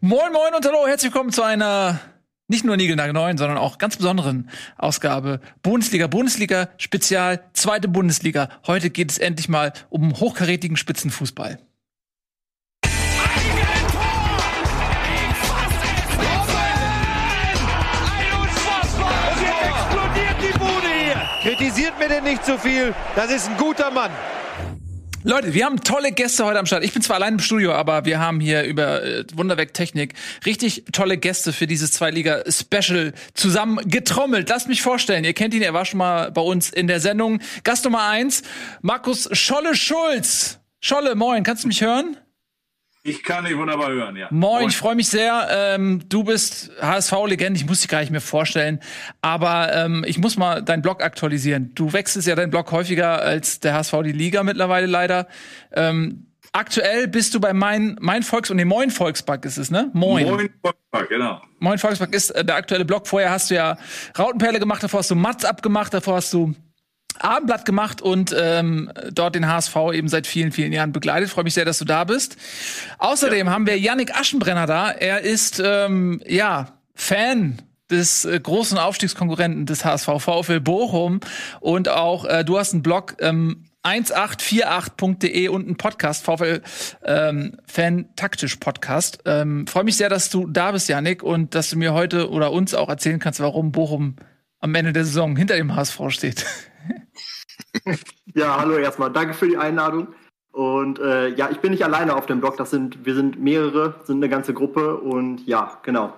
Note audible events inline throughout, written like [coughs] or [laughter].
Moin, moin und hallo, herzlich willkommen zu einer nicht nur Nigelnagel sondern auch ganz besonderen Ausgabe Bundesliga, Bundesliga Spezial, zweite Bundesliga. Heute geht es endlich mal um hochkarätigen Spitzenfußball. Kritisiert mir denn nicht zu so viel. Das ist ein guter Mann. Leute, wir haben tolle Gäste heute am Start. Ich bin zwar allein im Studio, aber wir haben hier über äh, Wunderwerk Technik richtig tolle Gäste für dieses Zweiliga-Special zusammen getrommelt. Lasst mich vorstellen, ihr kennt ihn, er war schon mal bei uns in der Sendung. Gast Nummer eins, Markus Scholle-Schulz. Scholle, moin, kannst du mich hören? Ich kann dich wunderbar hören, ja. Moin, Moin. ich freue mich sehr. Ähm, du bist HSV-Legende, ich muss dich gar nicht mehr vorstellen. Aber ähm, ich muss mal deinen Blog aktualisieren. Du wechselst ja deinen Blog häufiger als der HSV die Liga mittlerweile leider. Ähm, aktuell bist du bei Mein, mein Volks- und nee, Moin Volkspark ist es, ne? Moin. Moin Volkspark, genau. Moin Volkspark ist äh, der aktuelle Blog. Vorher hast du ja Rautenperle gemacht, davor hast du Matz abgemacht, davor hast du Abendblatt gemacht und ähm, dort den HSV eben seit vielen, vielen Jahren begleitet. Freue mich sehr, dass du da bist. Außerdem ja. haben wir Yannick Aschenbrenner da. Er ist ähm, ja Fan des äh, großen Aufstiegskonkurrenten des HSV VfL Bochum und auch äh, du hast einen Blog ähm, 1848.de und einen Podcast, VfL ähm, Fan Taktisch Podcast. Ähm, Freue mich sehr, dass du da bist, Yannick, und dass du mir heute oder uns auch erzählen kannst, warum Bochum am Ende der Saison hinter dem HSV steht. [laughs] ja, hallo erstmal. Danke für die Einladung. Und äh, ja, ich bin nicht alleine auf dem Blog. Das sind, wir sind mehrere, sind eine ganze Gruppe und ja, genau.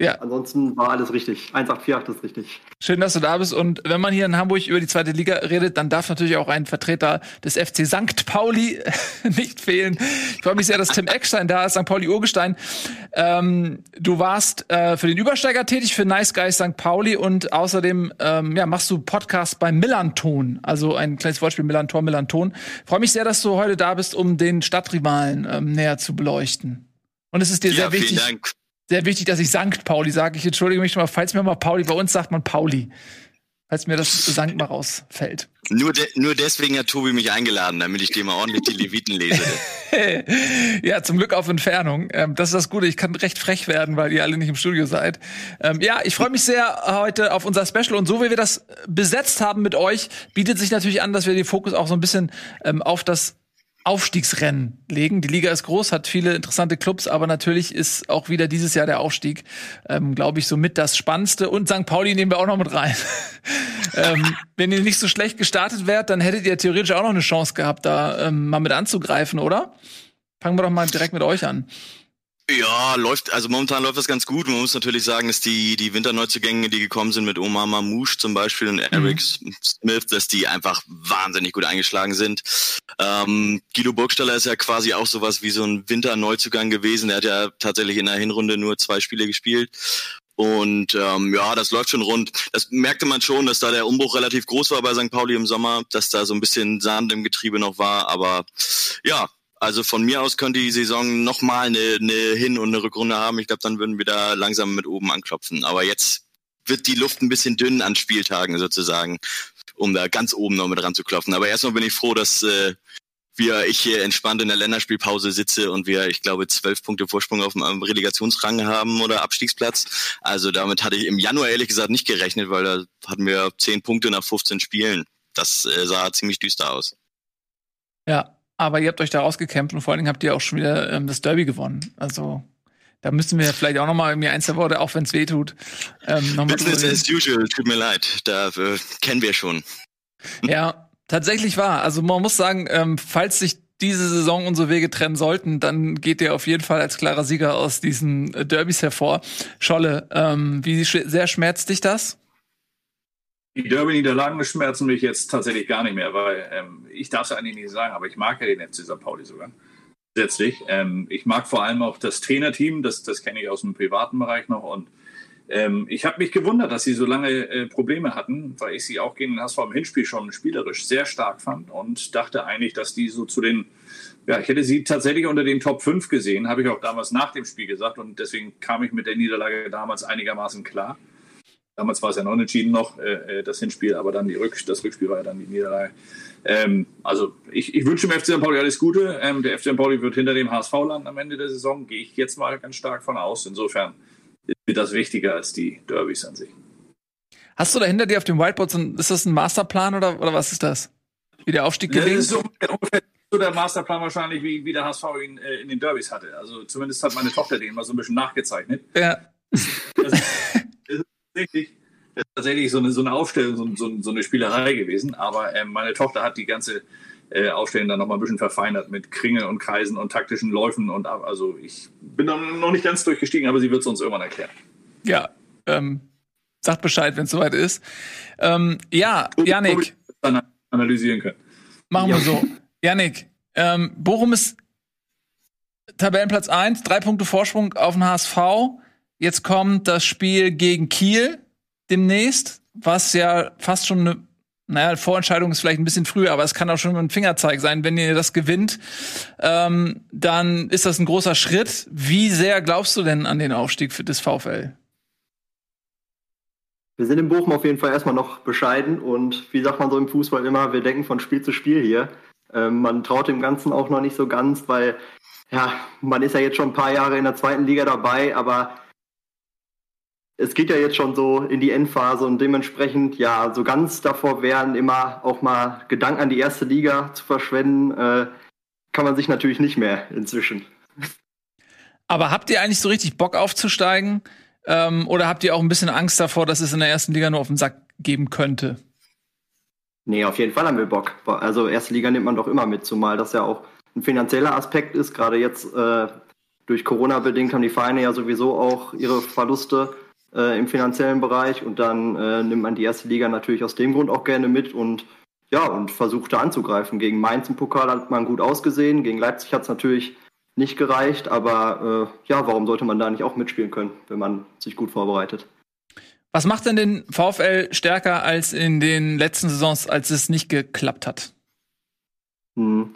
Ja. Ansonsten war alles richtig. 1848 ist richtig. Schön, dass du da bist. Und wenn man hier in Hamburg über die zweite Liga redet, dann darf natürlich auch ein Vertreter des FC St. Pauli [laughs] nicht fehlen. Ich freue mich sehr, dass Tim Eckstein da ist, St. Pauli Urgestein. Ähm, du warst äh, für den Übersteiger tätig, für Nice Guys St. Pauli und außerdem ähm, ja, machst du Podcast bei Millanton. Also ein kleines Wortspiel Millantor, Millanton. Freue mich sehr, dass du heute da bist, um den Stadtrivalen ähm, näher zu beleuchten. Und es ist dir ja, sehr wichtig. Vielen Dank sehr wichtig, dass ich Sankt Pauli sage. Ich entschuldige mich schon mal, falls mir mal Pauli, bei uns sagt man Pauli. Falls mir das Sankt mal rausfällt. Nur, de nur deswegen hat Tobi mich eingeladen, damit ich dir mal ordentlich die Leviten lese. [laughs] ja, zum Glück auf Entfernung. Ähm, das ist das Gute. Ich kann recht frech werden, weil ihr alle nicht im Studio seid. Ähm, ja, ich freue mich sehr heute auf unser Special. Und so wie wir das besetzt haben mit euch, bietet sich natürlich an, dass wir den Fokus auch so ein bisschen ähm, auf das Aufstiegsrennen legen. Die Liga ist groß, hat viele interessante Clubs, aber natürlich ist auch wieder dieses Jahr der Aufstieg, ähm, glaube ich, so mit das Spannendste. Und St. Pauli nehmen wir auch noch mit rein. [laughs] ähm, wenn ihr nicht so schlecht gestartet wärt, dann hättet ihr theoretisch auch noch eine Chance gehabt, da ähm, mal mit anzugreifen, oder? Fangen wir doch mal direkt mit euch an. Ja, läuft, also momentan läuft das ganz gut. Man muss natürlich sagen, dass die, die Winterneuzugänge, die gekommen sind mit Omar Mamouche zum Beispiel und Eric mhm. Smith, dass die einfach wahnsinnig gut eingeschlagen sind. Ähm, Guido Burgstaller ist ja quasi auch sowas wie so ein Winterneuzugang gewesen. Er hat ja tatsächlich in der Hinrunde nur zwei Spiele gespielt. Und ähm, ja, das läuft schon rund. Das merkte man schon, dass da der Umbruch relativ groß war bei St. Pauli im Sommer, dass da so ein bisschen Sand im Getriebe noch war. Aber ja, also von mir aus könnte die Saison nochmal eine, eine Hin- und eine Rückrunde haben. Ich glaube, dann würden wir da langsam mit oben anklopfen. Aber jetzt wird die Luft ein bisschen dünn an Spieltagen sozusagen, um da ganz oben noch mit ranzuklopfen. Aber erstmal bin ich froh, dass äh, wir, ich hier entspannt in der Länderspielpause sitze und wir, ich glaube, zwölf Punkte Vorsprung auf dem Relegationsrang haben oder Abstiegsplatz. Also damit hatte ich im Januar ehrlich gesagt nicht gerechnet, weil da hatten wir zehn Punkte nach 15 Spielen. Das äh, sah ziemlich düster aus. Ja, aber ihr habt euch da rausgekämpft und vor allen Dingen habt ihr auch schon wieder ähm, das Derby gewonnen. Also da müssen wir vielleicht auch noch mal mir eins der Worte, auch wenn es weh tut. Ähm, noch Business as usual, tut mir leid, da äh, kennen wir schon. Ja, tatsächlich war. Also man muss sagen, ähm, falls sich diese Saison unsere Wege trennen sollten, dann geht ihr auf jeden Fall als klarer Sieger aus diesen äh, Derbys hervor. Scholle, ähm, wie sehr schmerzt dich das? Die Derby-Niederlagen schmerzen mich jetzt tatsächlich gar nicht mehr, weil ähm, ich darf es eigentlich nicht sagen, aber ich mag ja den FC St. Pauli sogar. Letztlich. Ähm, ich mag vor allem auch das Trainerteam, das, das kenne ich aus dem privaten Bereich noch. Und ähm, ich habe mich gewundert, dass sie so lange äh, Probleme hatten, weil ich sie auch gegen den HSV im Hinspiel schon spielerisch sehr stark fand und dachte eigentlich, dass die so zu den, ja, ich hätte sie tatsächlich unter den Top 5 gesehen, habe ich auch damals nach dem Spiel gesagt und deswegen kam ich mit der Niederlage damals einigermaßen klar. Damals war es ja noch unentschieden noch, äh, äh, das Hinspiel, aber dann die Rück, das Rückspiel war ja dann die Niederlage. Ähm, also ich, ich, wünsche dem FC St. Pauli alles Gute. Ähm, der FC St. Pauli wird hinter dem HSV landen am Ende der Saison, gehe ich jetzt mal ganz stark von aus. Insofern ist mir das wichtiger als die Derbys an sich. Hast du da hinter dir auf dem Whiteboard, so ein, ist das ein Masterplan oder, oder was ist das? Wie der Aufstieg gelingt? Das ist so ungefähr so der Masterplan wahrscheinlich, wie, wie der HSV ihn äh, in den Derbys hatte. Also zumindest hat meine Tochter den mal so ein bisschen nachgezeichnet. Ja. Das, tatsächlich, das ist tatsächlich so eine, so eine Aufstellung, so, so, so eine Spielerei gewesen. Aber äh, meine Tochter hat die ganze äh, Aufstellung dann nochmal ein bisschen verfeinert mit Kringeln und Kreisen und taktischen Läufen. Und also ich bin dann noch nicht ganz durchgestiegen, aber sie wird es uns irgendwann erklären. Ja, ähm, sagt Bescheid, wenn es soweit ist. Ähm, ja, Janik. Analysieren können. Machen wir so. Janik, ähm, Bochum ist Tabellenplatz 1, drei Punkte Vorsprung auf den HSV. Jetzt kommt das Spiel gegen Kiel demnächst, was ja fast schon eine, naja, Vorentscheidung ist vielleicht ein bisschen früher, aber es kann auch schon ein Fingerzeig sein. Wenn ihr das gewinnt, ähm, dann ist das ein großer Schritt. Wie sehr glaubst du denn an den Aufstieg für das VfL? Wir sind in Bochum auf jeden Fall erstmal noch bescheiden und wie sagt man so im Fußball immer, wir denken von Spiel zu Spiel hier. Ähm, man traut dem Ganzen auch noch nicht so ganz, weil ja, man ist ja jetzt schon ein paar Jahre in der zweiten Liga dabei, aber es geht ja jetzt schon so in die Endphase und dementsprechend, ja, so ganz davor wären immer auch mal Gedanken an die erste Liga zu verschwenden, äh, kann man sich natürlich nicht mehr inzwischen. Aber habt ihr eigentlich so richtig Bock aufzusteigen? Ähm, oder habt ihr auch ein bisschen Angst davor, dass es in der ersten Liga nur auf den Sack geben könnte? Nee, auf jeden Fall haben wir Bock. Also erste Liga nimmt man doch immer mit, zumal das ja auch ein finanzieller Aspekt ist. Gerade jetzt äh, durch Corona bedingt haben die Vereine ja sowieso auch ihre Verluste äh, im finanziellen Bereich und dann äh, nimmt man die erste Liga natürlich aus dem Grund auch gerne mit und ja, und versucht da anzugreifen. Gegen Mainz im Pokal hat man gut ausgesehen, gegen Leipzig hat es natürlich nicht gereicht, aber äh, ja, warum sollte man da nicht auch mitspielen können, wenn man sich gut vorbereitet? Was macht denn den VfL stärker als in den letzten Saisons, als es nicht geklappt hat? Hm.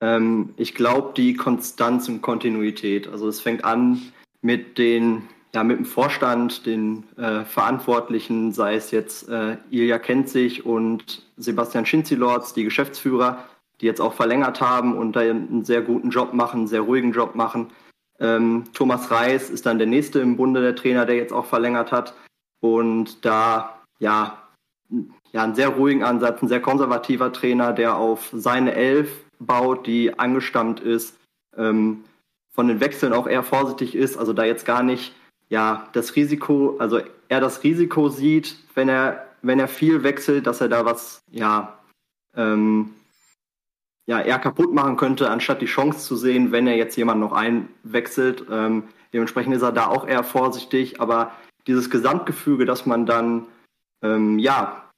Ähm, ich glaube, die Konstanz und Kontinuität. Also es fängt an mit den, ja, mit dem Vorstand, den äh, Verantwortlichen, sei es jetzt äh, Ilja Kenzig und Sebastian Schinzilords, die Geschäftsführer, die jetzt auch verlängert haben und da einen sehr guten Job machen, einen sehr ruhigen Job machen. Ähm, Thomas Reis ist dann der nächste im Bunde der Trainer, der jetzt auch verlängert hat und da ja, ja einen sehr ruhigen Ansatz, ein sehr konservativer Trainer, der auf seine Elf baut, die angestammt ist, ähm, von den Wechseln auch eher vorsichtig ist, also da jetzt gar nicht ja das Risiko, also er das Risiko sieht, wenn er wenn er viel wechselt, dass er da was ja ähm, ja eher kaputt machen könnte, anstatt die Chance zu sehen, wenn er jetzt jemand noch einwechselt. Ähm, dementsprechend ist er da auch eher vorsichtig, aber dieses Gesamtgefüge, dass man dann ähm, ja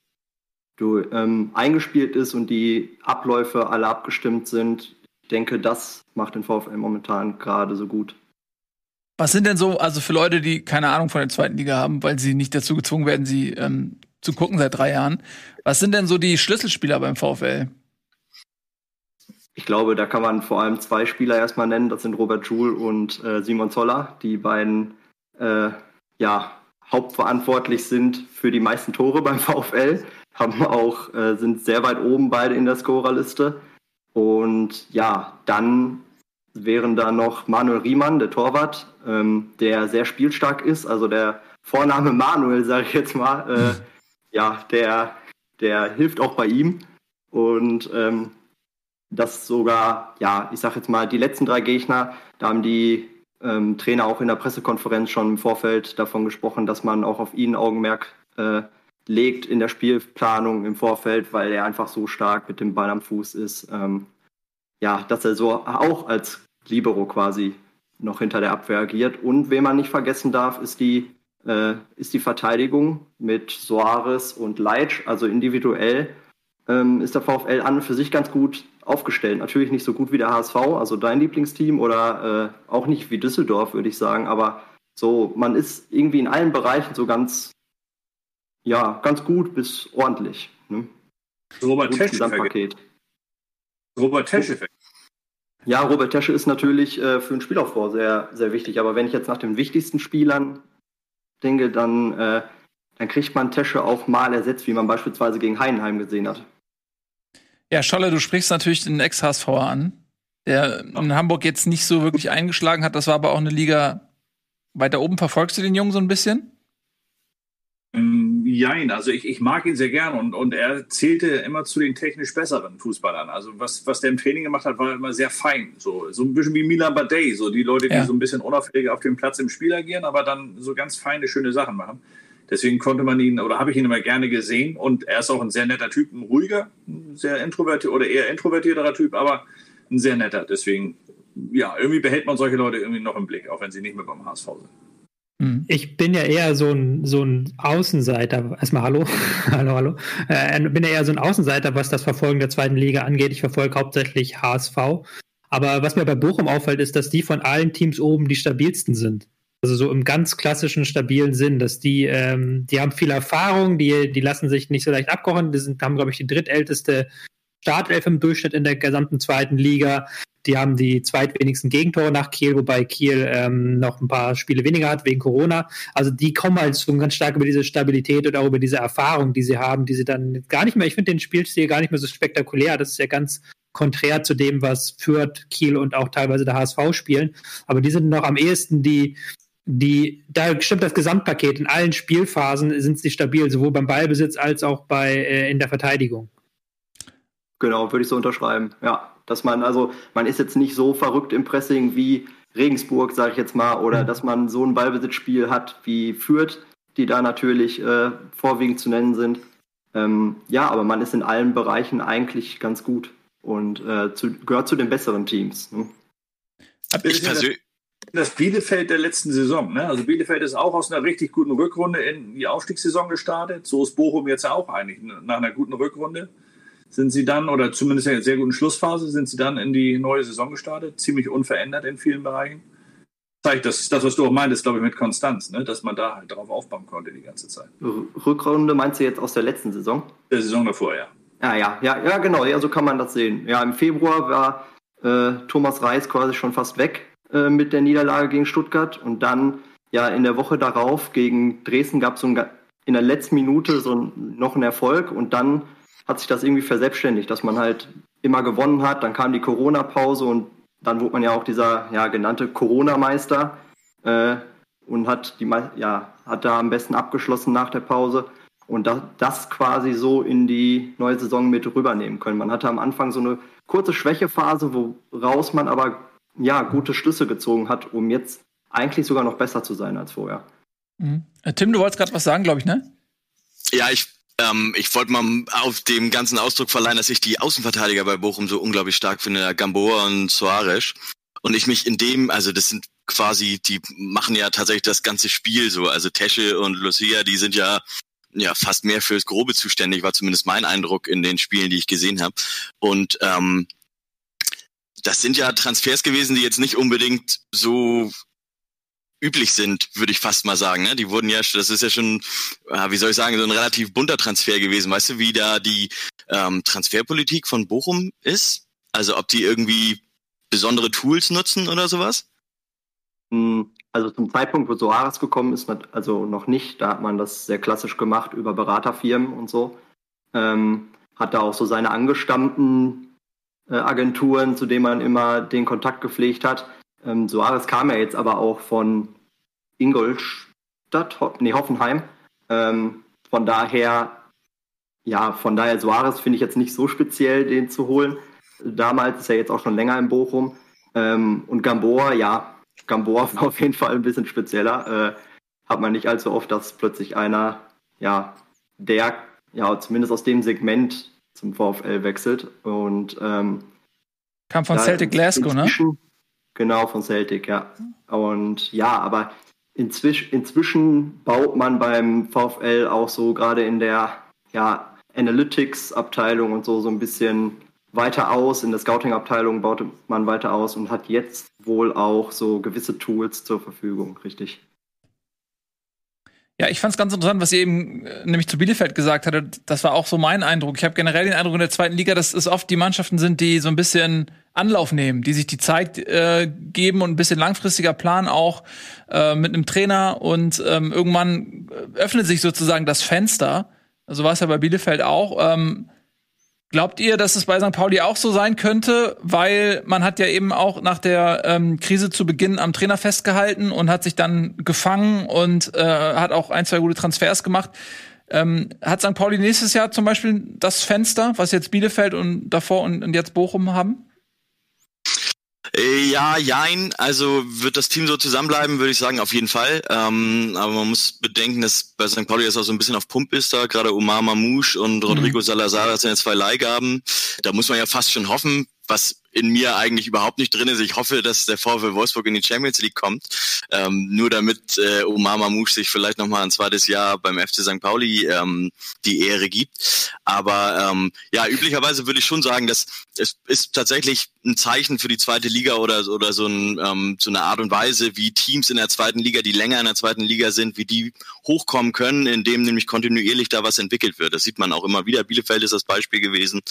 du, ähm, eingespielt ist und die Abläufe alle abgestimmt sind, ich denke, das macht den VfL momentan gerade so gut. Was sind denn so, also für Leute, die keine Ahnung von der zweiten Liga haben, weil sie nicht dazu gezwungen werden, sie ähm, zu gucken seit drei Jahren, was sind denn so die Schlüsselspieler beim VfL? Ich glaube, da kann man vor allem zwei Spieler erstmal nennen. Das sind Robert Joule und äh, Simon Zoller, die beiden äh, ja, hauptverantwortlich sind für die meisten Tore beim VfL, haben auch, äh, sind sehr weit oben beide in der Scorerliste. Und ja, dann wären da noch Manuel Riemann, der Torwart, ähm, der sehr spielstark ist. Also der Vorname Manuel, sage ich jetzt mal, äh, [laughs] ja, der, der hilft auch bei ihm. Und ähm, das sogar, ja, ich sage jetzt mal, die letzten drei Gegner, da haben die ähm, Trainer auch in der Pressekonferenz schon im Vorfeld davon gesprochen, dass man auch auf ihn Augenmerk äh, legt in der Spielplanung im Vorfeld, weil er einfach so stark mit dem Ball am Fuß ist. Ähm, ja, dass er so auch als Libero quasi noch hinter der Abwehr agiert. Und wen man nicht vergessen darf, ist die, äh, ist die Verteidigung mit Soares und Leitsch, also individuell ähm, ist der VfL an und für sich ganz gut aufgestellt. Natürlich nicht so gut wie der HSV, also dein Lieblingsteam, oder äh, auch nicht wie Düsseldorf, würde ich sagen, aber so, man ist irgendwie in allen Bereichen so ganz, ja, ganz gut bis ordentlich. Ne? Robert Tesche. Robert Tesche. Ja, Robert Tesche ist natürlich äh, für den Spielaufbau sehr, sehr wichtig. Aber wenn ich jetzt nach den wichtigsten Spielern denke, dann äh, dann kriegt man Tesche auch mal ersetzt, wie man beispielsweise gegen Heidenheim gesehen hat. Ja, Scholle, du sprichst natürlich den Ex-HSV an, der in Hamburg jetzt nicht so wirklich eingeschlagen hat. Das war aber auch eine Liga weiter oben. Verfolgst du den Jungen so ein bisschen? Ähm, jein, also ich, ich mag ihn sehr gern und, und er zählte immer zu den technisch besseren Fußballern. Also was, was der im Training gemacht hat, war immer sehr fein. So, so ein bisschen wie Milan Badei, so die Leute, die ja. so ein bisschen unauffällig auf dem Platz im Spiel agieren, aber dann so ganz feine, schöne Sachen machen. Deswegen konnte man ihn oder habe ich ihn immer gerne gesehen und er ist auch ein sehr netter Typ, ein ruhiger, sehr introvertierter oder eher introvertierterer Typ, aber ein sehr netter. Deswegen, ja, irgendwie behält man solche Leute irgendwie noch im Blick, auch wenn sie nicht mehr beim HSV sind. Mhm. Ich bin ja eher so ein, so ein Außenseiter. Erstmal hallo. [laughs] hallo, hallo. Äh, bin ja eher so ein Außenseiter, was das Verfolgen der zweiten Liga angeht. Ich verfolge hauptsächlich HSV. Aber was mir bei Bochum auffällt, ist, dass die von allen Teams oben die stabilsten sind. Also so im ganz klassischen, stabilen Sinn, dass die, ähm, die haben viel Erfahrung, die, die lassen sich nicht so leicht abkochen. Die sind, haben, glaube ich, die drittälteste Startelf im Durchschnitt in der gesamten zweiten Liga. Die haben die zweitwenigsten Gegentore nach Kiel, wobei Kiel ähm, noch ein paar Spiele weniger hat wegen Corona. Also die kommen halt schon ganz stark über diese Stabilität oder auch über diese Erfahrung, die sie haben, die sie dann gar nicht mehr, ich finde den Spielstil gar nicht mehr so spektakulär. Das ist ja ganz konträr zu dem, was Fürth, Kiel und auch teilweise der HSV spielen. Aber die sind noch am ehesten die, die, da stimmt das Gesamtpaket. In allen Spielphasen sind sie stabil, sowohl beim Ballbesitz als auch bei, äh, in der Verteidigung. Genau, würde ich so unterschreiben. Ja, dass man, also, man ist jetzt nicht so verrückt im Pressing wie Regensburg, sage ich jetzt mal, oder mhm. dass man so ein Ballbesitzspiel hat wie Fürth, die da natürlich äh, vorwiegend zu nennen sind. Ähm, ja, aber man ist in allen Bereichen eigentlich ganz gut und äh, zu, gehört zu den besseren Teams. Ne? Ich persönlich das Bielefeld der letzten Saison. Ne? Also Bielefeld ist auch aus einer richtig guten Rückrunde in die Aufstiegssaison gestartet. So ist Bochum jetzt auch eigentlich nach einer guten Rückrunde sind sie dann, oder zumindest in einer sehr guten Schlussphase, sind sie dann in die neue Saison gestartet, ziemlich unverändert in vielen Bereichen. Das ist das, was du auch meintest, glaube ich, mit Konstanz, ne? dass man da halt darauf aufbauen konnte die ganze Zeit. Rückrunde meinst du jetzt aus der letzten Saison? Der Saison davor, ja. Ja, ja, ja, ja, genau, ja, so kann man das sehen. Ja, im Februar war äh, Thomas Reis quasi schon fast weg äh, mit der Niederlage gegen Stuttgart und dann ja in der Woche darauf gegen Dresden gab es so ein, in der letzten Minute so ein, noch einen Erfolg und dann hat sich das irgendwie verselbstständigt, dass man halt immer gewonnen hat. Dann kam die Corona-Pause und dann wurde man ja auch dieser ja, genannte Corona-Meister äh, und hat, die, ja, hat da am besten abgeschlossen nach der Pause und das, das quasi so in die neue Saison mit rübernehmen können. Man hatte am Anfang so eine kurze Schwächephase, woraus man aber ja gute Schlüsse gezogen hat, um jetzt eigentlich sogar noch besser zu sein als vorher. Mhm. Äh, Tim, du wolltest gerade was sagen, glaube ich, ne? Ja, ich ähm, ich wollte mal auf dem ganzen Ausdruck verleihen, dass ich die Außenverteidiger bei Bochum so unglaublich stark finde, Gamboa und Soares. Und ich mich in dem, also das sind quasi, die machen ja tatsächlich das ganze Spiel so. Also Tesche und Lucia, die sind ja ja fast mehr fürs Grobe zuständig, war zumindest mein Eindruck in den Spielen, die ich gesehen habe. Und ähm, das sind ja Transfers gewesen, die jetzt nicht unbedingt so üblich sind, würde ich fast mal sagen. Ne? Die wurden ja, das ist ja schon, wie soll ich sagen, so ein relativ bunter Transfer gewesen. Weißt du, wie da die ähm, Transferpolitik von Bochum ist? Also ob die irgendwie besondere Tools nutzen oder sowas? Hm, also zum Zeitpunkt, wo Soares gekommen ist, also noch nicht. Da hat man das sehr klassisch gemacht über Beraterfirmen und so. Ähm, hat da auch so seine angestammten äh, Agenturen, zu denen man immer den Kontakt gepflegt hat. Ähm, Soares kam ja jetzt aber auch von Ingolstadt, Ho nee, Hoffenheim. Ähm, von daher, ja, von daher Soares finde ich jetzt nicht so speziell, den zu holen. Damals ist er jetzt auch schon länger in Bochum. Ähm, und Gamboa, ja, Gamboa [laughs] war auf jeden Fall ein bisschen spezieller. Äh, hat man nicht allzu oft, dass plötzlich einer, ja, der, ja, zumindest aus dem Segment zum VfL wechselt. Und ähm, kam von Celtic Glasgow, ne? Genau, von Celtic, ja. Und ja, aber inzwischen, inzwischen baut man beim VfL auch so gerade in der ja, Analytics-Abteilung und so so ein bisschen weiter aus. In der Scouting-Abteilung baut man weiter aus und hat jetzt wohl auch so gewisse Tools zur Verfügung, richtig? Ja, ich fand es ganz interessant, was ihr eben äh, nämlich zu Bielefeld gesagt hattet. Das war auch so mein Eindruck. Ich habe generell den Eindruck in der zweiten Liga, dass es oft die Mannschaften sind, die so ein bisschen Anlauf nehmen, die sich die Zeit äh, geben und ein bisschen langfristiger planen auch äh, mit einem Trainer und ähm, irgendwann öffnet sich sozusagen das Fenster. So also war es ja bei Bielefeld auch. Ähm, Glaubt ihr, dass es bei St. Pauli auch so sein könnte? Weil man hat ja eben auch nach der ähm, Krise zu Beginn am Trainer festgehalten und hat sich dann gefangen und äh, hat auch ein, zwei gute Transfers gemacht. Ähm, hat St. Pauli nächstes Jahr zum Beispiel das Fenster, was jetzt Bielefeld und davor und, und jetzt Bochum haben? Äh, ja, jein. Also wird das Team so zusammenbleiben, würde ich sagen, auf jeden Fall. Ähm, aber man muss bedenken, dass bei St. Pauli jetzt auch so ein bisschen auf Pump ist da. Gerade Omar Mamouche und Rodrigo mhm. Salazar, das sind ja zwei Leihgaben. Da muss man ja fast schon hoffen, was in mir eigentlich überhaupt nicht drin ist. Ich hoffe, dass der VfL Wolfsburg in die Champions League kommt, ähm, nur damit äh, Omar Mamouche sich vielleicht noch mal ein zweites Jahr beim FC St. Pauli ähm, die Ehre gibt. Aber ähm, ja, üblicherweise würde ich schon sagen, dass es ist tatsächlich ein Zeichen für die zweite Liga oder oder so, ein, ähm, so eine Art und Weise, wie Teams in der zweiten Liga, die länger in der zweiten Liga sind, wie die hochkommen können, indem nämlich kontinuierlich da was entwickelt wird. Das sieht man auch immer wieder. Bielefeld ist das Beispiel gewesen.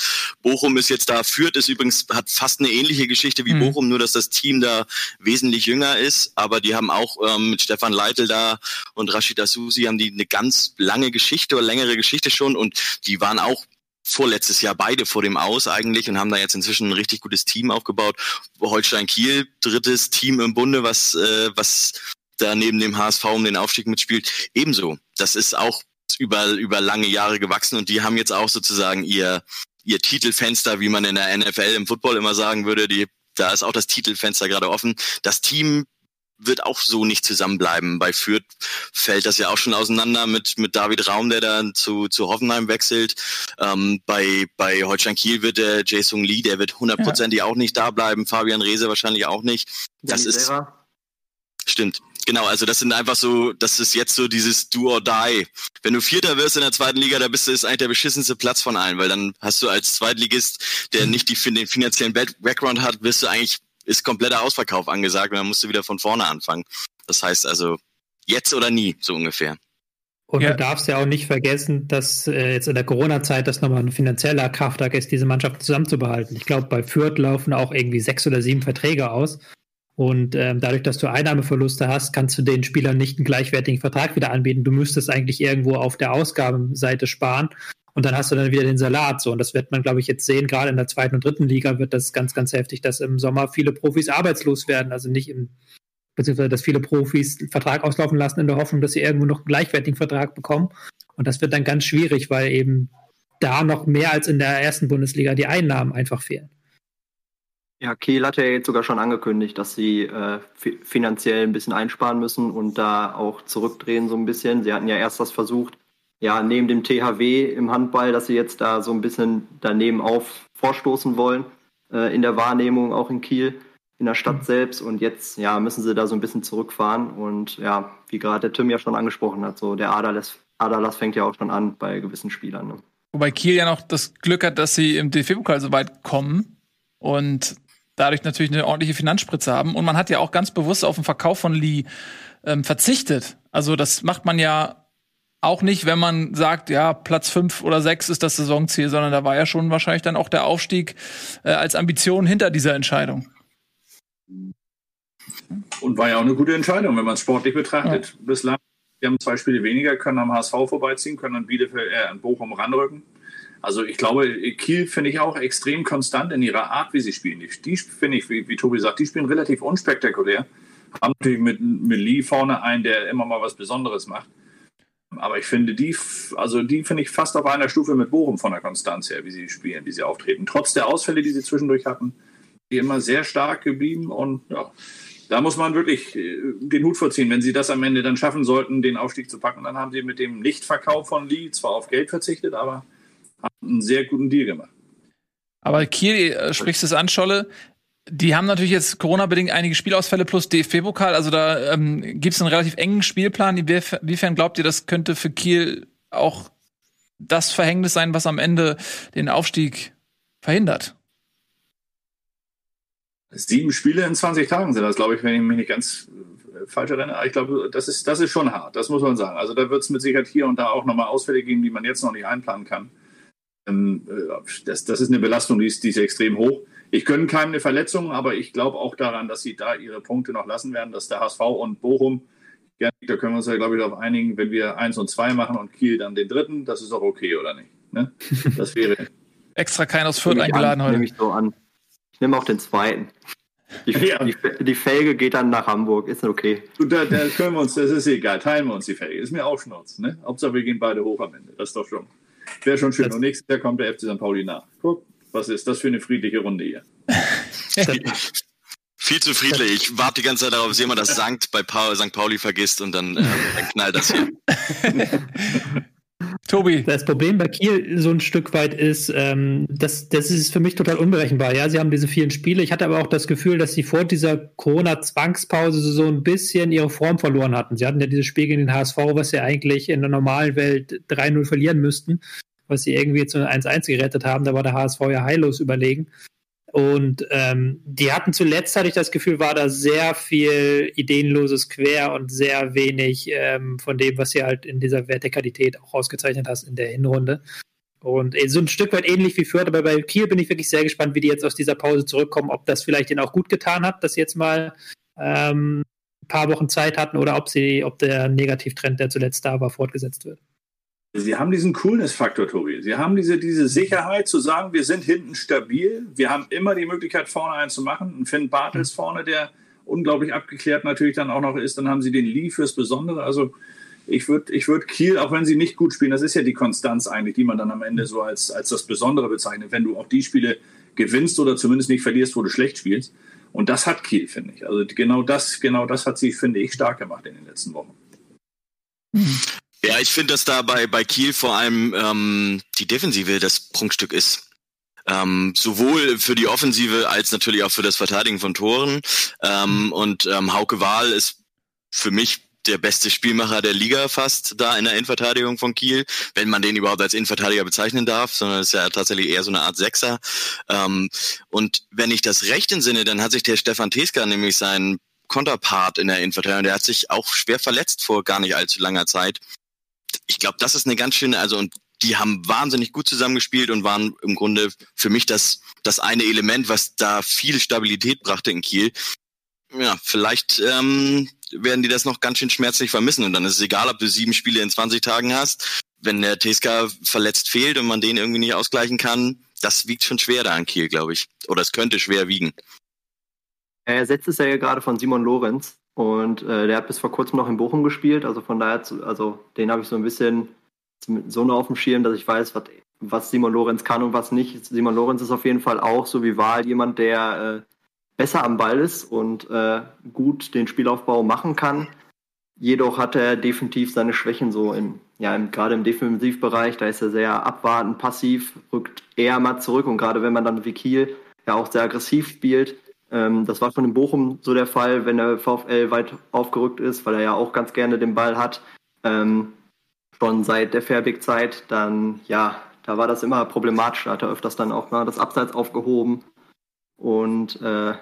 Bochum ist jetzt da, führt ist übrigens hat fast eine ähnliche Geschichte wie mhm. Bochum, nur dass das Team da wesentlich jünger ist. Aber die haben auch ähm, mit Stefan Leitl da und Rashid Asusi haben die eine ganz lange Geschichte oder längere Geschichte schon und die waren auch vorletztes Jahr beide vor dem Aus eigentlich und haben da jetzt inzwischen ein richtig gutes Team aufgebaut. Holstein Kiel, drittes Team im Bunde, was, äh, was da neben dem HSV um den Aufstieg mitspielt, ebenso. Das ist auch über, über lange Jahre gewachsen und die haben jetzt auch sozusagen ihr, ihr Titelfenster, wie man in der NFL im Football immer sagen würde, die, da ist auch das Titelfenster gerade offen. Das Team wird auch so nicht zusammenbleiben. Bei Fürth fällt das ja auch schon auseinander mit, mit David Raum, der dann zu, zu Hoffenheim wechselt. Ähm, bei, bei Holstein Kiel wird der Jason Lee, der wird hundertprozentig ja. auch nicht da bleiben. Fabian Rehse wahrscheinlich auch nicht. Das ist, stimmt. Genau, also das sind einfach so, das ist jetzt so dieses Do or Die. Wenn du Vierter wirst in der zweiten Liga, da bist du ist eigentlich der beschissenste Platz von allen, weil dann hast du als Zweitligist, der nicht die, den finanziellen Background hat, wirst du eigentlich, ist kompletter Ausverkauf angesagt und dann musst du wieder von vorne anfangen. Das heißt also, jetzt oder nie, so ungefähr. Und ja. du darfst ja auch nicht vergessen, dass äh, jetzt in der Corona-Zeit das nochmal ein finanzieller Kraftakt ist, diese Mannschaft zusammenzubehalten. Ich glaube, bei Fürth laufen auch irgendwie sechs oder sieben Verträge aus. Und ähm, dadurch, dass du Einnahmeverluste hast, kannst du den Spielern nicht einen gleichwertigen Vertrag wieder anbieten. Du müsstest eigentlich irgendwo auf der Ausgabenseite sparen. Und dann hast du dann wieder den Salat. So, und das wird man, glaube ich, jetzt sehen. Gerade in der zweiten und dritten Liga wird das ganz, ganz heftig, dass im Sommer viele Profis arbeitslos werden. Also nicht im, beziehungsweise dass viele Profis den Vertrag auslaufen lassen in der Hoffnung, dass sie irgendwo noch einen gleichwertigen Vertrag bekommen. Und das wird dann ganz schwierig, weil eben da noch mehr als in der ersten Bundesliga die Einnahmen einfach fehlen. Ja, Kiel hat ja jetzt sogar schon angekündigt, dass sie äh, finanziell ein bisschen einsparen müssen und da auch zurückdrehen so ein bisschen. Sie hatten ja erst das versucht, ja, neben dem THW im Handball, dass sie jetzt da so ein bisschen daneben auf vorstoßen wollen, äh, in der Wahrnehmung auch in Kiel, in der Stadt mhm. selbst. Und jetzt, ja, müssen sie da so ein bisschen zurückfahren. Und ja, wie gerade der Tim ja schon angesprochen hat, so der Aderlass, Aderlass fängt ja auch schon an bei gewissen Spielern. Ne? Wobei Kiel ja noch das Glück hat, dass sie im DFB-Pokal so weit kommen. Und dadurch natürlich eine ordentliche Finanzspritze haben. Und man hat ja auch ganz bewusst auf den Verkauf von Lee ähm, verzichtet. Also das macht man ja auch nicht, wenn man sagt, ja, Platz fünf oder sechs ist das Saisonziel, sondern da war ja schon wahrscheinlich dann auch der Aufstieg äh, als Ambition hinter dieser Entscheidung. Und war ja auch eine gute Entscheidung, wenn man es sportlich betrachtet. Ja. Bislang, wir haben zwei Spiele weniger, können am HSV vorbeiziehen, können an Bielefeld, äh, an Bochum ranrücken. Also ich glaube, Kiel finde ich auch extrem konstant in ihrer Art, wie sie spielen. Die, finde ich, wie, wie Tobi sagt, die spielen relativ unspektakulär. Haben natürlich mit, mit Lee vorne einen, der immer mal was Besonderes macht. Aber ich finde die, also die finde ich fast auf einer Stufe mit Bochum von der Konstanz her, wie sie spielen, wie sie auftreten. Trotz der Ausfälle, die sie zwischendurch hatten, die immer sehr stark geblieben und ja, da muss man wirklich äh, den Hut vorziehen. Wenn sie das am Ende dann schaffen sollten, den Aufstieg zu packen, dann haben sie mit dem Nichtverkauf von Lee zwar auf Geld verzichtet, aber einen sehr guten Deal gemacht. Aber Kiel, äh, sprichst du es an, Scholle, die haben natürlich jetzt Corona-bedingt einige Spielausfälle plus DFB-Pokal. Also da ähm, gibt es einen relativ engen Spielplan. Inwiefern glaubt ihr, das könnte für Kiel auch das Verhängnis sein, was am Ende den Aufstieg verhindert? Sieben Spiele in 20 Tagen sind das, glaube ich, wenn ich mich nicht ganz falscher Renner. Ich glaube, das ist, das ist schon hart, das muss man sagen. Also da wird es mit Sicherheit hier und da auch nochmal Ausfälle geben, die man jetzt noch nicht einplanen kann. Ähm, äh, das, das ist eine Belastung, die ist, die ist extrem hoch. Ich gönne keinem eine Verletzung, aber ich glaube auch daran, dass sie da ihre Punkte noch lassen werden, dass der HSV und Bochum, da können wir uns ja, glaube ich, darauf einigen, wenn wir eins und zwei machen und Kiel dann den dritten, das ist auch okay, oder nicht? Ne? Das wäre. [laughs] Extra kein aus Fürth eingeladen an, heute. Nehme ich so an. Ich nehme auch den zweiten. Die, [laughs] ja. die, die, Felge geht dann nach Hamburg, ist okay. Du, da, da, können wir uns, das ist egal, teilen wir uns die Felge. Ist mir auch Schnurz, ne? Hauptsache wir gehen beide hoch am Ende. Das ist doch schon. Wäre schon schön. Und nächstes Jahr kommt der FC St. Pauli nach. Guck, was ist das für eine friedliche Runde hier? [laughs] Viel zu friedlich. Ich warte die ganze Zeit darauf, dass jemand das Sankt bei St. Pauli vergisst und dann, äh, dann knallt das hier. [laughs] Tobi. Das Problem bei Kiel so ein Stück weit ist, ähm, das, das ist für mich total unberechenbar. Ja, sie haben diese vielen Spiele. Ich hatte aber auch das Gefühl, dass sie vor dieser Corona-Zwangspause so ein bisschen ihre Form verloren hatten. Sie hatten ja dieses Spiel gegen den HSV, was sie eigentlich in der normalen Welt 3-0 verlieren müssten, was sie irgendwie zu 1-1 gerettet haben. Da war der HSV ja heillos überlegen. Und ähm, die hatten zuletzt, hatte ich das Gefühl, war da sehr viel ideenloses Quer und sehr wenig ähm, von dem, was sie halt in dieser Vertikalität auch ausgezeichnet hast in der Hinrunde. Und äh, so ein Stück weit ähnlich wie Fürth, aber bei Kiel bin ich wirklich sehr gespannt, wie die jetzt aus dieser Pause zurückkommen, ob das vielleicht ihnen auch gut getan hat, dass sie jetzt mal ähm, ein paar Wochen Zeit hatten oder ob sie, ob der Negativtrend, der zuletzt da war, fortgesetzt wird. Sie haben diesen Coolness-Faktor, Tobi. Sie haben diese, diese Sicherheit zu sagen, wir sind hinten stabil. Wir haben immer die Möglichkeit, vorne einen zu machen. Und Finn Bartels mhm. vorne, der unglaublich abgeklärt natürlich dann auch noch ist. Dann haben sie den Lee fürs Besondere. Also ich würde ich würd Kiel, auch wenn sie nicht gut spielen, das ist ja die Konstanz eigentlich, die man dann am Ende so als, als das Besondere bezeichnet, wenn du auch die Spiele gewinnst oder zumindest nicht verlierst, wo du schlecht spielst. Und das hat Kiel, finde ich. Also genau das, genau das hat sie, finde ich, stark gemacht in den letzten Wochen. Ja, ich finde, dass da bei, bei Kiel vor allem ähm, die Defensive das Prunkstück ist. Ähm, sowohl für die Offensive als natürlich auch für das Verteidigen von Toren. Ähm, und ähm, Hauke Wahl ist für mich der beste Spielmacher der Liga fast da in der Innenverteidigung von Kiel, wenn man den überhaupt als Innenverteidiger bezeichnen darf, sondern ist ja tatsächlich eher so eine Art Sechser. Ähm, und wenn ich das recht entsinne, dann hat sich der Stefan Teska nämlich seinen Konterpart in der Innenverteidigung, der hat sich auch schwer verletzt vor gar nicht allzu langer Zeit ich glaube, das ist eine ganz schöne, also und die haben wahnsinnig gut zusammengespielt und waren im Grunde für mich das, das eine Element, was da viel Stabilität brachte in Kiel. Ja, vielleicht ähm, werden die das noch ganz schön schmerzlich vermissen und dann ist es egal, ob du sieben Spiele in 20 Tagen hast. Wenn der Teska verletzt fehlt und man den irgendwie nicht ausgleichen kann, das wiegt schon schwer da an Kiel, glaube ich. Oder es könnte schwer wiegen. Er ersetzt es ja gerade von Simon Lorenz, und äh, der hat bis vor kurzem noch in Bochum gespielt. Also von daher, also den habe ich so ein bisschen so nur auf dem Schirm, dass ich weiß, was, was Simon Lorenz kann und was nicht. Simon Lorenz ist auf jeden Fall auch, so wie Wahl, jemand, der äh, besser am Ball ist und äh, gut den Spielaufbau machen kann. Jedoch hat er definitiv seine Schwächen so in, ja, im, gerade im Defensivbereich. Da ist er sehr abwartend, passiv, rückt eher mal zurück. Und gerade wenn man dann wie Kiel ja auch sehr aggressiv spielt, ähm, das war schon in Bochum so der Fall, wenn der VfL weit aufgerückt ist, weil er ja auch ganz gerne den Ball hat. Ähm, schon seit der Fährweg-Zeit, dann ja, da war das immer problematisch. Da hat er öfters dann auch mal das Abseits aufgehoben. Und äh,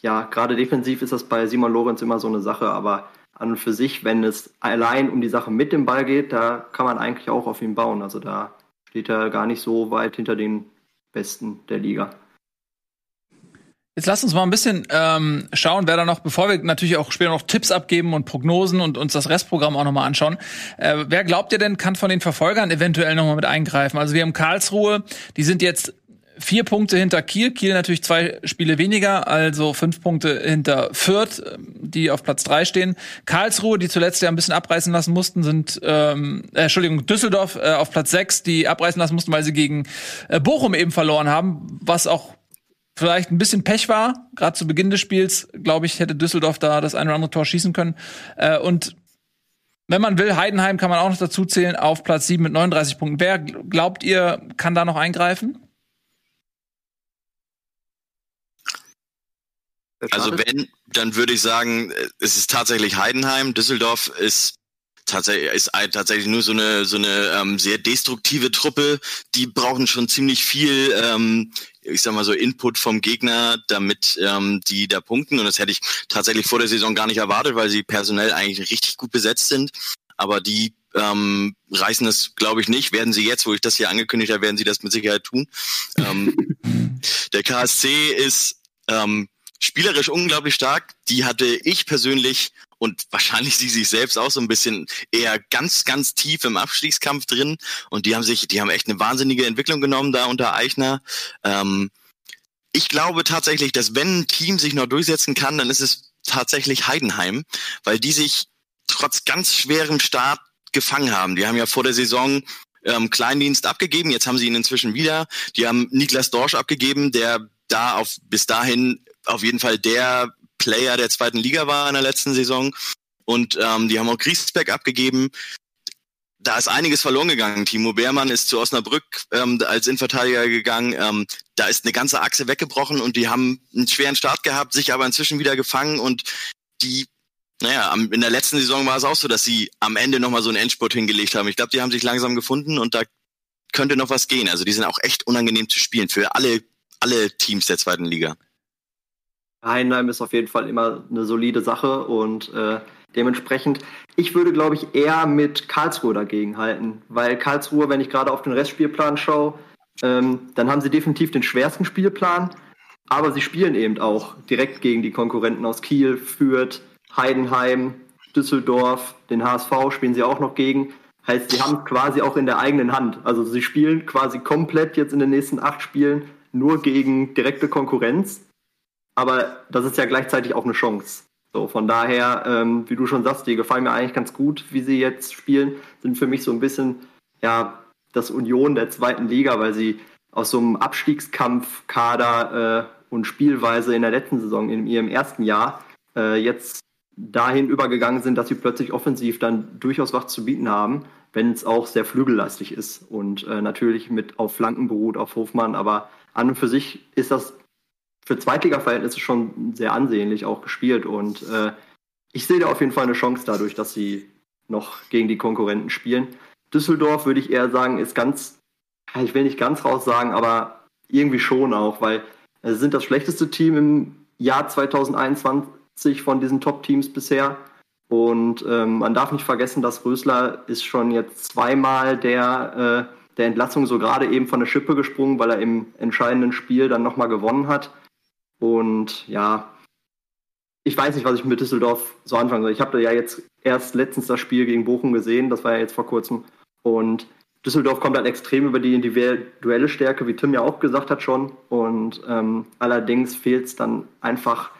ja, gerade defensiv ist das bei Simon Lorenz immer so eine Sache, aber an und für sich, wenn es allein um die Sache mit dem Ball geht, da kann man eigentlich auch auf ihn bauen. Also da steht er gar nicht so weit hinter den Besten der Liga. Jetzt lasst uns mal ein bisschen ähm, schauen, wer da noch, bevor wir natürlich auch später noch Tipps abgeben und Prognosen und uns das Restprogramm auch nochmal anschauen. Äh, wer glaubt ihr denn, kann von den Verfolgern eventuell nochmal mit eingreifen? Also wir haben Karlsruhe, die sind jetzt vier Punkte hinter Kiel. Kiel natürlich zwei Spiele weniger, also fünf Punkte hinter Fürth, die auf Platz drei stehen. Karlsruhe, die zuletzt ja ein bisschen abreißen lassen mussten, sind, ähm, äh, Entschuldigung, Düsseldorf äh, auf Platz sechs, die abreißen lassen mussten, weil sie gegen äh, Bochum eben verloren haben, was auch vielleicht ein bisschen Pech war. Gerade zu Beginn des Spiels, glaube ich, hätte Düsseldorf da das eine oder andere Tor schießen können. Äh, und wenn man will, Heidenheim kann man auch noch dazu zählen auf Platz 7 mit 39 Punkten. Wer glaubt ihr, kann da noch eingreifen? Also wenn, dann würde ich sagen, es ist tatsächlich Heidenheim. Düsseldorf ist tatsächlich ist tatsächlich nur so eine so eine ähm, sehr destruktive Truppe. Die brauchen schon ziemlich viel ähm, ich sag mal so, Input vom Gegner, damit ähm, die da punkten. Und das hätte ich tatsächlich vor der Saison gar nicht erwartet, weil sie personell eigentlich richtig gut besetzt sind. Aber die ähm, reißen das, glaube ich, nicht. Werden sie jetzt, wo ich das hier angekündigt habe, werden sie das mit Sicherheit tun. ähm, [laughs] der KSC ist ähm, spielerisch unglaublich stark. Die hatte ich persönlich und wahrscheinlich [laughs] sie sich selbst auch so ein bisschen eher ganz, ganz tief im Abstiegskampf drin. Und die haben sich, die haben echt eine wahnsinnige Entwicklung genommen da unter Eichner. Ähm, ich glaube tatsächlich, dass wenn ein Team sich noch durchsetzen kann, dann ist es tatsächlich Heidenheim, weil die sich trotz ganz schwerem Start gefangen haben. Die haben ja vor der Saison ähm, Kleindienst abgegeben, jetzt haben sie ihn inzwischen wieder. Die haben Niklas Dorsch abgegeben, der da auf bis dahin auf jeden Fall der Player der zweiten Liga war in der letzten Saison. Und ähm, die haben auch Griesbeck abgegeben. Da ist einiges verloren gegangen. Timo Beermann ist zu Osnabrück ähm, als Innenverteidiger gegangen. Ähm, da ist eine ganze Achse weggebrochen und die haben einen schweren Start gehabt, sich aber inzwischen wieder gefangen und die naja, in der letzten Saison war es auch so, dass sie am Ende nochmal so einen Endspurt hingelegt haben. Ich glaube, die haben sich langsam gefunden und da könnte noch was gehen. Also die sind auch echt unangenehm zu spielen für alle, alle Teams der zweiten Liga. Heidenheim ist auf jeden Fall immer eine solide Sache und äh, dementsprechend, ich würde, glaube ich, eher mit Karlsruhe dagegen halten, weil Karlsruhe, wenn ich gerade auf den Restspielplan schaue, ähm, dann haben sie definitiv den schwersten Spielplan, aber sie spielen eben auch direkt gegen die Konkurrenten aus Kiel, Fürth, Heidenheim, Düsseldorf, den HSV spielen sie auch noch gegen. Heißt, sie haben quasi auch in der eigenen Hand. Also sie spielen quasi komplett jetzt in den nächsten acht Spielen nur gegen direkte Konkurrenz aber das ist ja gleichzeitig auch eine Chance. So, von daher, ähm, wie du schon sagst, die gefallen mir eigentlich ganz gut, wie sie jetzt spielen, sind für mich so ein bisschen ja das Union der zweiten Liga, weil sie aus so einem Abstiegskampfkader äh, und Spielweise in der letzten Saison, in ihrem ersten Jahr, äh, jetzt dahin übergegangen sind, dass sie plötzlich offensiv dann durchaus was zu bieten haben, wenn es auch sehr flügellastig ist und äh, natürlich mit auf Flanken beruht, auf Hofmann, aber an und für sich ist das für Zweitliga-Verhältnisse schon sehr ansehnlich auch gespielt. Und äh, ich sehe da auf jeden Fall eine Chance dadurch, dass sie noch gegen die Konkurrenten spielen. Düsseldorf würde ich eher sagen, ist ganz, ich will nicht ganz raus sagen, aber irgendwie schon auch, weil sie sind das schlechteste Team im Jahr 2021 von diesen Top-Teams bisher. Und ähm, man darf nicht vergessen, dass Rösler ist schon jetzt zweimal der, äh, der Entlassung so gerade eben von der Schippe gesprungen, weil er im entscheidenden Spiel dann nochmal gewonnen hat. Und ja, ich weiß nicht, was ich mit Düsseldorf so anfangen soll. Ich habe ja jetzt erst letztens das Spiel gegen Bochum gesehen, das war ja jetzt vor kurzem. Und Düsseldorf kommt halt extrem über die individuelle Stärke, wie Tim ja auch gesagt hat schon. Und ähm, allerdings fehlt es dann einfach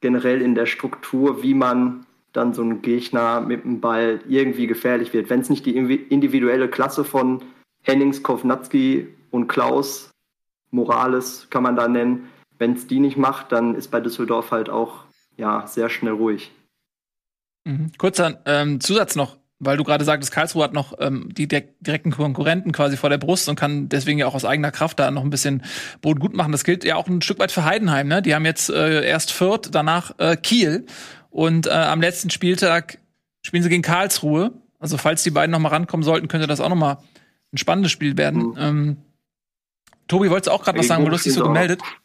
generell in der Struktur, wie man dann so einen Gegner mit dem Ball irgendwie gefährlich wird. Wenn es nicht die individuelle Klasse von Hennings, Kovnatski und Klaus Morales kann man da nennen, wenn es die nicht macht, dann ist bei Düsseldorf halt auch ja sehr schnell ruhig. Mhm. Kurzer ähm, Zusatz noch, weil du gerade sagtest, Karlsruhe hat noch ähm, die direkten Konkurrenten quasi vor der Brust und kann deswegen ja auch aus eigener Kraft da noch ein bisschen Boden gut machen. Das gilt ja auch ein Stück weit für Heidenheim. Ne? Die haben jetzt äh, erst Fürth, danach äh, Kiel und äh, am letzten Spieltag spielen sie gegen Karlsruhe. Also falls die beiden noch mal rankommen sollten, könnte das auch noch mal ein spannendes Spiel werden. Mhm. Ähm, Tobi, wolltest du auch gerade was sagen, wo du hast dich so gemeldet? Auch.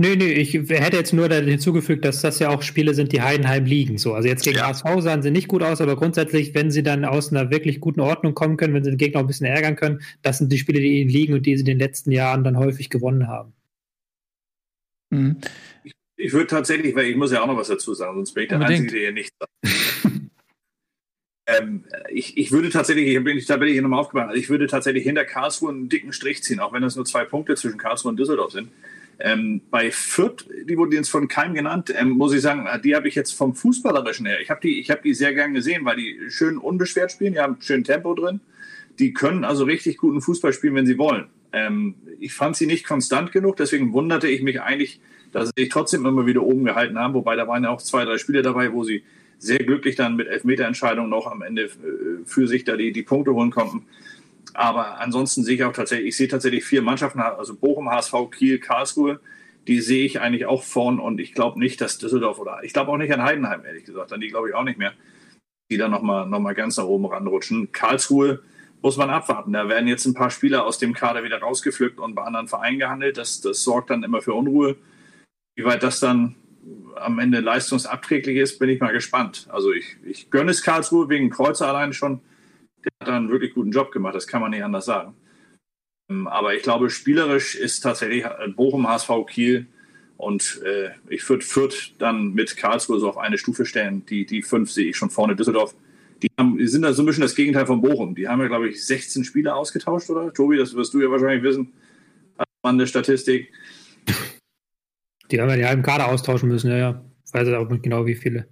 Nö, nö, ich hätte jetzt nur hinzugefügt, dass das ja auch Spiele sind, die Heidenheim liegen. So, also jetzt gegen ja. HSV sahen sie nicht gut aus, aber grundsätzlich, wenn sie dann aus einer wirklich guten Ordnung kommen können, wenn sie den Gegner auch ein bisschen ärgern können, das sind die Spiele, die ihnen liegen und die sie in den letzten Jahren dann häufig gewonnen haben. Mhm. Ich, ich würde tatsächlich, weil ich muss ja auch noch was dazu sagen, sonst bin ich der Unbedingt. Einzige, der hier nichts sagt. ähm, ich, ich würde tatsächlich, ich bin die Tabelle hier nochmal aufgemacht, also ich würde tatsächlich hinter Karlsruhe einen dicken Strich ziehen, auch wenn das nur zwei Punkte zwischen Karlsruhe und Düsseldorf sind. Ähm, bei Fürth, die wurden jetzt von keinem genannt, ähm, muss ich sagen, die habe ich jetzt vom Fußballerischen her. Ich habe die, hab die sehr gern gesehen, weil die schön unbeschwert spielen, die haben schön Tempo drin. Die können also richtig guten Fußball spielen, wenn sie wollen. Ähm, ich fand sie nicht konstant genug, deswegen wunderte ich mich eigentlich, dass sie sich trotzdem immer wieder oben gehalten haben. Wobei da waren ja auch zwei, drei Spiele dabei, wo sie sehr glücklich dann mit Elfmeterentscheidungen noch am Ende äh, für sich da die, die Punkte holen konnten. Aber ansonsten sehe ich auch tatsächlich, ich sehe tatsächlich vier Mannschaften, also Bochum, HSV, Kiel, Karlsruhe, die sehe ich eigentlich auch vorn und ich glaube nicht, dass Düsseldorf oder ich glaube auch nicht an Heidenheim, ehrlich gesagt, an die glaube ich auch nicht mehr, die dann nochmal noch mal ganz nach oben ranrutschen. Karlsruhe muss man abwarten. Da werden jetzt ein paar Spieler aus dem Kader wieder rausgepflückt und bei anderen Vereinen gehandelt. Das, das sorgt dann immer für Unruhe. Wie weit das dann am Ende leistungsabträglich ist, bin ich mal gespannt. Also ich, ich gönne es Karlsruhe wegen Kreuzer allein schon. Der hat da einen wirklich guten Job gemacht, das kann man nicht anders sagen. Ähm, aber ich glaube, spielerisch ist tatsächlich Bochum, HSV, Kiel und äh, ich würde Fürth dann mit Karlsruhe so auf eine Stufe stellen. Die, die fünf sehe ich schon vorne. Düsseldorf, die, haben, die sind da so ein bisschen das Gegenteil von Bochum. Die haben ja, glaube ich, 16 Spieler ausgetauscht, oder? Tobi, das wirst du ja wahrscheinlich wissen, als Mann der Statistik. Die haben ja die halben Kader austauschen müssen, ja, ja. Ich weiß auch nicht genau, wie viele.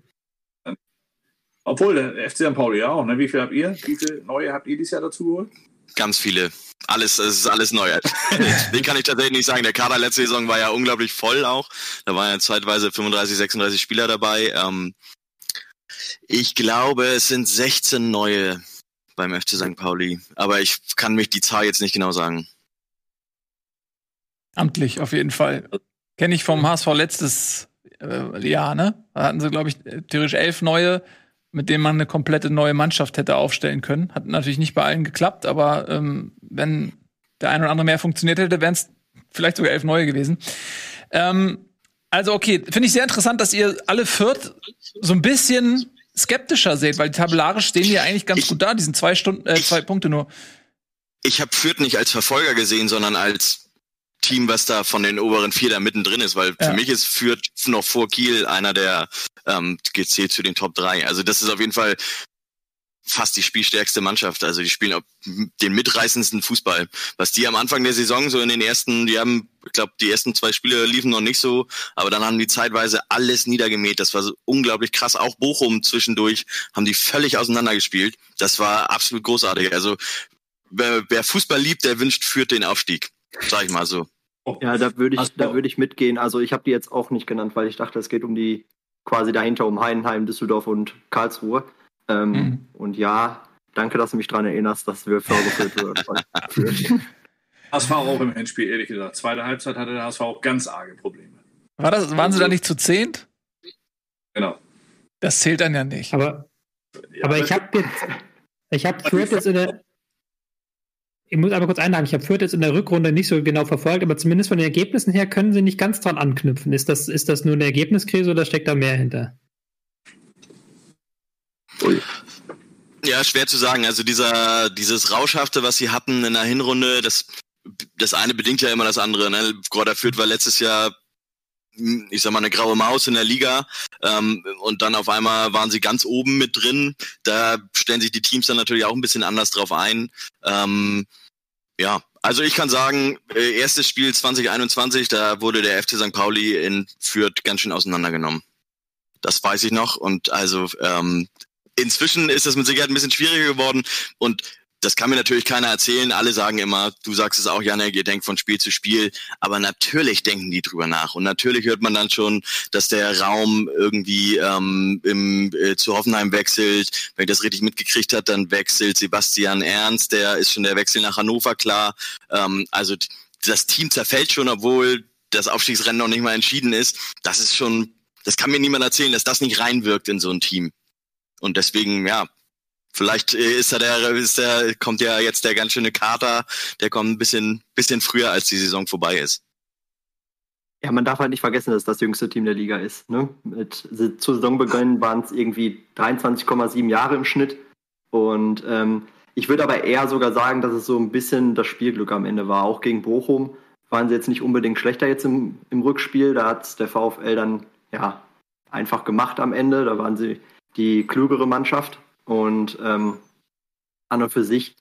Obwohl, der FC St. Pauli ja auch, ne? Wie viele habt ihr? Wie viele neue habt ihr dieses Jahr dazu geholt? Ganz viele. Alles, es ist alles neu. [laughs] Den kann ich tatsächlich nicht sagen. Der Kader letzte Saison war ja unglaublich voll auch. Da waren ja zeitweise 35, 36 Spieler dabei. Ähm, ich glaube, es sind 16 neue beim FC St. Pauli. Aber ich kann mich die Zahl jetzt nicht genau sagen. Amtlich auf jeden Fall. Kenne ich vom HSV letztes äh, Jahr, ne? Da hatten sie, glaube ich, theoretisch elf neue, mit denen man eine komplette neue Mannschaft hätte aufstellen können. Hat natürlich nicht bei allen geklappt, aber ähm, wenn der ein oder andere mehr funktioniert hätte, wären es vielleicht sogar elf neue gewesen. Ähm, also okay, finde ich sehr interessant, dass ihr alle Viert so ein bisschen skeptischer seht, weil tabellarisch stehen die eigentlich ganz ich, gut da, die sind zwei Stunden, äh, zwei Punkte nur. Ich habe Fürth nicht als Verfolger gesehen, sondern als Team, was da von den oberen vier da mittendrin ist, weil ja. für mich ist führt noch vor Kiel einer der ähm, gezählt zu den Top drei. Also das ist auf jeden Fall fast die spielstärkste Mannschaft. Also die spielen den mitreißendsten Fußball. Was die am Anfang der Saison so in den ersten, die haben, ich glaube, die ersten zwei Spiele liefen noch nicht so, aber dann haben die zeitweise alles niedergemäht. Das war so unglaublich krass. Auch Bochum zwischendurch haben die völlig auseinandergespielt. Das war absolut großartig. Also wer, wer Fußball liebt, der wünscht führt den Aufstieg. Sag ich mal so. Ja, da würde ich, da würde ich mitgehen. Also ich habe die jetzt auch nicht genannt, weil ich dachte, es geht um die quasi dahinter um Heidenheim, Düsseldorf und Karlsruhe. Ähm, mhm. Und ja, danke, dass du mich daran erinnerst, dass wir vorgeführt wird. [laughs] HSV auch im Endspiel, ehrlich gesagt. Zweite Halbzeit hatte der HSV auch ganz arge Probleme. War das, waren sie da nicht zu zehnt? Genau. Das zählt dann ja nicht. Aber, ja, aber ich habe jetzt, ich habe jetzt in der, ich muss aber kurz einhaken, ich habe Fürth jetzt in der Rückrunde nicht so genau verfolgt, aber zumindest von den Ergebnissen her können sie nicht ganz dran anknüpfen. Ist das, ist das nur eine Ergebniskrise oder steckt da mehr hinter? Ui. Ja, schwer zu sagen. Also dieser, dieses Rauschhafte, was sie hatten in der Hinrunde, das, das eine bedingt ja immer das andere. Ne? Gorda Fürth war letztes Jahr ich sag mal, eine graue Maus in der Liga ähm, und dann auf einmal waren sie ganz oben mit drin. Da stellen sich die Teams dann natürlich auch ein bisschen anders drauf ein. Ähm, ja, also ich kann sagen, äh, erstes Spiel 2021, da wurde der FC St. Pauli in Fürth ganz schön auseinandergenommen. Das weiß ich noch und also ähm, inzwischen ist das mit Sicherheit ein bisschen schwieriger geworden und das kann mir natürlich keiner erzählen. Alle sagen immer, du sagst es auch, Janek, ihr denkt von Spiel zu Spiel. Aber natürlich denken die drüber nach. Und natürlich hört man dann schon, dass der Raum irgendwie ähm, im, äh, zu Hoffenheim wechselt. Wenn ich das richtig mitgekriegt hat, dann wechselt Sebastian Ernst. Der ist schon der Wechsel nach Hannover klar. Ähm, also das Team zerfällt schon, obwohl das Aufstiegsrennen noch nicht mal entschieden ist. Das ist schon, das kann mir niemand erzählen, dass das nicht reinwirkt in so ein Team. Und deswegen, ja, Vielleicht äh, ist da der, ist der, kommt ja jetzt der ganz schöne Kater, der kommt ein bisschen, bisschen früher, als die Saison vorbei ist. Ja, man darf halt nicht vergessen, dass das jüngste Team der Liga ist. Ne? Mit, zu Saisonbeginn waren es irgendwie 23,7 Jahre im Schnitt. Und ähm, ich würde aber eher sogar sagen, dass es so ein bisschen das Spielglück am Ende war. Auch gegen Bochum waren sie jetzt nicht unbedingt schlechter jetzt im, im Rückspiel. Da hat der VfL dann ja einfach gemacht am Ende. Da waren sie die klügere Mannschaft. Und ähm, an und für sich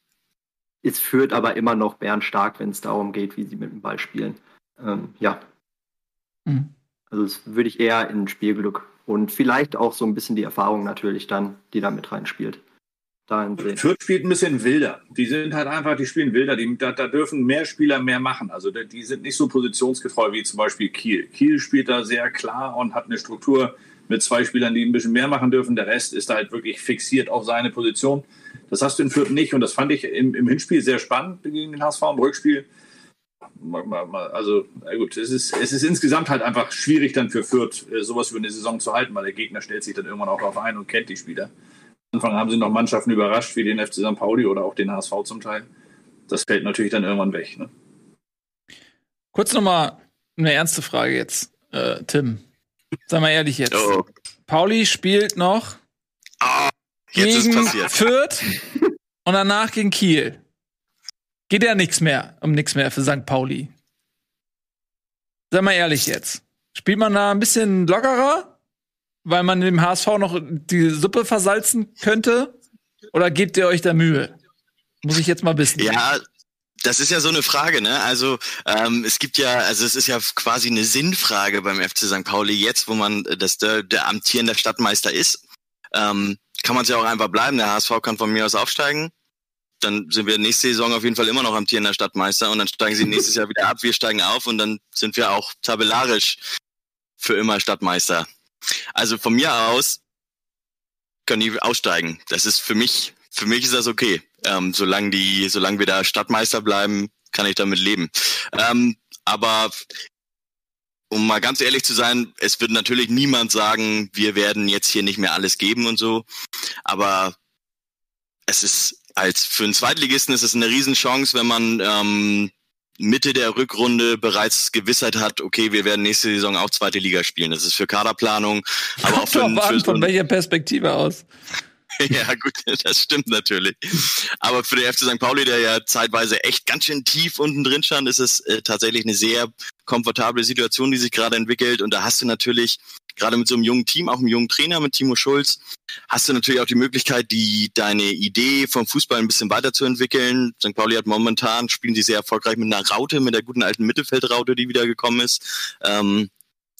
ist Fürth aber immer noch bärenstark, wenn es darum geht, wie sie mit dem Ball spielen. Ähm, ja. Mhm. Also das würde ich eher in Spielglück und vielleicht auch so ein bisschen die Erfahrung natürlich dann, die da mit reinspielt. Fürth spielt ein bisschen wilder. Die sind halt einfach, die spielen wilder. Die, da, da, dürfen mehr Spieler mehr machen. Also die sind nicht so positionsgetreu wie zum Beispiel Kiel. Kiel spielt da sehr klar und hat eine Struktur, mit zwei Spielern, die ein bisschen mehr machen dürfen. Der Rest ist halt wirklich fixiert auf seine Position. Das hast du in Fürth nicht und das fand ich im, im Hinspiel sehr spannend gegen den HSV im Rückspiel. Also, na gut, es ist, es ist insgesamt halt einfach schwierig dann für Fürth, äh, sowas über eine Saison zu halten, weil der Gegner stellt sich dann irgendwann auch darauf ein und kennt die Spieler. Anfang haben sie noch Mannschaften überrascht, wie den FC St. Pauli oder auch den HSV zum Teil. Das fällt natürlich dann irgendwann weg. Ne? Kurz nochmal eine ernste Frage jetzt, äh, Tim. Sag mal ehrlich jetzt. Oh. Pauli spielt noch oh, gegen Fürth und danach gegen Kiel. Geht ja nichts mehr um nichts mehr für St. Pauli. Sag mal ehrlich jetzt. Spielt man da ein bisschen lockerer, weil man dem HSV noch die Suppe versalzen könnte? Oder gebt ihr euch da Mühe? Muss ich jetzt mal wissen. Ja, das ist ja so eine Frage, ne? Also ähm, es gibt ja, also es ist ja quasi eine Sinnfrage beim FC St. Pauli jetzt, wo man äh, das der, der amtierende Stadtmeister ist. Ähm, kann man es ja auch einfach bleiben. Der HSV kann von mir aus aufsteigen. Dann sind wir nächste Saison auf jeden Fall immer noch amtierender Stadtmeister und dann steigen sie nächstes Jahr wieder ab. Wir steigen auf und dann sind wir auch tabellarisch für immer Stadtmeister. Also von mir aus können die aussteigen. Das ist für mich, für mich ist das okay. Ähm, solange die, solange wir da Stadtmeister bleiben, kann ich damit leben. Ähm, aber um mal ganz ehrlich zu sein, es wird natürlich niemand sagen, wir werden jetzt hier nicht mehr alles geben und so. Aber es ist als für einen Zweitligisten ist es eine Riesenchance, wenn man ähm, Mitte der Rückrunde bereits Gewissheit hat, okay, wir werden nächste Saison auch zweite Liga spielen. Das ist für Kaderplanung, aber auch für, für von welcher Perspektive aus? [laughs] ja, gut, [laughs] das stimmt natürlich. Aber für den FC St. Pauli, der ja zeitweise echt ganz schön tief unten drin stand, ist es äh, tatsächlich eine sehr komfortable Situation, die sich gerade entwickelt. Und da hast du natürlich, gerade mit so einem jungen Team, auch einem jungen Trainer, mit Timo Schulz, hast du natürlich auch die Möglichkeit, die deine Idee vom Fußball ein bisschen weiterzuentwickeln. St. Pauli hat momentan, spielen sie sehr erfolgreich mit einer Raute, mit der guten alten Mittelfeldraute, die wieder gekommen ist. Ähm,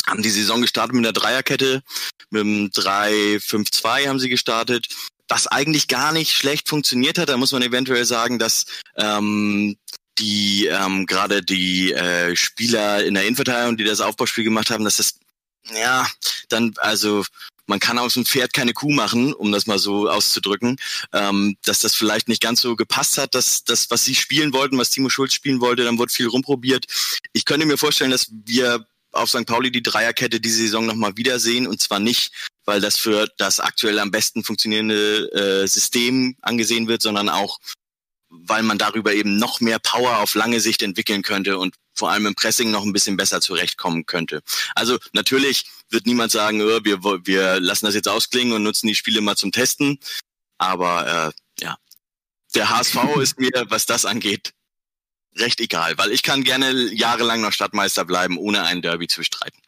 haben die Saison gestartet mit einer Dreierkette, mit einem 3-5-2 haben sie gestartet, was eigentlich gar nicht schlecht funktioniert hat. Da muss man eventuell sagen, dass ähm, die ähm, gerade die äh, Spieler in der Innenverteidigung, die das Aufbauspiel gemacht haben, dass das ja dann also man kann aus dem Pferd keine Kuh machen, um das mal so auszudrücken, ähm, dass das vielleicht nicht ganz so gepasst hat, dass das, was sie spielen wollten, was Timo Schulz spielen wollte, dann wurde viel rumprobiert. Ich könnte mir vorstellen, dass wir auf St. Pauli die Dreierkette diese Saison nochmal wiedersehen und zwar nicht, weil das für das aktuell am besten funktionierende äh, System angesehen wird, sondern auch, weil man darüber eben noch mehr Power auf lange Sicht entwickeln könnte und vor allem im Pressing noch ein bisschen besser zurechtkommen könnte. Also natürlich wird niemand sagen, oh, wir, wir lassen das jetzt ausklingen und nutzen die Spiele mal zum Testen. Aber äh, ja, der HSV [laughs] ist mir, was das angeht, recht egal, weil ich kann gerne jahrelang noch Stadtmeister bleiben, ohne ein Derby zu bestreiten.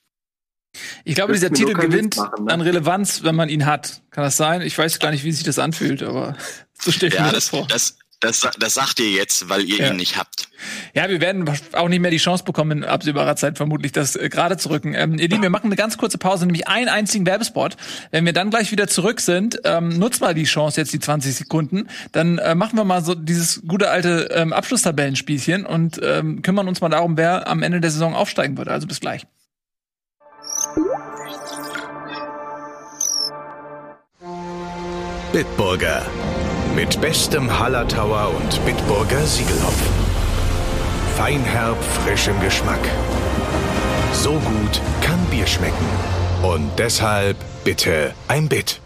Ich glaube, dieser Titel gewinnt machen, ne? an Relevanz, wenn man ihn hat. Kann das sein? Ich weiß gar nicht, wie sich das anfühlt, aber [laughs] so steht ja, mir das, das vor. Das, das, das sagt ihr jetzt, weil ihr ja. ihn nicht habt. Ja, wir werden auch nicht mehr die Chance bekommen, in absehbarer Zeit vermutlich das äh, gerade zu rücken. Ähm, ihr Lieben, wir machen eine ganz kurze Pause, nämlich einen einzigen Werbespot. Wenn wir dann gleich wieder zurück sind, ähm, nutzt mal die Chance jetzt, die 20 Sekunden. Dann äh, machen wir mal so dieses gute alte ähm, Abschlusstabellenspielchen und ähm, kümmern uns mal darum, wer am Ende der Saison aufsteigen wird. Also bis gleich. Bitburger mit bestem Hallertauer und Bitburger Siegelhopfen. Feinherb, frisch im Geschmack. So gut kann Bier schmecken. Und deshalb bitte ein Bit.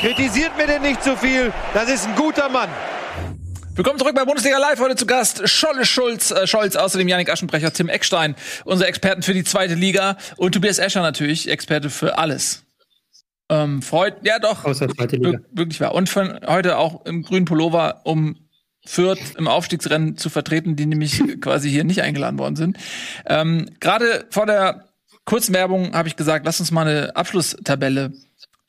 Kritisiert mir denn nicht zu so viel. Das ist ein guter Mann. Willkommen zurück bei Bundesliga Live. Heute zu Gast Scholle Schulz, äh, Scholz, außerdem Janik Aschenbrecher, Tim Eckstein, unsere Experten für die zweite Liga und Tobias Escher natürlich, Experte für alles. Ähm, freut, ja doch, Außer zweite Liga. wirklich wahr. Und von heute auch im grünen Pullover, um Fürth im Aufstiegsrennen zu vertreten, die nämlich [laughs] quasi hier nicht eingeladen worden sind. Ähm, Gerade vor der kurzen Werbung habe ich gesagt, lass uns mal eine Abschlusstabelle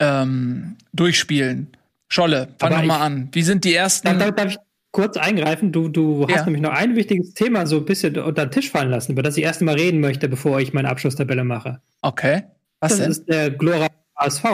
ähm, durchspielen. Scholle, fang doch mal an. Wie sind die ersten? Darf, darf, ich, kurz eingreifen. Du, du hast ja. nämlich noch ein wichtiges Thema so ein bisschen unter den Tisch fallen lassen, über das ich erst mal reden möchte, bevor ich meine Abschlusstabelle mache. Okay. Was das denn? ist der Glora ASV.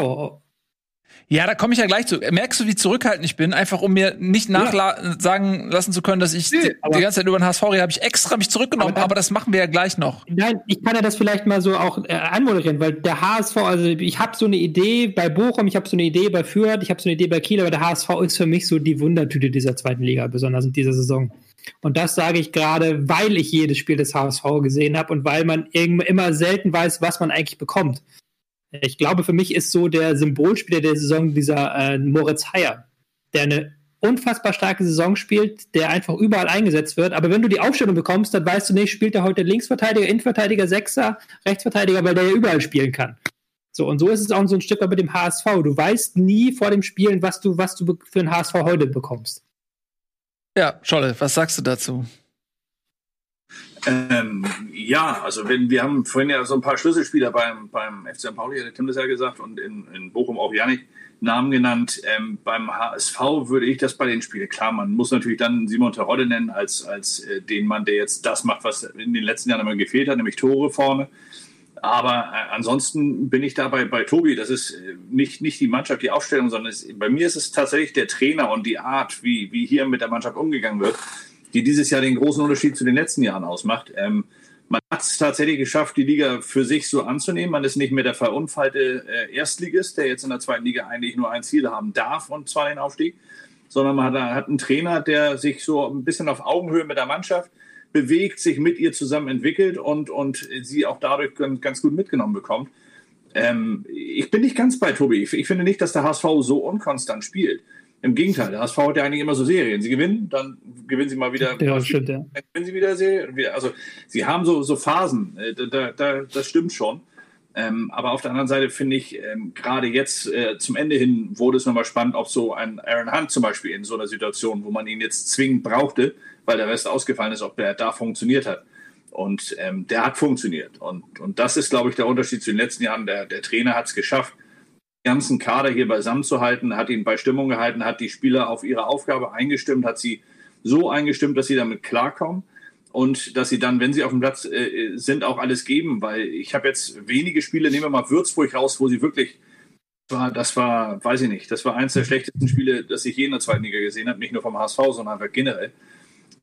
Ja, da komme ich ja gleich zu. Merkst du, wie zurückhaltend ich bin? Einfach um mir nicht nachsagen ja. lassen zu können, dass ich nee, die, ganze Zeit über den HSV rede, habe ich extra mich zurückgenommen, aber, dann, aber, das machen wir ja gleich noch. Nein, ich kann ja das vielleicht mal so auch äh, anmoderieren, weil der HSV, also ich habe so eine Idee bei Bochum, ich habe so eine Idee bei Fürth, ich habe so eine Idee bei Kiel, aber der HSV ist für mich so die Wundertüte dieser zweiten Liga, besonders in dieser Saison. Und das sage ich gerade, weil ich jedes Spiel des HSV gesehen habe und weil man immer selten weiß, was man eigentlich bekommt. Ich glaube, für mich ist so der Symbolspieler der Saison dieser äh, Moritz Heyer, der eine unfassbar starke Saison spielt, der einfach überall eingesetzt wird. Aber wenn du die Aufstellung bekommst, dann weißt du nicht, spielt er heute Linksverteidiger, Innenverteidiger, Sechser, Rechtsverteidiger, weil der ja überall spielen kann. So, und so ist es auch so ein Stück weit mit dem HSV. Du weißt nie vor dem Spielen, was du, was du für den HSV heute bekommst. Ja, Scholle, was sagst du dazu? Ähm, ja, also wenn wir haben vorhin ja so ein paar Schlüsselspieler beim, beim FC St. Pauli, hat Tim das ja gesagt, und in, in Bochum auch Janik Namen genannt. Ähm, beim HSV würde ich das bei den Spielen, klar, man muss natürlich dann Simon Terodde nennen als, als äh, den Mann, der jetzt das macht, was in den letzten Jahren immer gefehlt hat, nämlich Tore vorne. Aber äh, ansonsten bin ich dabei bei Tobi. Das ist äh, nicht, nicht die Mannschaft, die Aufstellung, sondern es, bei mir ist es tatsächlich der Trainer und die Art, wie, wie hier mit der Mannschaft umgegangen wird die dieses Jahr den großen Unterschied zu den letzten Jahren ausmacht. Ähm, man hat es tatsächlich geschafft, die Liga für sich so anzunehmen. Man ist nicht mehr der verunfallte äh, Erstligist, der jetzt in der zweiten Liga eigentlich nur ein Ziel haben darf, und zwar den Aufstieg, sondern man hat, hat einen Trainer, der sich so ein bisschen auf Augenhöhe mit der Mannschaft bewegt, sich mit ihr zusammen entwickelt und, und sie auch dadurch ganz, gut mitgenommen bekommt. Ähm, ich bin nicht ganz bei Tobi. Ich, ich, finde nicht, dass der HSV so unkonstant spielt. Im Gegenteil, der HSV hat ja eigentlich immer so Serien. Sie gewinnen, dann gewinnen sie mal wieder. Ja, stimmt, ja. Dann gewinnen sie wieder Serien. Also sie haben so, so Phasen, äh, da, da, das stimmt schon. Ähm, aber auf der anderen Seite finde ich, ähm, gerade jetzt äh, zum Ende hin wurde es nochmal spannend, ob so ein Aaron Hunt zum Beispiel in so einer Situation, wo man ihn jetzt zwingend brauchte, weil der Rest ausgefallen ist, ob der da funktioniert hat. Und ähm, der hat funktioniert. Und, und das ist, glaube ich, der Unterschied zu den letzten Jahren. Der, der Trainer hat es geschafft, ganzen Kader hier beisammen zu halten, hat ihn bei Stimmung gehalten, hat die Spieler auf ihre Aufgabe eingestimmt, hat sie so eingestimmt, dass sie damit klarkommen und dass sie dann, wenn sie auf dem Platz äh, sind, auch alles geben, weil ich habe jetzt wenige Spiele, nehmen wir mal Würzburg raus, wo sie wirklich war, das war, weiß ich nicht, das war eins der schlechtesten Spiele, das ich je in der zweiten Liga gesehen habe, nicht nur vom HSV, sondern einfach generell.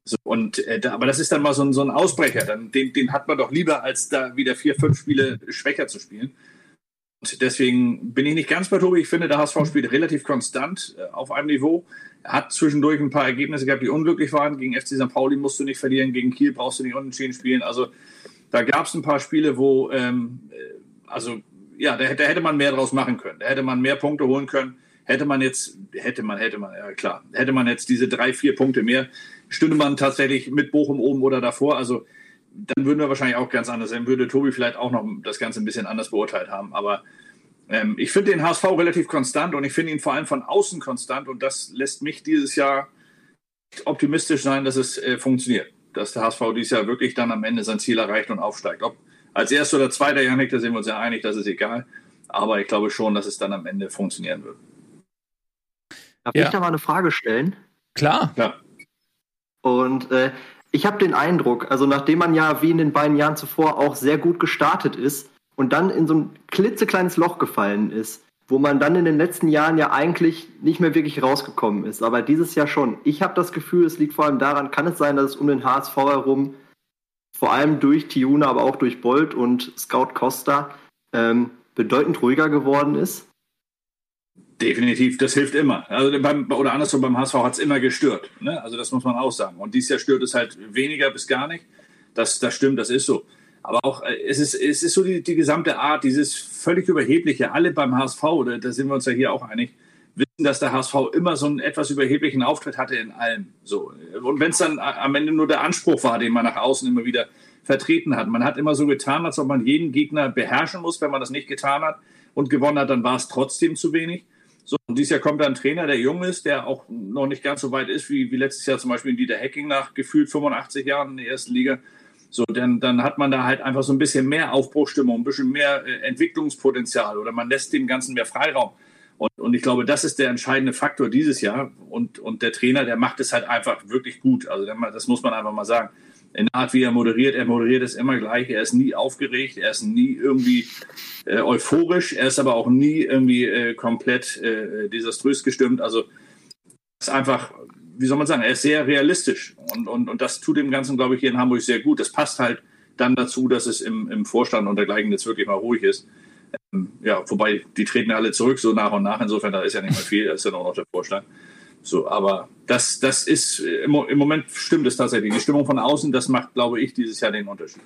So, und äh, da, aber das ist dann mal so ein, so ein Ausbrecher, dann, den, den hat man doch lieber, als da wieder vier, fünf Spiele schwächer zu spielen. Und deswegen bin ich nicht ganz bei Tobi. Ich finde, der HSV spielt relativ konstant äh, auf einem Niveau. Er hat zwischendurch ein paar Ergebnisse gehabt, die unglücklich waren. Gegen FC St. Pauli musst du nicht verlieren, gegen Kiel brauchst du nicht unentschieden spielen. Also da gab es ein paar Spiele, wo, ähm, äh, also ja, da, da, hätte man mehr draus machen können. Da hätte man mehr Punkte holen können. Hätte man jetzt, hätte man, hätte man, ja klar, hätte man jetzt diese drei, vier Punkte mehr, stünde man tatsächlich mit Bochum oben oder davor. Also dann würden wir wahrscheinlich auch ganz anders sein. Würde Tobi vielleicht auch noch das Ganze ein bisschen anders beurteilt haben. Aber ähm, ich finde den HSV relativ konstant und ich finde ihn vor allem von außen konstant und das lässt mich dieses Jahr optimistisch sein, dass es äh, funktioniert. Dass der HSV dieses Jahr wirklich dann am Ende sein Ziel erreicht und aufsteigt. Ob als erster oder zweiter Janik, da sind wir uns ja einig, das ist egal. Aber ich glaube schon, dass es dann am Ende funktionieren wird. Darf ja. ich da mal eine Frage stellen? Klar. Klar. Und äh, ich habe den Eindruck, also nachdem man ja wie in den beiden Jahren zuvor auch sehr gut gestartet ist und dann in so ein klitzekleines Loch gefallen ist, wo man dann in den letzten Jahren ja eigentlich nicht mehr wirklich rausgekommen ist, aber dieses Jahr schon. Ich habe das Gefühl, es liegt vor allem daran, kann es sein, dass es um den HSV herum, vor allem durch Tiuna, aber auch durch Bolt und Scout Costa, ähm, bedeutend ruhiger geworden ist? Definitiv, das hilft immer. Also beim, oder andersrum, beim HSV hat es immer gestört. Ne? Also das muss man auch sagen. Und dieses Jahr stört es halt weniger bis gar nicht. Das, das stimmt, das ist so. Aber auch, äh, es ist, es ist so die, die gesamte Art, dieses völlig überhebliche. Alle beim HSV, oder da sind wir uns ja hier auch einig, wissen, dass der HSV immer so einen etwas überheblichen Auftritt hatte in allem. So. Und wenn es dann am Ende nur der Anspruch war, den man nach außen immer wieder vertreten hat. Man hat immer so getan, als ob man jeden Gegner beherrschen muss. Wenn man das nicht getan hat und gewonnen hat, dann war es trotzdem zu wenig. So, und dieses Jahr kommt da ein Trainer, der jung ist, der auch noch nicht ganz so weit ist wie, wie letztes Jahr zum Beispiel in Dieter Hecking nach gefühlt 85 Jahren in der ersten Liga. So, dann, dann hat man da halt einfach so ein bisschen mehr Aufbruchstimmung, ein bisschen mehr äh, Entwicklungspotenzial oder man lässt dem Ganzen mehr Freiraum. Und, und ich glaube, das ist der entscheidende Faktor dieses Jahr. Und, und der Trainer, der macht es halt einfach wirklich gut. Also das muss man einfach mal sagen. In der Art, wie er moderiert. Er moderiert es immer gleich. Er ist nie aufgeregt. Er ist nie irgendwie äh, euphorisch. Er ist aber auch nie irgendwie äh, komplett äh, desaströs gestimmt. Also ist einfach, wie soll man sagen, er ist sehr realistisch. Und, und, und das tut dem Ganzen, glaube ich, hier in Hamburg sehr gut. Das passt halt dann dazu, dass es im, im Vorstand und dergleichen jetzt wirklich mal ruhig ist. Ähm, ja, wobei die treten alle zurück, so nach und nach. Insofern, da ist ja nicht mehr viel. Da ist ja nur noch der Vorstand. So, aber das, das ist im, im Moment stimmt es tatsächlich. Die Stimmung von außen, das macht, glaube ich, dieses Jahr den Unterschied.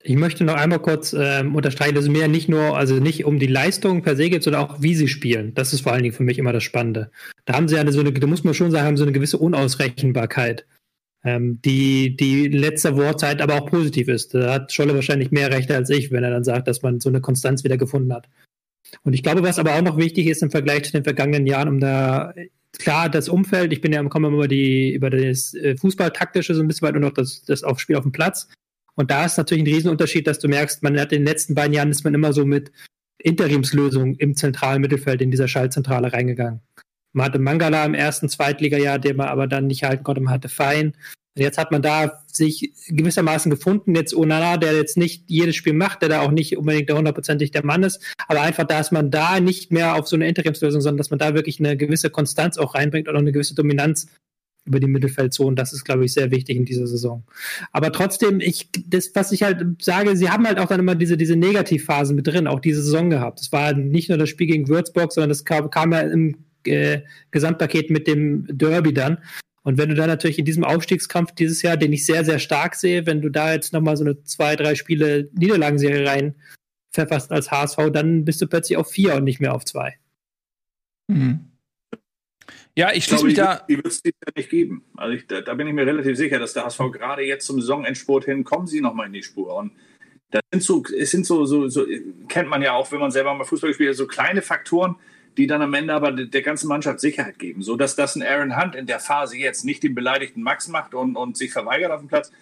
Ich möchte noch einmal kurz ähm, unterstreichen, dass es mir nicht nur, also nicht um die Leistung per se geht, sondern auch wie sie spielen. Das ist vor allen Dingen für mich immer das Spannende. Da haben sie eine so eine, da muss man schon sagen, haben sie eine gewisse Unausrechenbarkeit, ähm, die, die letzter Wortzeit aber auch positiv ist. Da hat Scholle wahrscheinlich mehr Rechte als ich, wenn er dann sagt, dass man so eine Konstanz wieder gefunden hat. Und ich glaube, was aber auch noch wichtig ist im Vergleich zu den vergangenen Jahren, um da klar, das Umfeld, ich bin ja komme immer über die, über das äh, Fußballtaktische so ein bisschen weit und noch das, das auf Spiel auf dem Platz. Und da ist natürlich ein Riesenunterschied, dass du merkst, man hat in den letzten beiden Jahren ist man immer so mit Interimslösungen im zentralen Mittelfeld in dieser Schaltzentrale reingegangen. Man hatte Mangala im ersten Zweitliga-Jahr, den man aber dann nicht halten konnte, man hatte Fein. Und jetzt hat man da sich gewissermaßen gefunden. Jetzt Onana, der jetzt nicht jedes Spiel macht, der da auch nicht unbedingt der hundertprozentig der Mann ist, aber einfach, dass man da nicht mehr auf so eine Interimslösung, sondern dass man da wirklich eine gewisse Konstanz auch reinbringt und auch eine gewisse Dominanz über die Mittelfeldzone. Das ist, glaube ich, sehr wichtig in dieser Saison. Aber trotzdem, ich, das, was ich halt sage, sie haben halt auch dann immer diese, diese Negativphasen mit drin, auch diese Saison gehabt. Es war nicht nur das Spiel gegen Würzburg, sondern es kam, kam ja im äh, Gesamtpaket mit dem Derby dann. Und wenn du da natürlich in diesem Aufstiegskampf dieses Jahr, den ich sehr, sehr stark sehe, wenn du da jetzt nochmal so eine zwei, drei Spiele Niederlagenserie rein pfefferst als HSV, dann bist du plötzlich auf vier und nicht mehr auf zwei. Mhm. Ja, ich schließe mich da. Die, wird es ja nicht geben. Also ich, da, da, bin ich mir relativ sicher, dass der HSV gerade jetzt zum Saisonendspurt hin, kommen sie nochmal in die Spur. Und das sind so, es sind so, so, so, kennt man ja auch, wenn man selber mal Fußball gespielt hat, so kleine Faktoren, die dann am Ende aber der ganzen Mannschaft Sicherheit geben. So dass das ein Aaron Hunt in der Phase jetzt nicht den beleidigten Max macht und, und sich verweigert auf dem Platz,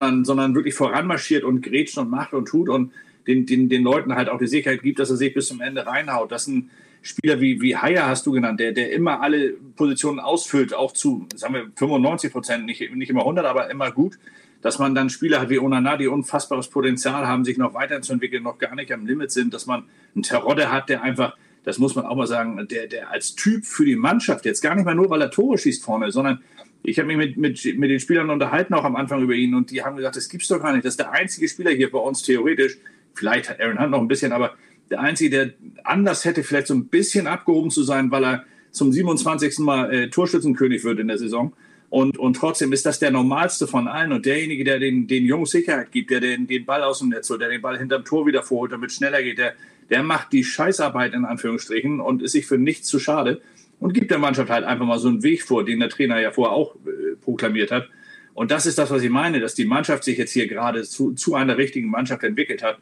sondern, wirklich voranmarschiert und grätscht und macht und tut und den, den, den Leuten halt auch die Sicherheit gibt, dass er sich bis zum Ende reinhaut. Dass ein Spieler wie, wie Haya hast du genannt, der, der immer alle Positionen ausfüllt, auch zu, sagen wir, 95 Prozent, nicht, nicht immer 100, aber immer gut. Dass man dann Spieler hat wie Onana, die unfassbares Potenzial haben, sich noch weiterzuentwickeln, noch gar nicht am Limit sind, dass man einen Terodde hat, der einfach das muss man auch mal sagen, der, der als Typ für die Mannschaft, jetzt gar nicht mal nur, weil er Tore schießt vorne, sondern ich habe mich mit, mit, mit den Spielern unterhalten, auch am Anfang über ihn, und die haben gesagt, das gibt's doch gar nicht. Das ist der einzige Spieler hier bei uns theoretisch, vielleicht hat Aaron Hunt noch ein bisschen, aber der einzige, der anders hätte, vielleicht so ein bisschen abgehoben zu sein, weil er zum 27. Mal äh, Torschützenkönig wird in der Saison. Und, und trotzdem ist das der normalste von allen und derjenige, der den, den Jungs Sicherheit gibt, der den, den Ball aus dem Netz holt, der den Ball hinterm Tor wieder vorholt, damit schneller geht, der, der macht die Scheißarbeit in Anführungsstrichen und ist sich für nichts zu schade und gibt der Mannschaft halt einfach mal so einen Weg vor, den der Trainer ja vorher auch äh, proklamiert hat. Und das ist das, was ich meine, dass die Mannschaft sich jetzt hier gerade zu, zu einer richtigen Mannschaft entwickelt hat.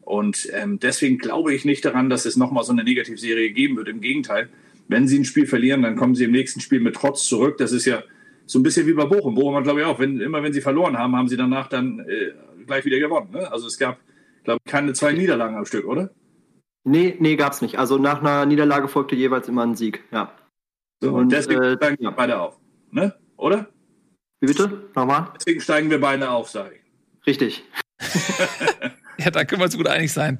Und ähm, deswegen glaube ich nicht daran, dass es nochmal so eine Negativserie geben wird. Im Gegenteil, wenn sie ein Spiel verlieren, dann kommen sie im nächsten Spiel mit Trotz zurück. Das ist ja so ein bisschen wie bei Bochum. Bochum hat, glaube ich, auch, wenn, immer wenn sie verloren haben, haben sie danach dann äh, gleich wieder gewonnen. Ne? Also es gab, glaube ich, keine zwei Niederlagen am Stück, oder? Nee, nee, gab's nicht. Also nach einer Niederlage folgte jeweils immer ein Sieg, ja. So, und, und deswegen äh, steigen wir beide auf, ne? Oder? Wie bitte? Nochmal? Deswegen steigen wir beide auf, sage ich. Richtig. [laughs] Ja, da können wir uns gut einig sein.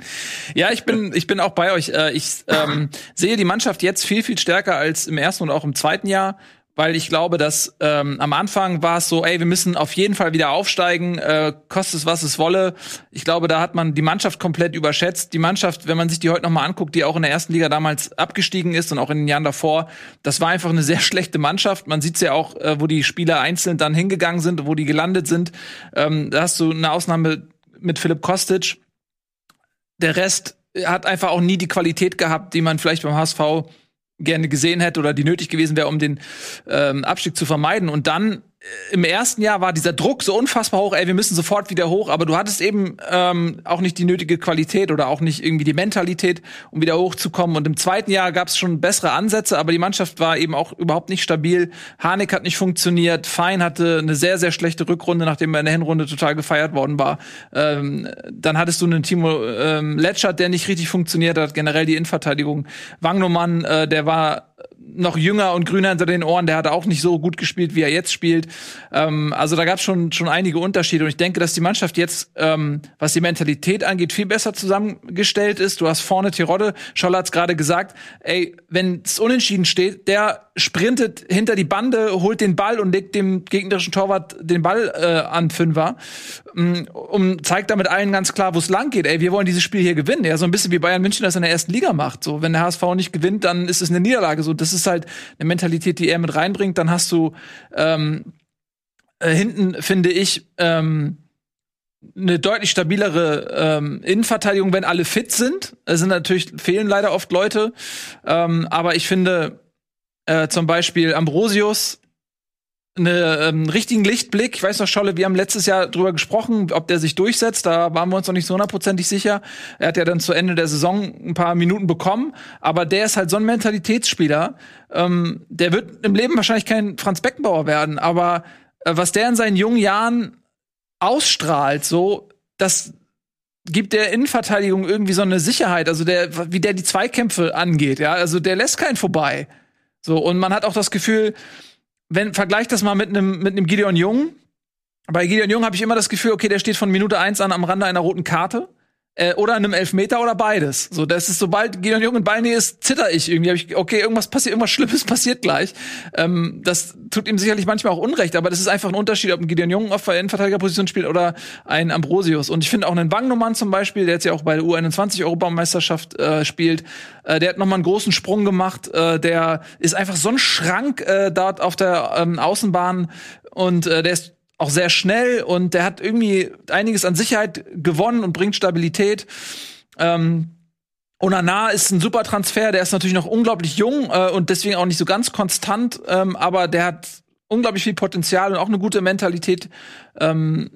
Ja, ich bin, ich bin auch bei euch. Äh, ich ähm, sehe die Mannschaft jetzt viel, viel stärker als im ersten und auch im zweiten Jahr weil ich glaube, dass ähm, am Anfang war es so, ey, wir müssen auf jeden Fall wieder aufsteigen, äh, kostet es was es wolle. Ich glaube, da hat man die Mannschaft komplett überschätzt. Die Mannschaft, wenn man sich die heute noch mal anguckt, die auch in der ersten Liga damals abgestiegen ist und auch in den Jahren davor, das war einfach eine sehr [laughs] schlechte Mannschaft. Man sieht ja auch, äh, wo die Spieler einzeln dann hingegangen sind, wo die gelandet sind. Ähm, da hast du eine Ausnahme mit Philipp Kostic. Der Rest hat einfach auch nie die Qualität gehabt, die man vielleicht beim HSV gerne gesehen hätte oder die nötig gewesen wäre, um den ähm, Abstieg zu vermeiden. Und dann im ersten Jahr war dieser Druck so unfassbar hoch, ey, wir müssen sofort wieder hoch, aber du hattest eben ähm, auch nicht die nötige Qualität oder auch nicht irgendwie die Mentalität, um wieder hochzukommen. Und im zweiten Jahr gab es schon bessere Ansätze, aber die Mannschaft war eben auch überhaupt nicht stabil. Harnik hat nicht funktioniert, Fein hatte eine sehr, sehr schlechte Rückrunde, nachdem er in der Hinrunde total gefeiert worden war. Ähm, dann hattest du einen Timo ähm, Letschert, der nicht richtig funktioniert hat, generell die Innenverteidigung. Wangnomann, äh, der war noch jünger und grüner hinter den Ohren, der hat auch nicht so gut gespielt, wie er jetzt spielt. Ähm, also da gab es schon, schon einige Unterschiede. Und ich denke, dass die Mannschaft jetzt, ähm, was die Mentalität angeht, viel besser zusammengestellt ist. Du hast vorne Tirode, Scholl hat's gerade gesagt, ey, wenn es unentschieden steht, der sprintet hinter die Bande, holt den Ball und legt dem gegnerischen Torwart den Ball äh, an Fünfer. Um, um zeigt damit allen ganz klar, wo es lang geht. Ey, wir wollen dieses Spiel hier gewinnen. Ja, so ein bisschen wie Bayern München das in der ersten Liga macht. So, wenn der HSV nicht gewinnt, dann ist es eine Niederlage. So, das ist halt eine Mentalität, die er mit reinbringt. Dann hast du ähm, äh, hinten, finde ich, ähm, eine deutlich stabilere ähm, Innenverteidigung, wenn alle fit sind. Es sind natürlich fehlen leider oft Leute, ähm, aber ich finde äh, zum Beispiel Ambrosius einen ähm, richtigen Lichtblick. Ich weiß noch, Scholle, wir haben letztes Jahr drüber gesprochen, ob der sich durchsetzt. Da waren wir uns noch nicht so hundertprozentig sicher. Er hat ja dann zu Ende der Saison ein paar Minuten bekommen. Aber der ist halt so ein Mentalitätsspieler. Ähm, der wird im Leben wahrscheinlich kein Franz Beckenbauer werden. Aber äh, was der in seinen jungen Jahren ausstrahlt, so, das gibt der Innenverteidigung irgendwie so eine Sicherheit. Also der, wie der die Zweikämpfe angeht. Ja, also der lässt keinen vorbei. So, und man hat auch das Gefühl, wenn vergleicht das mal mit einem mit einem Gideon Jung. Bei Gideon Jung habe ich immer das Gefühl, okay, der steht von Minute eins an am Rande einer roten Karte äh, oder einem Elfmeter oder beides. So, das ist sobald Gideon Jung in Ballnähe ist, zitter ich irgendwie. Hab ich, okay, irgendwas passiert, irgendwas Schlimmes [laughs] passiert gleich. Ähm, das tut ihm sicherlich manchmal auch Unrecht, aber das ist einfach ein Unterschied, ob ein Gideon Jung auf der Innenverteidigerposition spielt oder ein Ambrosius. Und ich finde auch einen Wangnummern zum Beispiel, der jetzt ja auch bei der U21 Europameisterschaft äh, spielt, äh, der hat nochmal einen großen Sprung gemacht. Äh, der ist einfach so ein Schrank äh, dort auf der ähm, Außenbahn und äh, der ist auch sehr schnell und der hat irgendwie einiges an Sicherheit gewonnen und bringt Stabilität. Ähm, Onana ist ein super Transfer, der ist natürlich noch unglaublich jung äh, und deswegen auch nicht so ganz konstant, ähm, aber der hat unglaublich viel Potenzial und auch eine gute Mentalität. Ähm,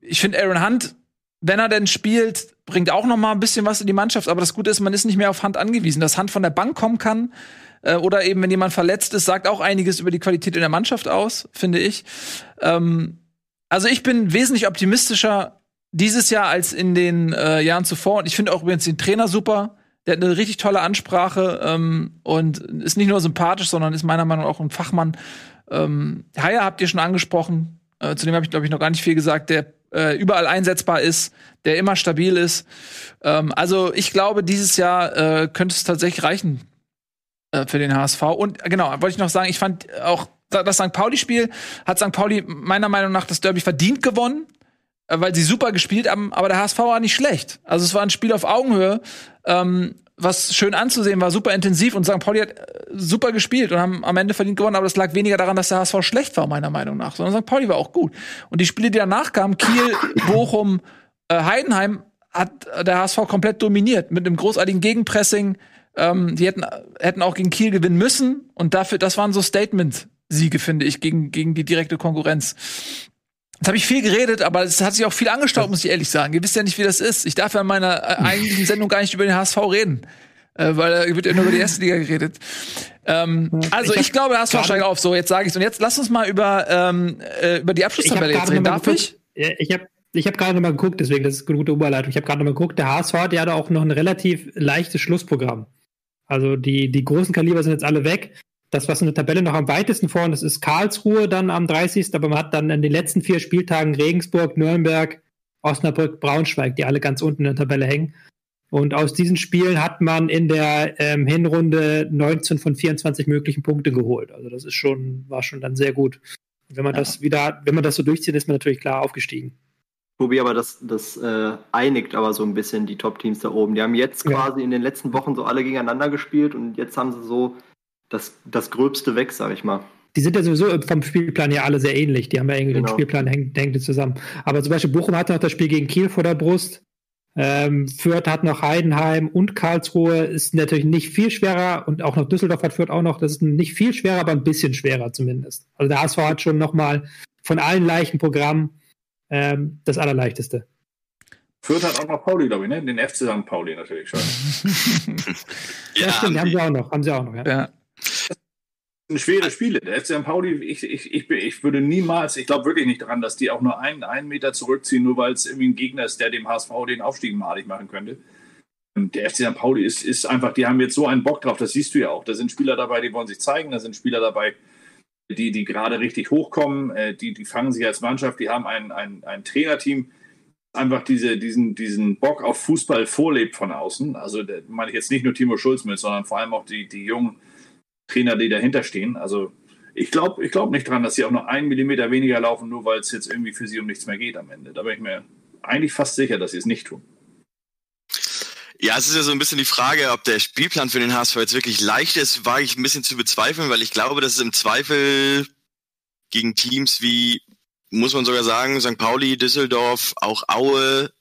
ich finde Aaron Hunt, wenn er denn spielt, bringt auch noch mal ein bisschen was in die Mannschaft, aber das Gute ist, man ist nicht mehr auf Hand angewiesen, dass Hand von der Bank kommen kann äh, oder eben wenn jemand verletzt ist, sagt auch einiges über die Qualität in der Mannschaft aus, finde ich. Ähm, also ich bin wesentlich optimistischer dieses Jahr als in den äh, Jahren zuvor. Und ich finde auch übrigens den Trainer super. Der hat eine richtig tolle Ansprache ähm, und ist nicht nur sympathisch, sondern ist meiner Meinung nach auch ein Fachmann. Ähm, Haya habt ihr schon angesprochen. Äh, zu dem habe ich, glaube ich, noch gar nicht viel gesagt. Der äh, überall einsetzbar ist, der immer stabil ist. Ähm, also ich glaube, dieses Jahr äh, könnte es tatsächlich reichen äh, für den HSV. Und genau, wollte ich noch sagen, ich fand auch das St. Pauli-Spiel hat St. Pauli meiner Meinung nach das Derby verdient gewonnen, äh, weil sie super gespielt haben, aber der HSV war nicht schlecht. Also es war ein Spiel auf Augenhöhe, ähm, was schön anzusehen war, super intensiv und St. Pauli hat äh, super gespielt und haben am Ende verdient gewonnen, aber das lag weniger daran, dass der HSV schlecht war, meiner Meinung nach, sondern St. Pauli war auch gut. Und die Spiele, die danach kamen, Kiel, [coughs] Bochum, äh, Heidenheim, hat der HSV komplett dominiert mit einem großartigen Gegenpressing. Ähm, die hätten, hätten auch gegen Kiel gewinnen müssen und dafür, das waren so Statement Siege, finde ich, gegen, gegen die direkte Konkurrenz. Jetzt habe ich viel geredet, aber es hat sich auch viel angestaut, muss ich ehrlich sagen. Ihr wisst ja nicht, wie das ist. Ich darf ja in meiner äh, eigentlichen Sendung gar nicht über den HSV reden. Äh, weil da wird ja nur über die [laughs] erste Liga geredet. Ähm, also ich, ich glaube, der HSV steigt auf. So, jetzt sage ich's. Und jetzt lass uns mal über, ähm, äh, über die Abschlusstabelle jetzt reden. Darf ich? Ich habe ich habe gerade noch mal geguckt, deswegen das ist eine gute Überleitung. Ich habe gerade noch mal geguckt, der HSV hat ja auch noch ein relativ leichtes Schlussprogramm. Also die, die großen Kaliber sind jetzt alle weg das, was in der Tabelle noch am weitesten vorne ist, ist Karlsruhe dann am 30. Aber man hat dann in den letzten vier Spieltagen Regensburg, Nürnberg, Osnabrück, Braunschweig, die alle ganz unten in der Tabelle hängen. Und aus diesen Spielen hat man in der ähm, Hinrunde 19 von 24 möglichen Punkte geholt. Also das ist schon, war schon dann sehr gut. Und wenn man ja. das wieder, wenn man das so durchzieht, ist man natürlich klar aufgestiegen. Tobi, aber das, das äh, einigt aber so ein bisschen die Top-Teams da oben. Die haben jetzt quasi in den letzten Wochen so alle gegeneinander gespielt und jetzt haben sie so das, das Gröbste weg, sag ich mal. Die sind ja sowieso vom Spielplan ja alle sehr ähnlich. Die haben ja irgendwie genau. den Spielplan hängt, hängt zusammen. Aber zum Beispiel Bochum hat noch das Spiel gegen Kiel vor der Brust. Ähm, Fürth hat noch Heidenheim und Karlsruhe. Ist natürlich nicht viel schwerer und auch noch Düsseldorf hat Fürth auch noch. Das ist nicht viel schwerer, aber ein bisschen schwerer zumindest. Also der HSV hat schon noch mal von allen leichten Programmen ähm, das allerleichteste. Fürth hat auch noch Pauli, glaube ich, ne? Den FC St. Pauli natürlich schon. [laughs] ja, ja, stimmt, haben, haben sie auch noch. Haben sie auch noch, ja. ja schwere Spiele. Der FC St. Pauli, ich, ich, ich, ich würde niemals, ich glaube wirklich nicht daran, dass die auch nur einen, einen Meter zurückziehen, nur weil es irgendwie ein Gegner ist, der dem HSV den Aufstieg malig machen könnte. der FC St. Pauli ist, ist einfach, die haben jetzt so einen Bock drauf, das siehst du ja auch. Da sind Spieler dabei, die wollen sich zeigen, da sind Spieler dabei, die, die gerade richtig hochkommen, äh, die, die fangen sich als Mannschaft, die haben ein, ein, ein Trainerteam, einfach diese, diesen, diesen Bock auf Fußball vorlebt von außen. Also da meine ich jetzt nicht nur Timo Schulz mit, sondern vor allem auch die, die jungen Trainer, die dahinter stehen. Also ich glaube ich glaub nicht dran, dass sie auch noch einen Millimeter weniger laufen, nur weil es jetzt irgendwie für sie um nichts mehr geht am Ende. Da bin ich mir eigentlich fast sicher, dass sie es nicht tun. Ja, es ist ja so ein bisschen die Frage, ob der Spielplan für den HSV jetzt wirklich leicht ist, wage ich ein bisschen zu bezweifeln, weil ich glaube, dass es im Zweifel gegen Teams wie, muss man sogar sagen, St. Pauli, Düsseldorf, auch Aue,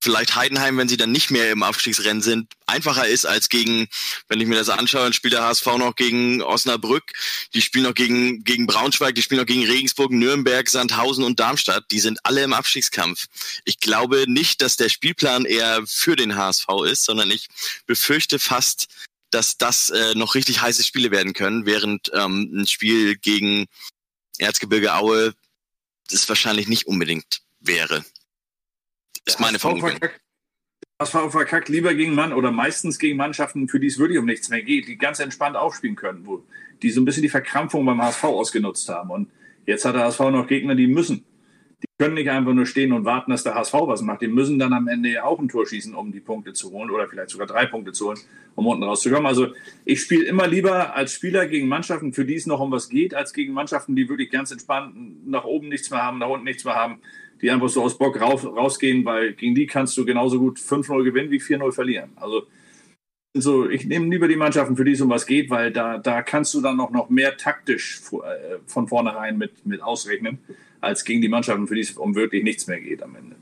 vielleicht Heidenheim, wenn sie dann nicht mehr im Aufstiegsrennen sind, einfacher ist als gegen, wenn ich mir das anschaue, dann spielt der HSV noch gegen Osnabrück, die spielen noch gegen, gegen Braunschweig, die spielen noch gegen Regensburg, Nürnberg, Sandhausen und Darmstadt. Die sind alle im Abstiegskampf. Ich glaube nicht, dass der Spielplan eher für den HSV ist, sondern ich befürchte fast, dass das äh, noch richtig heiße Spiele werden können, während ähm, ein Spiel gegen Erzgebirge Aue das wahrscheinlich nicht unbedingt wäre. Ist meine Vermutung. HSV verkackt lieber gegen Mann oder meistens gegen Mannschaften, für die es wirklich um nichts mehr geht, die ganz entspannt aufspielen können, wo die so ein bisschen die Verkrampfung beim HSV ausgenutzt haben. Und jetzt hat der HSV noch Gegner, die müssen. Die können nicht einfach nur stehen und warten, dass der HSV was macht. Die müssen dann am Ende ja auch ein Tor schießen, um die Punkte zu holen oder vielleicht sogar drei Punkte zu holen, um unten rauszukommen. Also ich spiele immer lieber als Spieler gegen Mannschaften, für die es noch um was geht, als gegen Mannschaften, die wirklich ganz entspannt nach oben nichts mehr haben, nach unten nichts mehr haben die einfach so aus Bock raus, rausgehen, weil gegen die kannst du genauso gut 5-0 gewinnen wie 4-0 verlieren. Also so, ich nehme lieber die Mannschaften, für die es um was geht, weil da, da kannst du dann noch, noch mehr taktisch äh, von vornherein mit, mit ausrechnen, als gegen die Mannschaften, für die es um wirklich nichts mehr geht am Ende.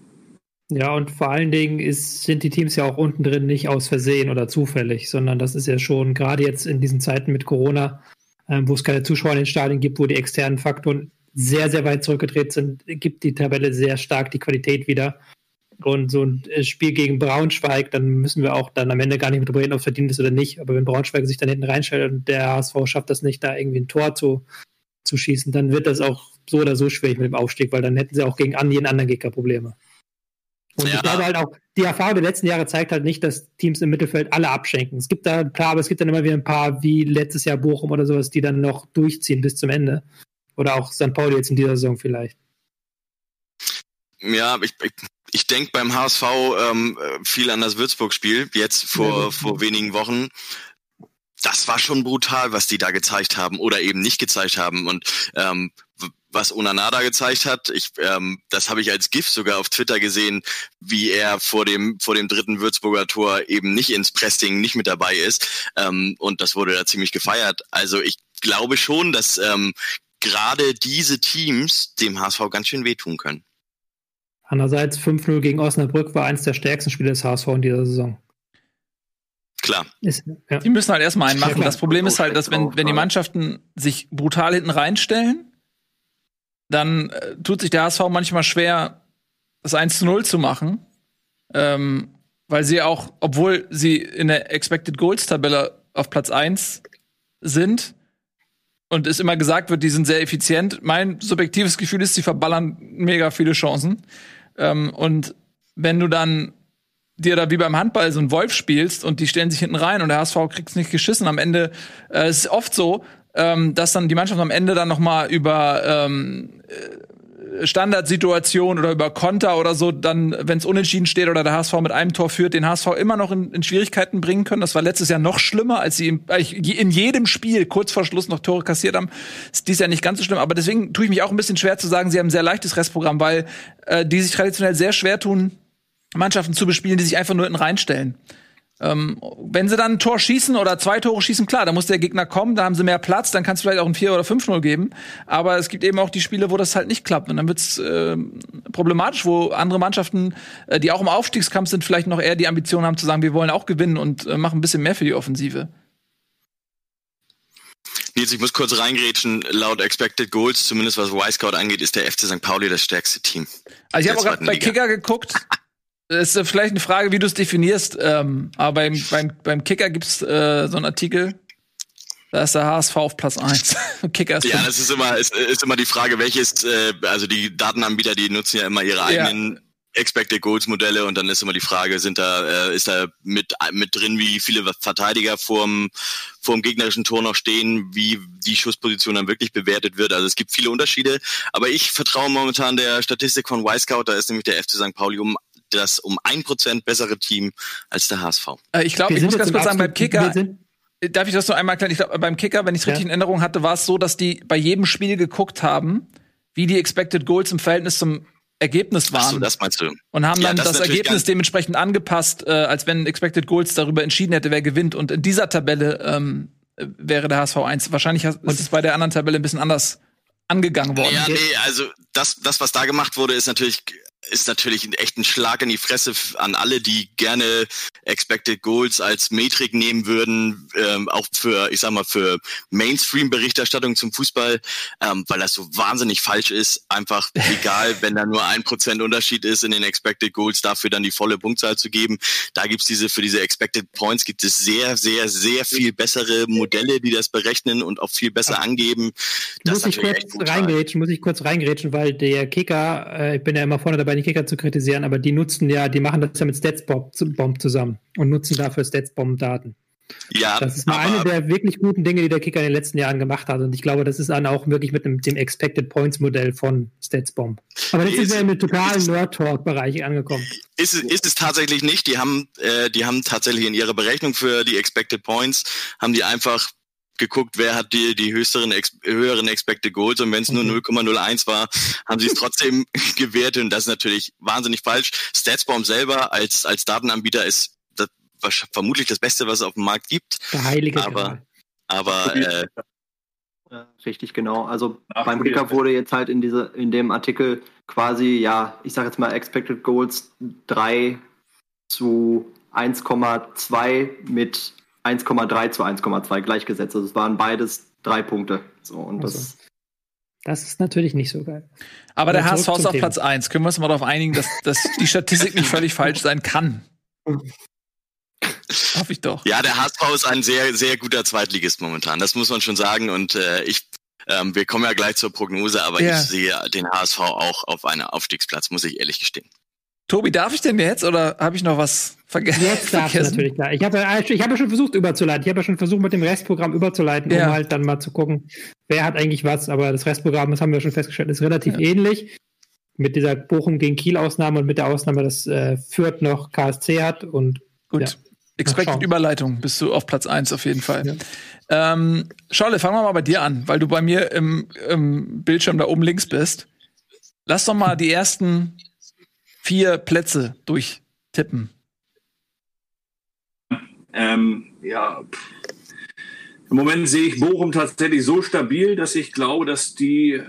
Ja, und vor allen Dingen ist, sind die Teams ja auch unten drin nicht aus Versehen oder zufällig, sondern das ist ja schon gerade jetzt in diesen Zeiten mit Corona, ähm, wo es keine Zuschauer in den Stadien gibt, wo die externen Faktoren sehr, sehr weit zurückgedreht sind, gibt die Tabelle sehr stark die Qualität wieder. Und so ein äh, Spiel gegen Braunschweig, dann müssen wir auch dann am Ende gar nicht mehr drüber reden, ob es verdient ist oder nicht. Aber wenn Braunschweig sich dann hinten reinstellt und der HSV schafft das nicht, da irgendwie ein Tor zu, zu schießen, dann wird das auch so oder so schwierig mit dem Aufstieg, weil dann hätten sie auch gegen jeden anderen Gegner Probleme. Und ja. ich glaube halt auch, die Erfahrung der letzten Jahre zeigt halt nicht, dass Teams im Mittelfeld alle abschenken. Es gibt da, klar, aber es gibt dann immer wieder ein paar, wie letztes Jahr Bochum oder sowas, die dann noch durchziehen bis zum Ende. Oder auch St. Pauli jetzt in dieser Saison vielleicht. Ja, ich, ich, ich denke beim HSV ähm, viel an das Würzburg-Spiel, jetzt vor, ja, vor wenigen Wochen. Das war schon brutal, was die da gezeigt haben oder eben nicht gezeigt haben. Und ähm, was Onanada gezeigt hat, ich, ähm, das habe ich als GIF sogar auf Twitter gesehen, wie er vor dem vor dem dritten Würzburger Tor eben nicht ins Pressing nicht mit dabei ist. Ähm, und das wurde da ziemlich gefeiert. Also ich glaube schon, dass ähm, gerade diese Teams dem HSV ganz schön wehtun können. Andererseits 5-0 gegen Osnabrück war eins der stärksten Spiele des HSV in dieser Saison. Klar. Ist, ja. Die müssen halt erstmal einen machen. Das Problem ist halt, dass wenn, wenn die Mannschaften sich brutal hinten reinstellen, dann äh, tut sich der HSV manchmal schwer, das 1 0 zu machen. Ähm, weil sie auch, obwohl sie in der Expected Goals Tabelle auf Platz 1 sind, und es immer gesagt wird, die sind sehr effizient. Mein subjektives Gefühl ist, sie verballern mega viele Chancen. Ähm, und wenn du dann dir da wie beim Handball so einen Wolf spielst und die stellen sich hinten rein und der HSV kriegt's nicht geschissen, am Ende äh, ist oft so, ähm, dass dann die Mannschaft am Ende dann noch mal über ähm, Standardsituation oder über Konter oder so, dann, wenn es unentschieden steht oder der HSV mit einem Tor führt, den HSV immer noch in, in Schwierigkeiten bringen können. Das war letztes Jahr noch schlimmer, als sie in, in jedem Spiel kurz vor Schluss noch Tore kassiert haben. Ist dies Jahr nicht ganz so schlimm, aber deswegen tue ich mich auch ein bisschen schwer zu sagen, sie haben ein sehr leichtes Restprogramm, weil äh, die sich traditionell sehr schwer tun, Mannschaften zu bespielen, die sich einfach nur hinten reinstellen. Ähm, wenn sie dann ein Tor schießen oder zwei Tore schießen, klar, da muss der Gegner kommen, da haben sie mehr Platz, dann kannst du vielleicht auch ein 4 oder 5-0 geben. Aber es gibt eben auch die Spiele, wo das halt nicht klappt. Und dann wird's äh, problematisch, wo andere Mannschaften, äh, die auch im Aufstiegskampf sind, vielleicht noch eher die Ambition haben zu sagen, wir wollen auch gewinnen und äh, machen ein bisschen mehr für die Offensive. Nils, ich muss kurz reingrätschen. Laut Expected Goals, zumindest was Y-Scout angeht, ist der FC St. Pauli das stärkste Team. Also ich habe auch gerade bei Kicker geguckt. [laughs] Das ist vielleicht eine Frage, wie du es definierst. Ähm, aber beim, beim, beim Kicker gibt's äh, so einen Artikel, da ist der HSV auf Platz 1. [laughs] Kicker ist Ja, das ist immer, ist, ist immer die Frage, welches, äh, also die Datenanbieter, die nutzen ja immer ihre eigenen Expected Goals Modelle und dann ist immer die Frage, sind da, äh, ist da mit, mit drin, wie viele Verteidiger vorm, vorm gegnerischen Tor noch stehen, wie die Schussposition dann wirklich bewertet wird. Also es gibt viele Unterschiede, aber ich vertraue momentan der Statistik von Y-Scout, da ist nämlich der FC St. Pauli um das um ein Prozent bessere Team als der HSV. Äh, ich glaube, ich muss ganz kurz sagen, beim Kicker, Darf ich das nur einmal erklären? Ich glaube, beim Kicker, wenn ich es richtig ja. in Erinnerung hatte, war es so, dass die bei jedem Spiel geguckt haben, wie die Expected Goals im Verhältnis zum Ergebnis waren. Ach so, das meinst du. Und haben dann ja, das, das Ergebnis dementsprechend angepasst, äh, als wenn Expected Goals darüber entschieden hätte, wer gewinnt. Und in dieser Tabelle ähm, wäre der HSV 1. Wahrscheinlich ist es bei der anderen Tabelle ein bisschen anders angegangen worden. Ja, nee, also das, das, was da gemacht wurde, ist natürlich ist natürlich ein echter Schlag in die Fresse an alle, die gerne Expected Goals als Metrik nehmen würden, ähm, auch für, ich sag mal, für Mainstream-Berichterstattung zum Fußball, ähm, weil das so wahnsinnig falsch ist. Einfach [laughs] egal, wenn da nur ein Prozent Unterschied ist in den Expected Goals, dafür dann die volle Punktzahl zu geben. Da gibt's diese, für diese Expected Points gibt es sehr, sehr, sehr viel bessere Modelle, die das berechnen und auch viel besser angeben. Das muss ich kurz reingrätschen, muss ich kurz reingrätschen, weil der Kicker, äh, ich bin ja immer vorne dabei, die Kicker zu kritisieren, aber die nutzen ja, die machen das ja mit StatsBomb zusammen und nutzen dafür StatsBomb-Daten. Ja, das ist mal eine der wirklich guten Dinge, die der Kicker in den letzten Jahren gemacht hat. Und ich glaube, das ist dann auch wirklich mit dem, dem Expected Points Modell von StatsBomb. Aber jetzt sind wir im totalen Nerd-Talk-Bereich angekommen. Ist, ist es tatsächlich nicht. Die haben, äh, die haben tatsächlich in ihrer Berechnung für die Expected Points, haben die einfach geguckt, wer hat die, die höchsteren, ex, höheren Expected Goals und wenn es nur 0,01 mhm. war, haben sie es [laughs] trotzdem gewertet und das ist natürlich wahnsinnig falsch. Statsbomb selber als, als Datenanbieter ist das, vermutlich das Beste, was es auf dem Markt gibt. Der heilige aber, aber äh, Richtig, genau. Also Ach, beim Kicker wurde jetzt halt in diese, in dem Artikel quasi, ja, ich sage jetzt mal Expected Goals 3 zu 1,2 mit 1,3 zu 1,2 gleichgesetzt. Also es waren beides drei Punkte. So, und also. das, das ist natürlich nicht so geil. Aber, der HSV ist auf Thema. Platz 1. Können wir uns mal darauf einigen, dass, dass die Statistik nicht völlig falsch sein kann? [laughs] Hoffe ich doch. Ja, der HSV ist ein sehr, sehr guter Zweitligist momentan. Das muss man schon sagen. Und äh, ich, ähm, wir kommen ja gleich zur Prognose, aber ja. ich sehe den HSV auch auf einem Aufstiegsplatz, muss ich ehrlich gestehen. Tobi, darf ich denn jetzt oder habe ich noch was vergessen? Jetzt darf ich natürlich klar. Ich habe ich hab ja schon versucht überzuleiten. Ich habe ja schon versucht mit dem Restprogramm überzuleiten, ja. um halt dann mal zu gucken, wer hat eigentlich was. Aber das Restprogramm, das haben wir schon festgestellt, ist relativ ja. ähnlich. Mit dieser Bochum gegen Kiel-Ausnahme und mit der Ausnahme, dass äh, Fürth noch KSC hat und gut. Ja. Expected Überleitung bist du auf Platz 1 auf jeden Fall. Ja. Ähm, Scholle, fangen wir mal bei dir an, weil du bei mir im, im Bildschirm da oben links bist. Lass doch mal die ersten vier Plätze durchtippen? Ähm, ja, im Moment sehe ich Bochum tatsächlich so stabil, dass ich glaube, dass die, äh,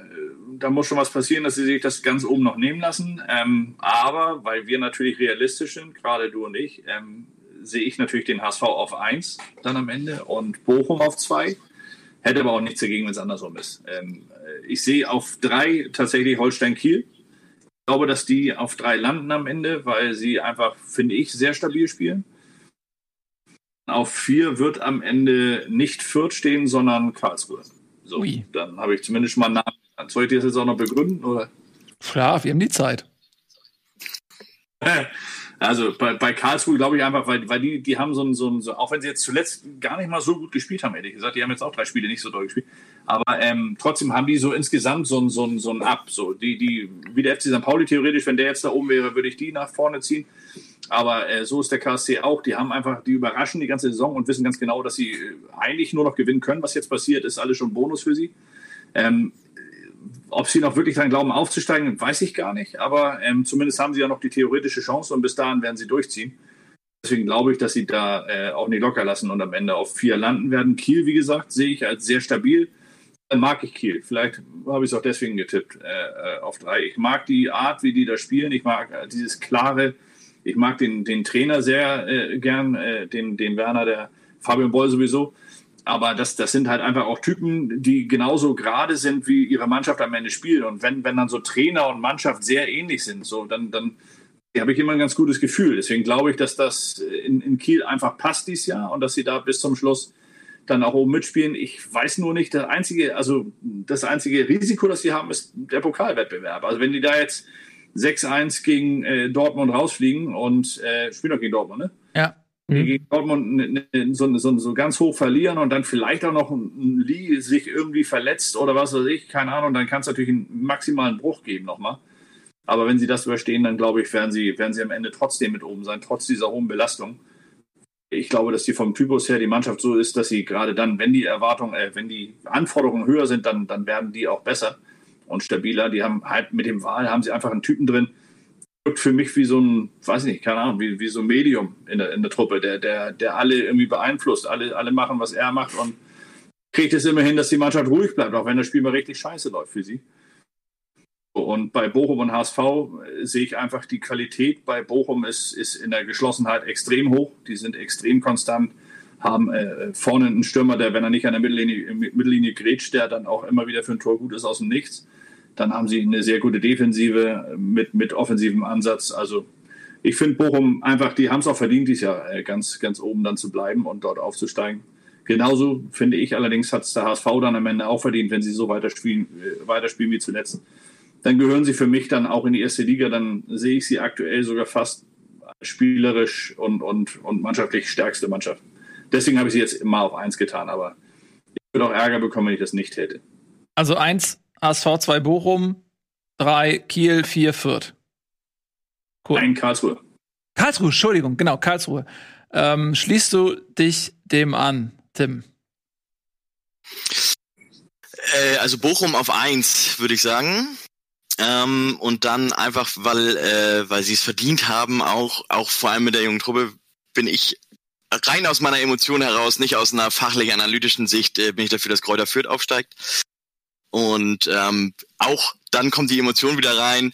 da muss schon was passieren, dass sie sich das ganz oben noch nehmen lassen. Ähm, aber weil wir natürlich realistisch sind, gerade du und ich, ähm, sehe ich natürlich den HSV auf 1 dann am Ende und Bochum auf 2. Hätte aber auch nichts dagegen, wenn es andersrum ist. Ähm, äh, ich sehe auf 3 tatsächlich Holstein Kiel glaube, dass die auf drei landen am Ende, weil sie einfach, finde ich, sehr stabil spielen. Auf vier wird am Ende nicht Fürth stehen, sondern Karlsruhe. So, Ui. dann habe ich zumindest mal einen Namen. Soll ich das jetzt auch noch begründen? Oder? Ja, wir haben die Zeit. [laughs] Also bei, bei Karlsruhe glaube ich einfach, weil, weil die, die haben so ein, so ein, so, auch wenn sie jetzt zuletzt gar nicht mal so gut gespielt haben, ehrlich gesagt, die haben jetzt auch drei Spiele nicht so doll gespielt, aber ähm, trotzdem haben die so insgesamt so ein, so ein, so ein Up. So, die, die, wie der FC St. Pauli theoretisch, wenn der jetzt da oben wäre, würde ich die nach vorne ziehen. Aber äh, so ist der KSC auch. Die haben einfach, die überraschen die ganze Saison und wissen ganz genau, dass sie äh, eigentlich nur noch gewinnen können. Was jetzt passiert, ist alles schon Bonus für sie. Ähm, ob sie noch wirklich daran glauben, aufzusteigen, weiß ich gar nicht. Aber ähm, zumindest haben sie ja noch die theoretische Chance und bis dahin werden sie durchziehen. Deswegen glaube ich, dass sie da äh, auch nicht locker lassen und am Ende auf vier landen werden. Kiel, wie gesagt, sehe ich als sehr stabil. Dann mag ich Kiel. Vielleicht habe ich es auch deswegen getippt äh, äh, auf drei. Ich mag die Art, wie die da spielen. Ich mag äh, dieses klare. Ich mag den, den Trainer sehr äh, gern, äh, den, den Werner, der Fabian Boll sowieso. Aber das, das sind halt einfach auch Typen, die genauso gerade sind, wie ihre Mannschaft am Ende spielt. Und wenn, wenn dann so Trainer und Mannschaft sehr ähnlich sind, so, dann, dann habe ich immer ein ganz gutes Gefühl. Deswegen glaube ich, dass das in, in Kiel einfach passt dieses Jahr und dass sie da bis zum Schluss dann auch oben mitspielen. Ich weiß nur nicht, das einzige, also das einzige Risiko, das sie haben, ist der Pokalwettbewerb. Also wenn die da jetzt 6-1 gegen äh, Dortmund rausfliegen und äh, spielen doch gegen Dortmund, ne? Ja. Mhm. Gegen Dortmund so, so, so, ganz hoch verlieren und dann vielleicht auch noch ein Lee sich irgendwie verletzt oder was weiß ich, keine Ahnung, dann kann es natürlich einen maximalen Bruch geben nochmal. Aber wenn sie das überstehen, dann glaube ich, werden sie, werden sie am Ende trotzdem mit oben sein, trotz dieser hohen Belastung. Ich glaube, dass die vom Typus her die Mannschaft so ist, dass sie gerade dann, wenn die Erwartungen, äh, wenn die Anforderungen höher sind, dann, dann werden die auch besser und stabiler. Die haben halt mit dem Wahl haben sie einfach einen Typen drin. Wirkt für mich wie so ein, weiß nicht, keine Ahnung, wie, wie so ein Medium in der, in der Truppe, der, der, der alle irgendwie beeinflusst. Alle, alle machen, was er macht und kriegt es immer hin, dass die Mannschaft ruhig bleibt, auch wenn das Spiel mal richtig scheiße läuft für sie. Und bei Bochum und HSV äh, sehe ich einfach, die Qualität bei Bochum ist, ist in der Geschlossenheit extrem hoch. Die sind extrem konstant, haben äh, vorne einen Stürmer, der, wenn er nicht an der Mittellinie, Mittellinie grätscht, der dann auch immer wieder für ein Tor gut ist aus dem Nichts. Dann haben sie eine sehr gute Defensive mit, mit offensivem Ansatz. Also ich finde Bochum einfach, die haben es auch verdient, dieses Jahr äh, ganz, ganz oben dann zu bleiben und dort aufzusteigen. Genauso finde ich allerdings, hat es der HSV dann am Ende auch verdient, wenn sie so weiterspielen, äh, weiterspielen wie zuletzt dann gehören sie für mich dann auch in die erste Liga. Dann sehe ich sie aktuell sogar fast spielerisch und, und, und mannschaftlich stärkste Mannschaft. Deswegen habe ich sie jetzt immer auf eins getan, aber ich würde auch Ärger bekommen, wenn ich das nicht hätte. Also eins ASV, zwei Bochum, drei Kiel, vier Fürth. Cool. Ein Karlsruhe. Karlsruhe, Entschuldigung, genau, Karlsruhe. Ähm, schließt du dich dem an, Tim? Äh, also Bochum auf eins, würde ich sagen. Ähm, und dann einfach, weil, äh, weil sie es verdient haben, auch, auch vor allem mit der jungen Truppe, bin ich rein aus meiner Emotion heraus, nicht aus einer fachlich-analytischen Sicht, äh, bin ich dafür, dass Kräuter Fürth aufsteigt. Und ähm, auch dann kommt die Emotion wieder rein.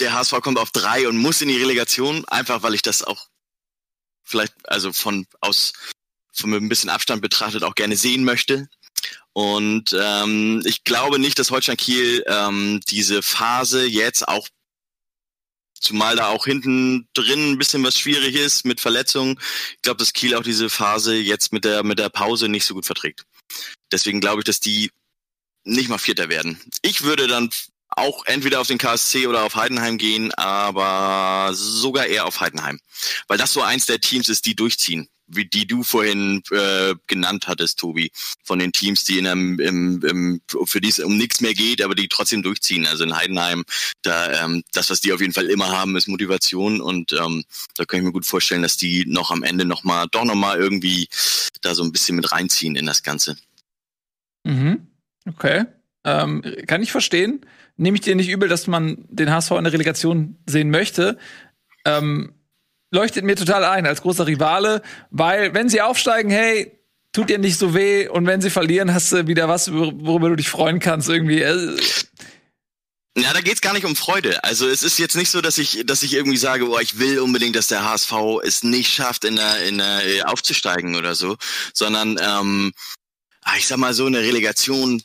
Der HSV kommt auf drei und muss in die Relegation, einfach weil ich das auch vielleicht, also von aus von ein bisschen Abstand betrachtet auch gerne sehen möchte. Und ähm, ich glaube nicht, dass Holstein Kiel ähm, diese Phase jetzt auch zumal da auch hinten drin ein bisschen was schwierig ist mit Verletzungen. Ich glaube, dass Kiel auch diese Phase jetzt mit der mit der Pause nicht so gut verträgt. Deswegen glaube ich, dass die nicht mal Vierter werden. Ich würde dann auch entweder auf den KSC oder auf Heidenheim gehen, aber sogar eher auf Heidenheim, weil das so eins der Teams ist, die durchziehen wie die du vorhin äh, genannt hattest, Tobi, von den Teams, die in einem, im, im, für die es um nichts mehr geht, aber die trotzdem durchziehen. Also in Heidenheim, da ähm, das, was die auf jeden Fall immer haben, ist Motivation und ähm, da kann ich mir gut vorstellen, dass die noch am Ende noch mal, doch noch mal irgendwie da so ein bisschen mit reinziehen in das Ganze. Mhm. Okay, ähm, kann ich verstehen. Nehme ich dir nicht übel, dass man den HSV in der Relegation sehen möchte. Ähm, leuchtet mir total ein als großer Rivale, weil wenn sie aufsteigen, hey, tut dir nicht so weh und wenn sie verlieren, hast du wieder was, worüber du dich freuen kannst irgendwie. Äh, ja, da geht's gar nicht um Freude. Also es ist jetzt nicht so, dass ich, dass ich irgendwie sage, oh, ich will unbedingt, dass der HSV es nicht schafft, in der, in der äh, aufzusteigen oder so, sondern ähm, ah, ich sag mal so eine Relegation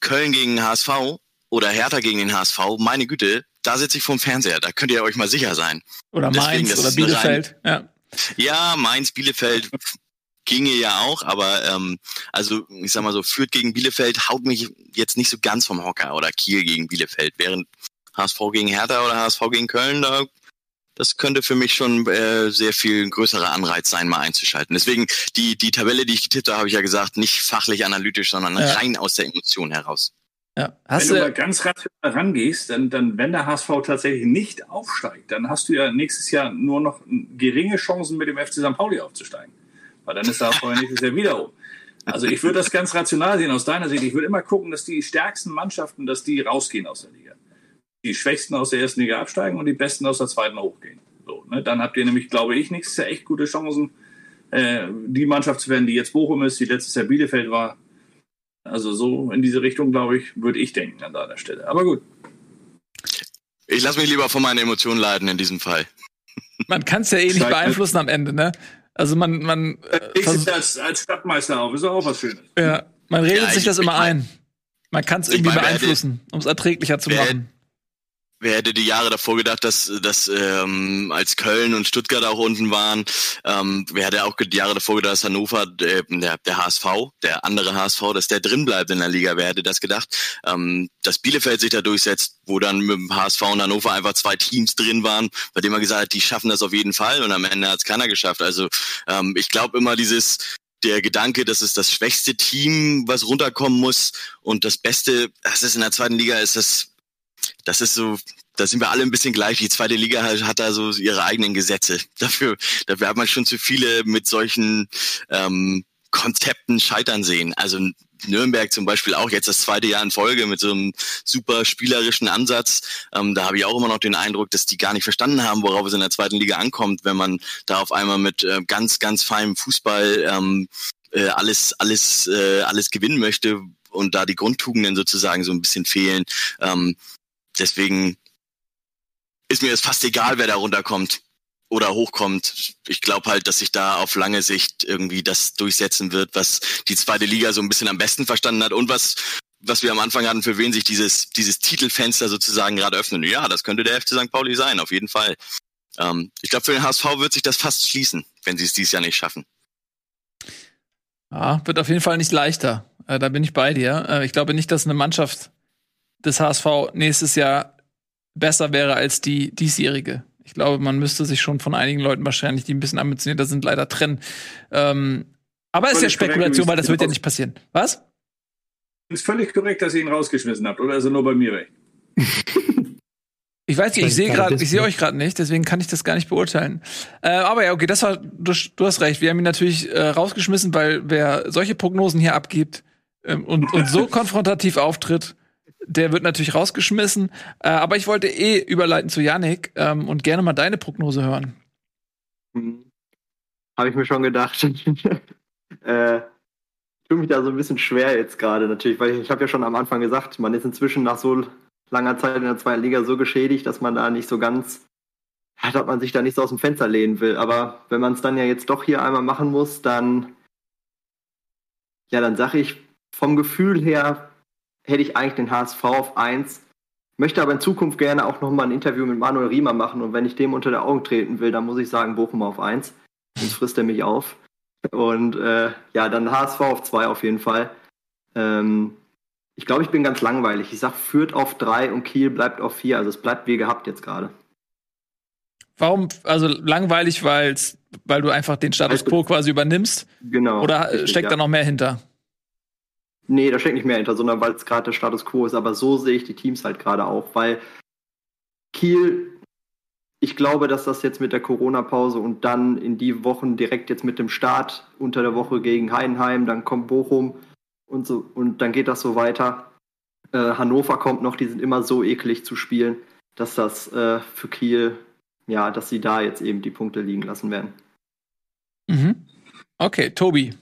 Köln gegen HSV oder Hertha gegen den HSV, meine Güte, da sitze ich vorm Fernseher, da könnt ihr euch mal sicher sein. Oder Deswegen, Mainz oder Bielefeld. Rein, ja. ja, Mainz, Bielefeld ginge ja auch, aber ähm, also ich sag mal so, Fürth gegen Bielefeld haut mich jetzt nicht so ganz vom Hocker oder Kiel gegen Bielefeld, während HSV gegen Hertha oder HSV gegen Köln, da das könnte für mich schon äh, sehr viel größerer Anreiz sein, mal einzuschalten. Deswegen die die Tabelle, die ich getippt habe, habe ich ja gesagt, nicht fachlich analytisch, sondern ja. rein aus der Emotion heraus. Ja. Hast wenn du mal ganz rational rangehst, dann, dann, wenn der HSV tatsächlich nicht aufsteigt, dann hast du ja nächstes Jahr nur noch geringe Chancen, mit dem FC St. Pauli aufzusteigen. Weil dann ist der HSV nächstes Jahr wieder oben. Also ich würde das ganz rational sehen aus deiner Sicht. Ich würde immer gucken, dass die stärksten Mannschaften, dass die rausgehen aus der Liga. Die schwächsten aus der ersten Liga absteigen und die besten aus der zweiten hochgehen. So, ne? Dann habt ihr nämlich, glaube ich, nächstes Jahr echt gute Chancen, äh, die Mannschaft zu werden, die jetzt Bochum ist, die letztes Jahr Bielefeld war. Also so in diese Richtung, glaube ich, würde ich denken an deiner Stelle. Aber gut. Ich lasse mich lieber von meinen Emotionen leiten in diesem Fall. Man kann es ja eh nicht beeinflussen am Ende, ne? Also man, man. Ich äh, sitze als, als Stadtmeister auf, ist auch was Schönes. Ja, man redet ja, sich das immer ein. Man kann es irgendwie beeinflussen, um es erträglicher zu machen. Wer hätte die Jahre davor gedacht, dass, dass ähm, als Köln und Stuttgart auch unten waren, ähm, wer hätte auch die Jahre davor gedacht, dass Hannover, äh, der, der HSV, der andere HSV, dass der drin bleibt in der Liga, wer hätte das gedacht? Ähm, dass Bielefeld sich da durchsetzt, wo dann mit dem HSV und Hannover einfach zwei Teams drin waren, bei denen man gesagt hat, die schaffen das auf jeden Fall und am Ende hat es keiner geschafft. Also ähm, ich glaube immer dieses der Gedanke, dass es das schwächste Team, was runterkommen muss und das Beste, das ist in der zweiten Liga, ist das das ist so, da sind wir alle ein bisschen gleich. Die zweite Liga hat, hat da so ihre eigenen Gesetze. Dafür, dafür hat man schon zu viele mit solchen ähm, Konzepten scheitern sehen. Also Nürnberg zum Beispiel auch jetzt das zweite Jahr in Folge mit so einem super spielerischen Ansatz. Ähm, da habe ich auch immer noch den Eindruck, dass die gar nicht verstanden haben, worauf es in der zweiten Liga ankommt, wenn man da auf einmal mit äh, ganz, ganz feinem Fußball ähm, äh, alles, alles, äh, alles gewinnen möchte und da die Grundtugenden sozusagen so ein bisschen fehlen. Ähm, Deswegen ist mir es fast egal, wer da runterkommt oder hochkommt. Ich glaube halt, dass sich da auf lange Sicht irgendwie das durchsetzen wird, was die zweite Liga so ein bisschen am besten verstanden hat und was was wir am Anfang hatten, für wen sich dieses dieses Titelfenster sozusagen gerade öffnen. Ja, das könnte der FC St. Pauli sein, auf jeden Fall. Ähm, ich glaube, für den HSV wird sich das fast schließen, wenn sie es dieses Jahr nicht schaffen. Ja, wird auf jeden Fall nicht leichter. Äh, da bin ich bei dir. Äh, ich glaube nicht, dass eine Mannschaft des HSV nächstes Jahr besser wäre als die diesjährige. Ich glaube, man müsste sich schon von einigen Leuten wahrscheinlich, die ein bisschen ambitionierter sind, leider trennen. Ähm, aber es ist ja Spekulation, weil das wird ja nicht passieren. Was? Ist völlig korrekt, dass ihr ihn rausgeschmissen habt, oder ist er nur bei mir weg? [laughs] Ich weiß nicht, ich sehe gerade, ich sehe euch gerade nicht, deswegen kann ich das gar nicht beurteilen. Äh, aber ja, okay, das war, du, du, hast recht. Wir haben ihn natürlich äh, rausgeschmissen, weil wer solche Prognosen hier abgibt ähm, und, und so [laughs] konfrontativ auftritt, der wird natürlich rausgeschmissen. Äh, aber ich wollte eh überleiten zu Yannick ähm, und gerne mal deine Prognose hören. Hm. Habe ich mir schon gedacht. [laughs] äh, ich tue mich da so ein bisschen schwer jetzt gerade natürlich, weil ich, ich habe ja schon am Anfang gesagt, man ist inzwischen nach so langer Zeit in der zweiten Liga so geschädigt, dass man da nicht so ganz, dass man sich da nicht so aus dem Fenster lehnen will. Aber wenn man es dann ja jetzt doch hier einmal machen muss, dann, ja, dann sage ich vom Gefühl her hätte ich eigentlich den HSV auf 1. Möchte aber in Zukunft gerne auch nochmal ein Interview mit Manuel Riemer machen und wenn ich dem unter der Augen treten will, dann muss ich sagen Bochum auf 1. Sonst frisst er mich auf. Und äh, ja, dann HSV auf 2 auf jeden Fall. Ähm, ich glaube, ich bin ganz langweilig. Ich sage Fürth auf 3 und Kiel bleibt auf 4. Also es bleibt wie gehabt jetzt gerade. Warum, also langweilig, weil du einfach den Status quo quasi übernimmst? Genau. Oder richtig, steckt ja. da noch mehr hinter? Nee, da steckt nicht mehr hinter, sondern weil es gerade der Status quo ist. Aber so sehe ich die Teams halt gerade auch, weil Kiel, ich glaube, dass das jetzt mit der Corona-Pause und dann in die Wochen direkt jetzt mit dem Start unter der Woche gegen Heidenheim, dann kommt Bochum und so und dann geht das so weiter. Äh, Hannover kommt noch, die sind immer so eklig zu spielen, dass das äh, für Kiel, ja, dass sie da jetzt eben die Punkte liegen lassen werden. Mhm. Okay, Tobi,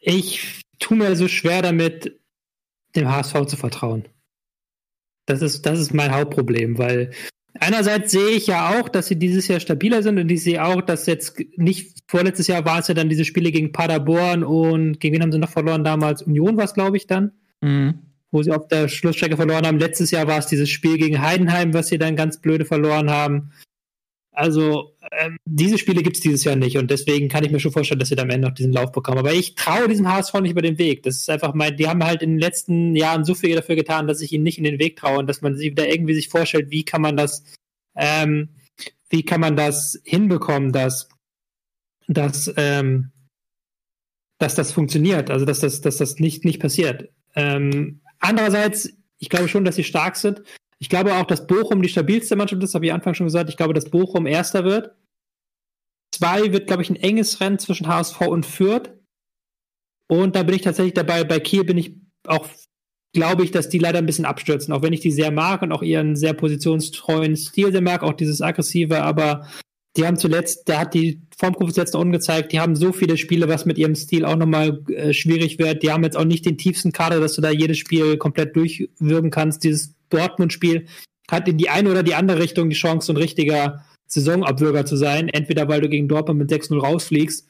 ich tue mir so schwer damit, dem HSV zu vertrauen. Das ist, das ist mein Hauptproblem, weil einerseits sehe ich ja auch, dass sie dieses Jahr stabiler sind und ich sehe auch, dass jetzt nicht, vorletztes Jahr war es ja dann diese Spiele gegen Paderborn und gegen wen haben sie noch verloren damals? Union war es, glaube ich, dann. Mhm. Wo sie auf der Schlussstrecke verloren haben. Letztes Jahr war es dieses Spiel gegen Heidenheim, was sie dann ganz blöde verloren haben. Also ähm, diese Spiele gibt es dieses Jahr nicht und deswegen kann ich mir schon vorstellen, dass sie da am Ende noch diesen Lauf bekommen. Aber ich traue diesem HSV nicht über den Weg. Das ist einfach mein, die haben halt in den letzten Jahren so viel dafür getan, dass ich ihnen nicht in den Weg traue und dass man sich wieder irgendwie sich vorstellt, wie kann man das, ähm, wie kann man das hinbekommen, dass, dass, ähm, dass das funktioniert, also dass das, dass das nicht, nicht passiert. Ähm, andererseits, ich glaube schon, dass sie stark sind. Ich glaube auch, dass Bochum die stabilste Mannschaft ist, habe ich Anfang schon gesagt. Ich glaube, dass Bochum Erster wird. Zwei wird, glaube ich, ein enges Rennen zwischen HSV und Fürth. Und da bin ich tatsächlich dabei. Bei Kiel bin ich auch, glaube ich, dass die leider ein bisschen abstürzen. Auch wenn ich die sehr mag und auch ihren sehr positionstreuen Stil sehr mag, auch dieses aggressive. Aber die haben zuletzt, da hat die Formkurve zuletzt noch ungezeigt, die haben so viele Spiele, was mit ihrem Stil auch nochmal äh, schwierig wird. Die haben jetzt auch nicht den tiefsten Kader, dass du da jedes Spiel komplett durchwirken kannst. Dieses Dortmund-Spiel hat in die eine oder die andere Richtung die Chance, ein richtiger Saisonabwürger zu sein. Entweder weil du gegen Dortmund mit 6-0 rausfliegst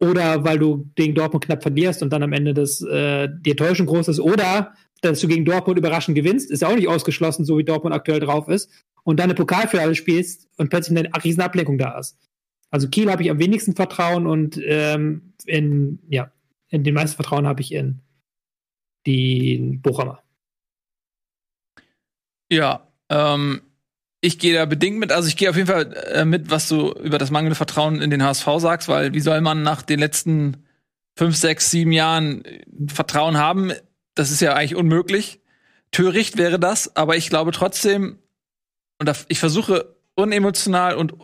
oder weil du gegen Dortmund knapp verlierst und dann am Ende das, äh, die Enttäuschung groß ist oder dass du gegen Dortmund überraschend gewinnst, ist ja auch nicht ausgeschlossen, so wie Dortmund aktuell drauf ist. Und dann eine Pokalfinale spielst und plötzlich eine riesen Ablenkung da ist. Also Kiel habe ich am wenigsten Vertrauen und ähm, in, ja, in den meisten Vertrauen habe ich in die Bochumer. Ja, ähm, ich gehe da bedingt mit. Also ich gehe auf jeden Fall äh, mit, was du über das mangelnde Vertrauen in den HSV sagst, weil wie soll man nach den letzten fünf, sechs, sieben Jahren Vertrauen haben? Das ist ja eigentlich unmöglich. Töricht wäre das, aber ich glaube trotzdem, und ich versuche unemotional und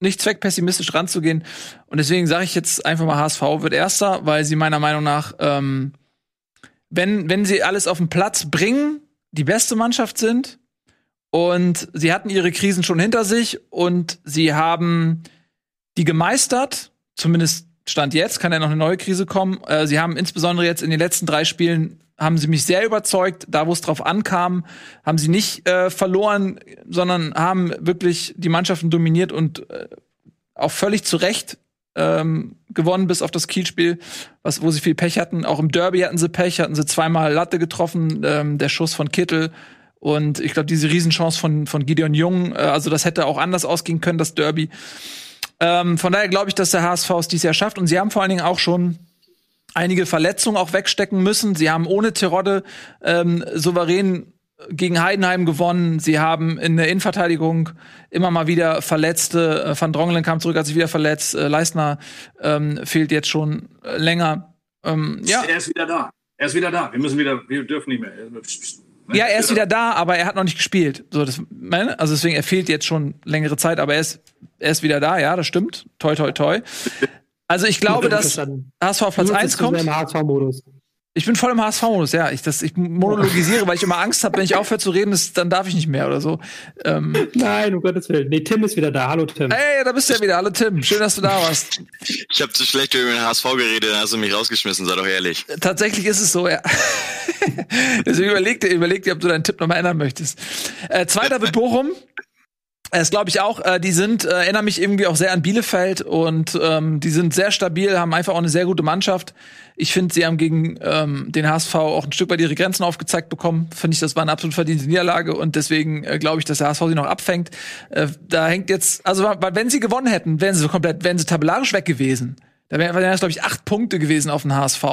nicht zweckpessimistisch ranzugehen. Und deswegen sage ich jetzt einfach mal, HSV wird Erster, weil sie meiner Meinung nach, ähm, wenn, wenn sie alles auf den Platz bringen, die beste Mannschaft sind. Und sie hatten ihre Krisen schon hinter sich und sie haben die gemeistert, zumindest Stand jetzt, kann ja noch eine neue Krise kommen. Äh, sie haben insbesondere jetzt in den letzten drei Spielen haben sie mich sehr überzeugt. Da, wo es drauf ankam, haben sie nicht äh, verloren, sondern haben wirklich die Mannschaften dominiert und äh, auch völlig zu Recht ähm, gewonnen, bis auf das Kielspiel, was, wo sie viel Pech hatten. Auch im Derby hatten sie Pech, hatten sie zweimal Latte getroffen, ähm, der Schuss von Kittel. Und ich glaube, diese Riesenchance von, von Gideon Jung, äh, also das hätte auch anders ausgehen können, das Derby. Ähm, von daher glaube ich, dass der HSV es dieses Jahr schafft. Und sie haben vor allen Dingen auch schon einige Verletzungen auch wegstecken müssen. Sie haben ohne Terodde ähm, souverän gegen Heidenheim gewonnen. Sie haben in der Innenverteidigung immer mal wieder Verletzte. Äh, Van Drongelen kam zurück, hat sich wieder verletzt. Äh, Leistner ähm, fehlt jetzt schon äh, länger. Ähm, ja. Er ist wieder da. Er ist wieder da. Wir müssen wieder, wir dürfen nicht mehr. Ne? Ja, er ist wieder da, aber er hat noch nicht gespielt. So, das, also deswegen, er fehlt jetzt schon längere Zeit, aber er ist, er ist wieder da, ja, das stimmt. Toi, toi, toi. Also ich glaube, dass HSV auf Platz 1 kommt. Ich bin voll im HSV-Modus, ja. Ich, das, ich monologisiere, weil ich immer Angst habe, wenn ich aufhöre zu reden, ist, dann darf ich nicht mehr oder so. Ähm. Nein, um Gottes Willen. Nee, Tim ist wieder da. Hallo, Tim. Hey, da bist du ja wieder. Hallo, Tim. Schön, dass du da warst. Ich habe zu schlecht über den HSV geredet, dann hast du mich rausgeschmissen, sei doch ehrlich. Tatsächlich ist es so, ja. [laughs] Deswegen überleg dir, überleg dir, ob du deinen Tipp nochmal ändern möchtest. Äh, zweiter [laughs] wird Bochum. Das glaube ich auch. Äh, die sind, äh, erinnern mich irgendwie auch sehr an Bielefeld und ähm, die sind sehr stabil, haben einfach auch eine sehr gute Mannschaft. Ich finde, sie haben gegen ähm, den HSV auch ein Stück weit ihre Grenzen aufgezeigt bekommen. Finde ich, das war eine absolut verdiente Niederlage und deswegen äh, glaube ich, dass der HSV sie noch abfängt. Äh, da hängt jetzt, also wenn sie gewonnen hätten, wären sie so komplett, wären sie tabellarisch weg gewesen. Da wären wär das, glaube ich, acht Punkte gewesen auf den HSV.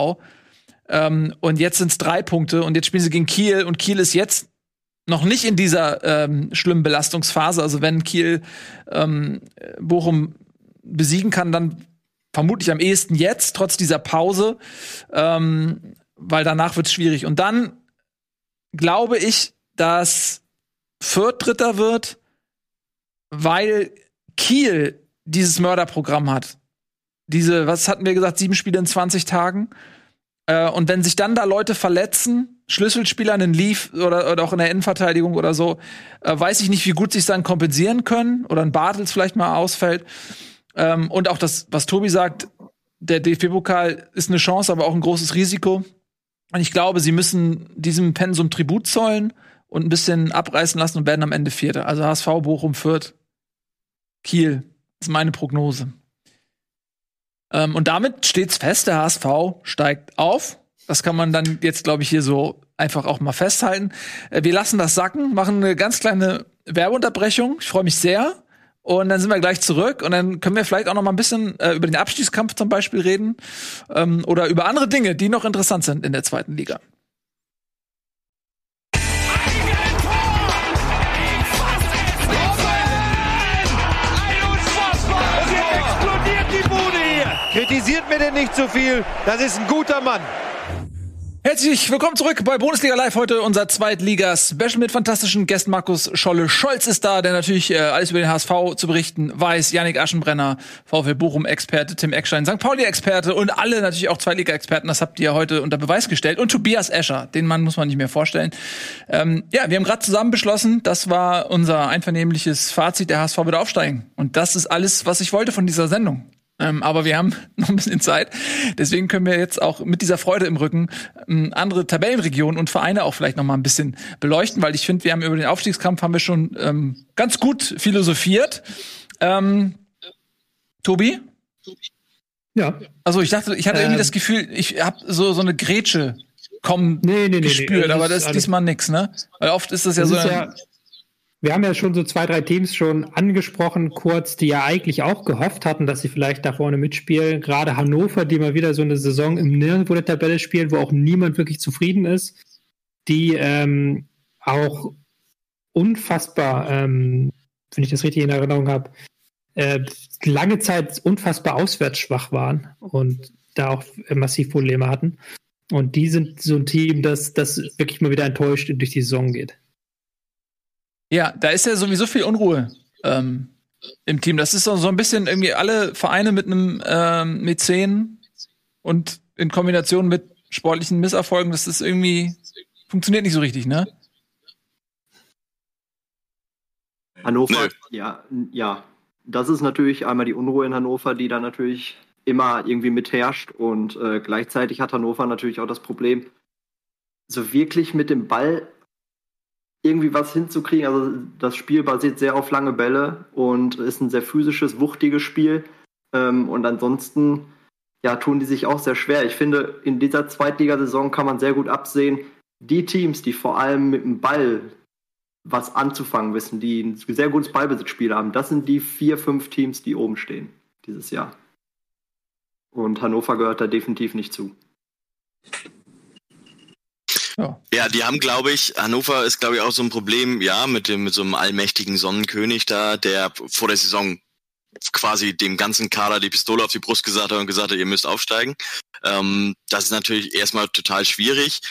Ähm, und jetzt sind es drei Punkte und jetzt spielen sie gegen Kiel und Kiel ist jetzt noch nicht in dieser ähm, schlimmen Belastungsphase. Also wenn Kiel ähm, Bochum besiegen kann, dann vermutlich am ehesten jetzt, trotz dieser Pause, ähm, weil danach wird es schwierig. Und dann glaube ich, dass Fürth Dritter wird, weil Kiel dieses Mörderprogramm hat. Diese, was hatten wir gesagt, sieben Spiele in 20 Tagen. Äh, und wenn sich dann da Leute verletzen, Schlüsselspieler, einen Leaf oder, oder auch in der Innenverteidigung oder so, äh, weiß ich nicht, wie gut sich dann kompensieren können oder ein Bartels vielleicht mal ausfällt. Ähm, und auch das, was Tobi sagt, der DFB-Pokal ist eine Chance, aber auch ein großes Risiko. Und ich glaube, sie müssen diesem Pensum Tribut zollen und ein bisschen abreißen lassen und werden am Ende Vierter. Also HSV, Bochum, Fürth, Kiel ist meine Prognose. Ähm, und damit steht's fest, der HSV steigt auf das kann man dann jetzt, glaube ich, hier so einfach auch mal festhalten. Äh, wir lassen das sacken, machen eine ganz kleine Werbeunterbrechung. Ich freue mich sehr. Und dann sind wir gleich zurück und dann können wir vielleicht auch noch mal ein bisschen äh, über den Abstiegskampf zum Beispiel reden ähm, oder über andere Dinge, die noch interessant sind in der zweiten Liga. Kritisiert mir denn nicht zu so viel, das ist ein guter Mann. Herzlich willkommen zurück bei Bundesliga Live. Heute unser Zweitliga-Special mit fantastischen Gästen. Markus Scholle Scholz ist da, der natürlich äh, alles über den HSV zu berichten weiß. Yannick Aschenbrenner, VfL Bochum-Experte, Tim Eckstein, St. Pauli-Experte und alle natürlich auch Zweitliga-Experten. Das habt ihr heute unter Beweis gestellt. Und Tobias Escher, den Mann muss man nicht mehr vorstellen. Ähm, ja, wir haben gerade zusammen beschlossen, das war unser einvernehmliches Fazit, der HSV wird aufsteigen. Und das ist alles, was ich wollte von dieser Sendung. Ähm, aber wir haben [laughs] noch ein bisschen Zeit. Deswegen können wir jetzt auch mit dieser Freude im Rücken ähm, andere Tabellenregionen und Vereine auch vielleicht noch mal ein bisschen beleuchten, weil ich finde, wir haben über den Aufstiegskampf haben wir schon ähm, ganz gut philosophiert. Ähm, Tobi? Ja. Also ich dachte, ich hatte irgendwie ähm. das Gefühl, ich habe so so eine Grätsche kommen nee, nee, gespürt, nee, aber das ist diesmal nix, ne? Weil oft ist das ja das so. Ja, wir haben ja schon so zwei, drei Teams schon angesprochen, kurz, die ja eigentlich auch gehofft hatten, dass sie vielleicht da vorne mitspielen. Gerade Hannover, die mal wieder so eine Saison im Nirgendwo der Tabelle spielen, wo auch niemand wirklich zufrieden ist, die ähm, auch unfassbar, ähm, wenn ich das richtig in Erinnerung habe, äh, lange Zeit unfassbar auswärts schwach waren und da auch massiv Probleme hatten. Und die sind so ein Team, das, das wirklich mal wieder enttäuscht durch die Saison geht. Ja, da ist ja sowieso viel Unruhe ähm, im Team. Das ist so, so ein bisschen irgendwie alle Vereine mit einem ähm, Mäzen und in Kombination mit sportlichen Misserfolgen, das ist irgendwie funktioniert nicht so richtig, ne? Hannover, ja, ja. Das ist natürlich einmal die Unruhe in Hannover, die da natürlich immer irgendwie mitherrscht. Und äh, gleichzeitig hat Hannover natürlich auch das Problem, so wirklich mit dem Ball irgendwie was hinzukriegen. Also das Spiel basiert sehr auf lange Bälle und ist ein sehr physisches, wuchtiges Spiel. Ähm, und ansonsten ja, tun die sich auch sehr schwer. Ich finde, in dieser Zweitligasaison kann man sehr gut absehen, die Teams, die vor allem mit dem Ball was anzufangen wissen, die ein sehr gutes Ballbesitzspiel haben, das sind die vier, fünf Teams, die oben stehen dieses Jahr. Und Hannover gehört da definitiv nicht zu. Ja. ja, die haben, glaube ich, Hannover ist, glaube ich, auch so ein Problem, ja, mit dem, mit so einem allmächtigen Sonnenkönig da, der vor der Saison quasi dem ganzen Kader die Pistole auf die Brust gesagt hat und gesagt hat, ihr müsst aufsteigen. Ähm, das ist natürlich erstmal total schwierig,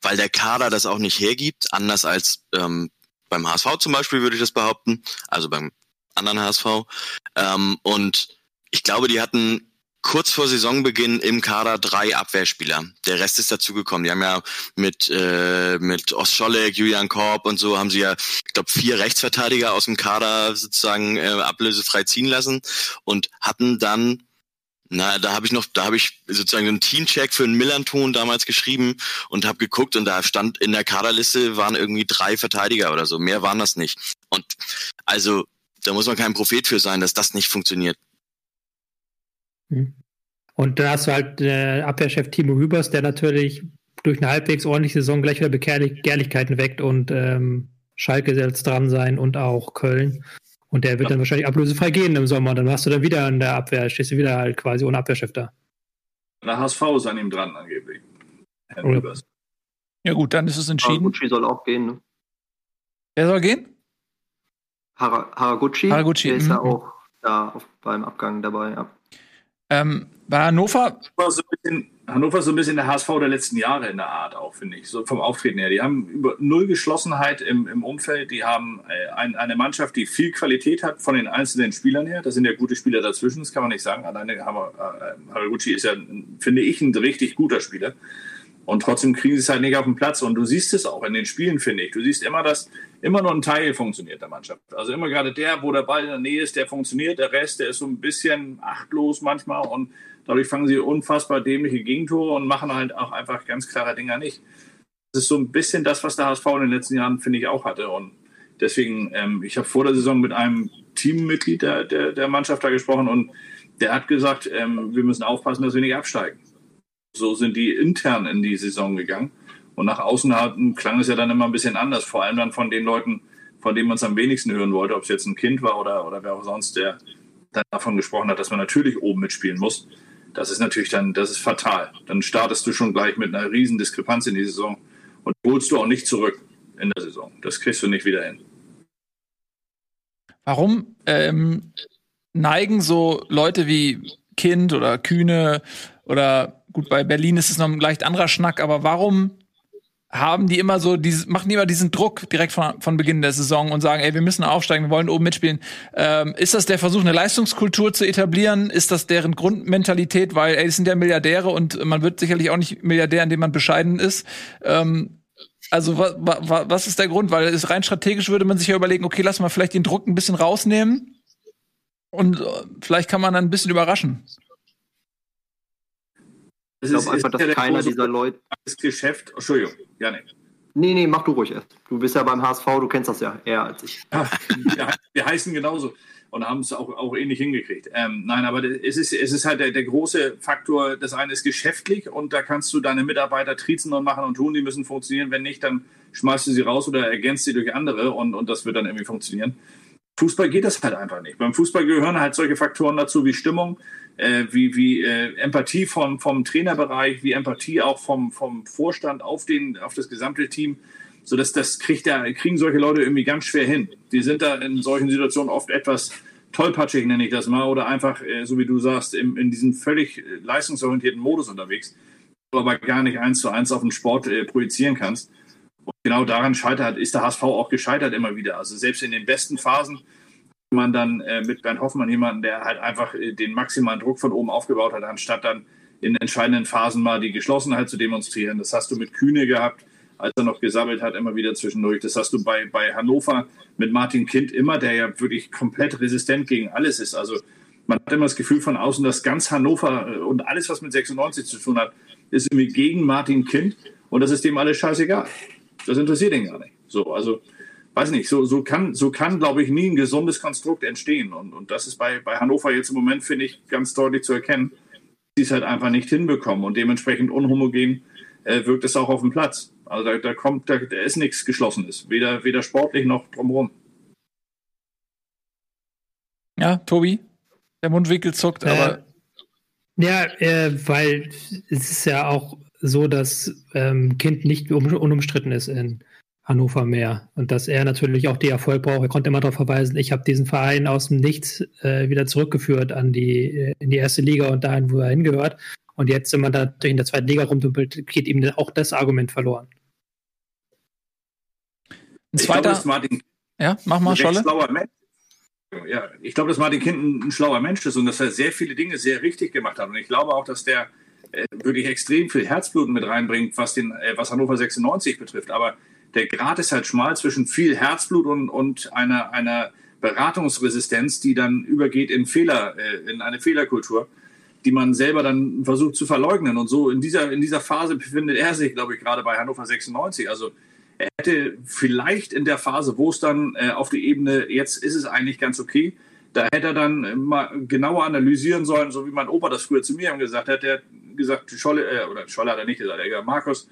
weil der Kader das auch nicht hergibt, anders als ähm, beim HSV zum Beispiel würde ich das behaupten, also beim anderen HSV. Ähm, und ich glaube, die hatten kurz vor Saisonbeginn im Kader drei Abwehrspieler. Der Rest ist dazugekommen. Die haben ja mit äh, mit Ostscholek, Julian Korb und so haben sie ja, ich glaube, vier Rechtsverteidiger aus dem Kader sozusagen äh, ablösefrei ziehen lassen und hatten dann na, da habe ich noch, da habe ich sozusagen einen Teamcheck für einen Millanton damals geschrieben und habe geguckt und da stand in der Kaderliste waren irgendwie drei Verteidiger oder so. Mehr waren das nicht. Und also da muss man kein Prophet für sein, dass das nicht funktioniert. Hm. Und da hast du halt äh, Abwehrchef Timo Hübers, der natürlich durch eine halbwegs ordentliche Saison gleich wieder Begehrlichkeiten weckt und ähm, Schalke jetzt dran sein und auch Köln. Und der wird ja. dann wahrscheinlich ablösefrei gehen im Sommer. Dann hast du dann wieder in der Abwehr, stehst du wieder halt quasi ohne Abwehrchef da. Der HSV ist an ihm dran, angeblich. Herr Oder? Ja gut, dann ist es entschieden. Haraguchi soll auch gehen, ne? Wer soll gehen? Haraguchi. Haraguchi. Der ist ja mhm. auch da auf, beim Abgang dabei, ja. Ähm, bei Hannover. Hannover so, bisschen, Hannover so ein bisschen der HSV der letzten Jahre in der Art auch, finde ich, so vom Auftreten her. Die haben über null Geschlossenheit im, im Umfeld. Die haben äh, ein, eine Mannschaft, die viel Qualität hat von den einzelnen Spielern her. Da sind ja gute Spieler dazwischen, das kann man nicht sagen. Alleine Haraguchi ist ja, finde ich, ein richtig guter Spieler. Und trotzdem kriegen sie es halt nicht auf den Platz. Und du siehst es auch in den Spielen, finde ich. Du siehst immer, dass immer nur ein Teil funktioniert der Mannschaft. Also immer gerade der, wo der Ball in der Nähe ist, der funktioniert. Der Rest, der ist so ein bisschen achtlos manchmal. Und dadurch fangen sie unfassbar dämliche Gegentore und machen halt auch einfach ganz klare Dinger nicht. Das ist so ein bisschen das, was der HSV in den letzten Jahren, finde ich, auch hatte. Und deswegen, ähm, ich habe vor der Saison mit einem Teammitglied der, der, der Mannschaft da gesprochen und der hat gesagt, ähm, wir müssen aufpassen, dass wir nicht absteigen. So sind die intern in die Saison gegangen. Und nach außen klang es ja dann immer ein bisschen anders, vor allem dann von den Leuten, von denen man es am wenigsten hören wollte, ob es jetzt ein Kind war oder, oder wer auch sonst, der dann davon gesprochen hat, dass man natürlich oben mitspielen muss. Das ist natürlich dann, das ist fatal. Dann startest du schon gleich mit einer riesen Diskrepanz in die Saison und holst du auch nicht zurück in der Saison. Das kriegst du nicht wieder hin. Warum ähm, neigen so Leute wie Kind oder Kühne oder Gut, bei Berlin ist es noch ein leicht anderer Schnack, aber warum haben die immer so, diese, machen die immer diesen Druck direkt von, von Beginn der Saison und sagen, ey, wir müssen aufsteigen, wir wollen oben mitspielen. Ähm, ist das der Versuch, eine Leistungskultur zu etablieren? Ist das deren Grundmentalität? Weil, ey, es sind ja Milliardäre und man wird sicherlich auch nicht Milliardär, indem man bescheiden ist. Ähm, also wa, wa, was ist der Grund? Weil es rein strategisch würde man sich ja überlegen, okay, lass mal vielleicht den Druck ein bisschen rausnehmen und äh, vielleicht kann man dann ein bisschen überraschen. Ich glaube einfach, dass ja keiner dieser Leute. Das Geschäft. Entschuldigung, ja, nee. Nee, mach du ruhig erst. Du bist ja beim HSV, du kennst das ja eher als ich. ja, wir heißen genauso. und haben es auch, auch ähnlich hingekriegt. Ähm, nein, aber es ist, es ist halt der, der große Faktor, das eine ist geschäftlich und da kannst du deine Mitarbeiter trizen und machen und tun, die müssen funktionieren. Wenn nicht, dann schmeißt du sie raus oder ergänzt sie durch andere und, und das wird dann irgendwie funktionieren. Fußball geht das halt einfach nicht. Beim Fußball gehören halt solche Faktoren dazu wie Stimmung, äh, wie, wie äh, Empathie vom, vom Trainerbereich, wie Empathie auch vom, vom Vorstand auf, den, auf das gesamte Team. So dass das kriegt der, kriegen solche Leute irgendwie ganz schwer hin. Die sind da in solchen Situationen oft etwas tollpatschig, nenne ich das mal, oder einfach, äh, so wie du sagst, im, in diesem völlig leistungsorientierten Modus unterwegs, du aber gar nicht eins zu eins auf den Sport äh, projizieren kannst. Und genau daran scheitert, ist der HSV auch gescheitert immer wieder. Also selbst in den besten Phasen man dann äh, mit Bernd Hoffmann jemanden, der halt einfach äh, den maximalen Druck von oben aufgebaut hat, anstatt dann in entscheidenden Phasen mal die Geschlossenheit zu demonstrieren. Das hast du mit Kühne gehabt, als er noch gesammelt hat, immer wieder zwischendurch. Das hast du bei, bei Hannover mit Martin Kind immer, der ja wirklich komplett resistent gegen alles ist. Also man hat immer das Gefühl von außen, dass ganz Hannover äh, und alles, was mit 96 zu tun hat, ist irgendwie gegen Martin Kind und das ist dem alles scheißegal. Das interessiert ihn gar nicht. So, also, weiß nicht, so, so kann, so kann, glaube ich, nie ein gesundes Konstrukt entstehen. Und, und das ist bei, bei Hannover jetzt im Moment, finde ich, ganz deutlich zu erkennen. Die es halt einfach nicht hinbekommen und dementsprechend unhomogen äh, wirkt es auch auf dem Platz. Also da, da kommt, da, da ist nichts Geschlossenes, weder, weder sportlich noch drumherum. Ja, Tobi, der Mundwinkel zuckt, äh, aber. Ja, äh, weil es ist ja auch so, dass ähm, Kind nicht unumstritten ist in Hannover mehr und dass er natürlich auch die Erfolg braucht. Er konnte immer darauf verweisen, ich habe diesen Verein aus dem Nichts äh, wieder zurückgeführt an die äh, in die erste Liga und dahin, wo er hingehört. Und jetzt, wenn man da in der zweiten Liga rumdumpelt, geht ihm auch das Argument verloren. Ein zweiter. Ich glaub, Martin, ja, mach mal, Scholle. Ja, ich glaube, dass Martin Kind ein, ein, schlauer Mensch ist und dass er sehr viele Dinge sehr richtig gemacht hat. Und ich glaube auch, dass der äh, wirklich extrem viel Herzblut mit reinbringt, was, den, äh, was Hannover 96 betrifft. Aber der Grad ist halt schmal zwischen viel Herzblut und, und einer, einer Beratungsresistenz, die dann übergeht in Fehler, äh, in eine Fehlerkultur, die man selber dann versucht zu verleugnen. Und so in dieser, in dieser Phase befindet er sich, glaube ich, gerade bei Hannover 96. Also er hätte vielleicht in der Phase, wo es dann äh, auf die Ebene, jetzt ist es eigentlich ganz okay, da hätte er dann mal genauer analysieren sollen, so wie mein Opa das früher zu mir gesagt hat. Der hat gesagt, Scholle, äh, oder Scholle hat er nicht gesagt, er hat gesagt, Markus,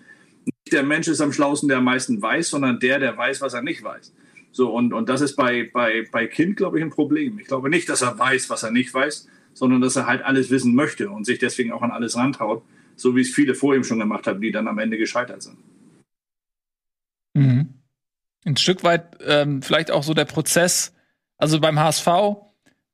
der Mensch ist am schlausten, der am meisten weiß, sondern der, der weiß, was er nicht weiß. So, und, und das ist bei, bei, bei Kind, glaube ich, ein Problem. Ich glaube nicht, dass er weiß, was er nicht weiß, sondern dass er halt alles wissen möchte und sich deswegen auch an alles rantraut, so wie es viele vor ihm schon gemacht haben, die dann am Ende gescheitert sind. Mhm. Ein Stück weit ähm, vielleicht auch so der Prozess, also beim HSV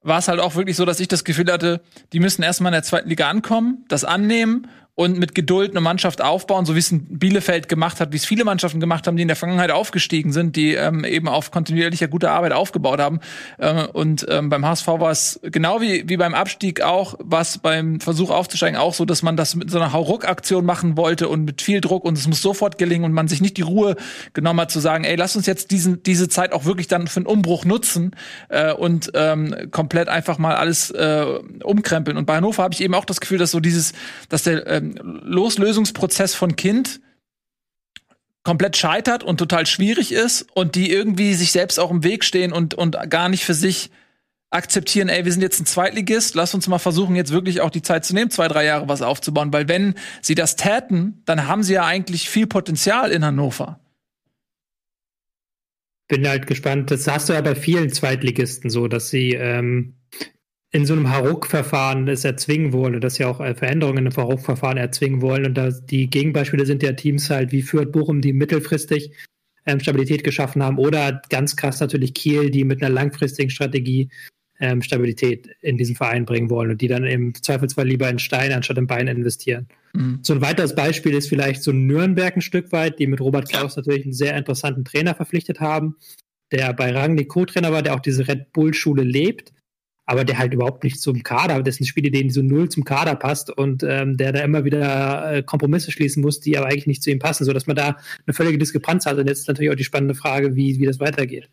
war es halt auch wirklich so, dass ich das Gefühl hatte, die müssen erstmal in der zweiten Liga ankommen, das annehmen und mit Geduld eine Mannschaft aufbauen, so wie es Bielefeld gemacht hat, wie es viele Mannschaften gemacht haben, die in der Vergangenheit aufgestiegen sind, die ähm, eben auf kontinuierlicher guter Arbeit aufgebaut haben. Ähm, und ähm, beim HSV war es genau wie, wie beim Abstieg auch, was beim Versuch aufzusteigen auch so, dass man das mit so einer Hauruck-Aktion machen wollte und mit viel Druck und es muss sofort gelingen und man sich nicht die Ruhe genommen hat zu sagen, ey, lass uns jetzt diesen, diese Zeit auch wirklich dann für einen Umbruch nutzen äh, und ähm, komplett einfach mal alles äh, umkrempeln. Und bei Hannover habe ich eben auch das Gefühl, dass so dieses, dass der ähm, Loslösungsprozess von Kind komplett scheitert und total schwierig ist und die irgendwie sich selbst auch im Weg stehen und, und gar nicht für sich akzeptieren, ey, wir sind jetzt ein Zweitligist, lass uns mal versuchen, jetzt wirklich auch die Zeit zu nehmen, zwei, drei Jahre was aufzubauen, weil wenn sie das täten, dann haben sie ja eigentlich viel Potenzial in Hannover. Bin halt gespannt, das hast du ja bei vielen Zweitligisten so, dass sie ähm, in so einem Hauruck-Verfahren es erzwingen wollen, dass sie auch äh, Veränderungen im Hauruck-Verfahren erzwingen wollen. Und da die Gegenbeispiele sind ja Teams halt wie Fürth, Bochum, die mittelfristig ähm, Stabilität geschaffen haben oder ganz krass natürlich Kiel, die mit einer langfristigen Strategie ähm, Stabilität in diesen Verein bringen wollen und die dann im Zweifelsfall lieber in Stein anstatt in Bein investieren. Mhm. So ein weiteres Beispiel ist vielleicht so Nürnberg ein Stück weit, die mit Robert Klaus natürlich einen sehr interessanten Trainer verpflichtet haben, der bei Rangnick Co-Trainer war, der auch diese Red Bull-Schule lebt aber der halt überhaupt nicht zum Kader, dessen Spielidee so null zum Kader passt und ähm, der da immer wieder äh, Kompromisse schließen muss, die aber eigentlich nicht zu ihm passen, sodass man da eine völlige Diskrepanz hat. Und jetzt ist natürlich auch die spannende Frage, wie, wie das weitergeht.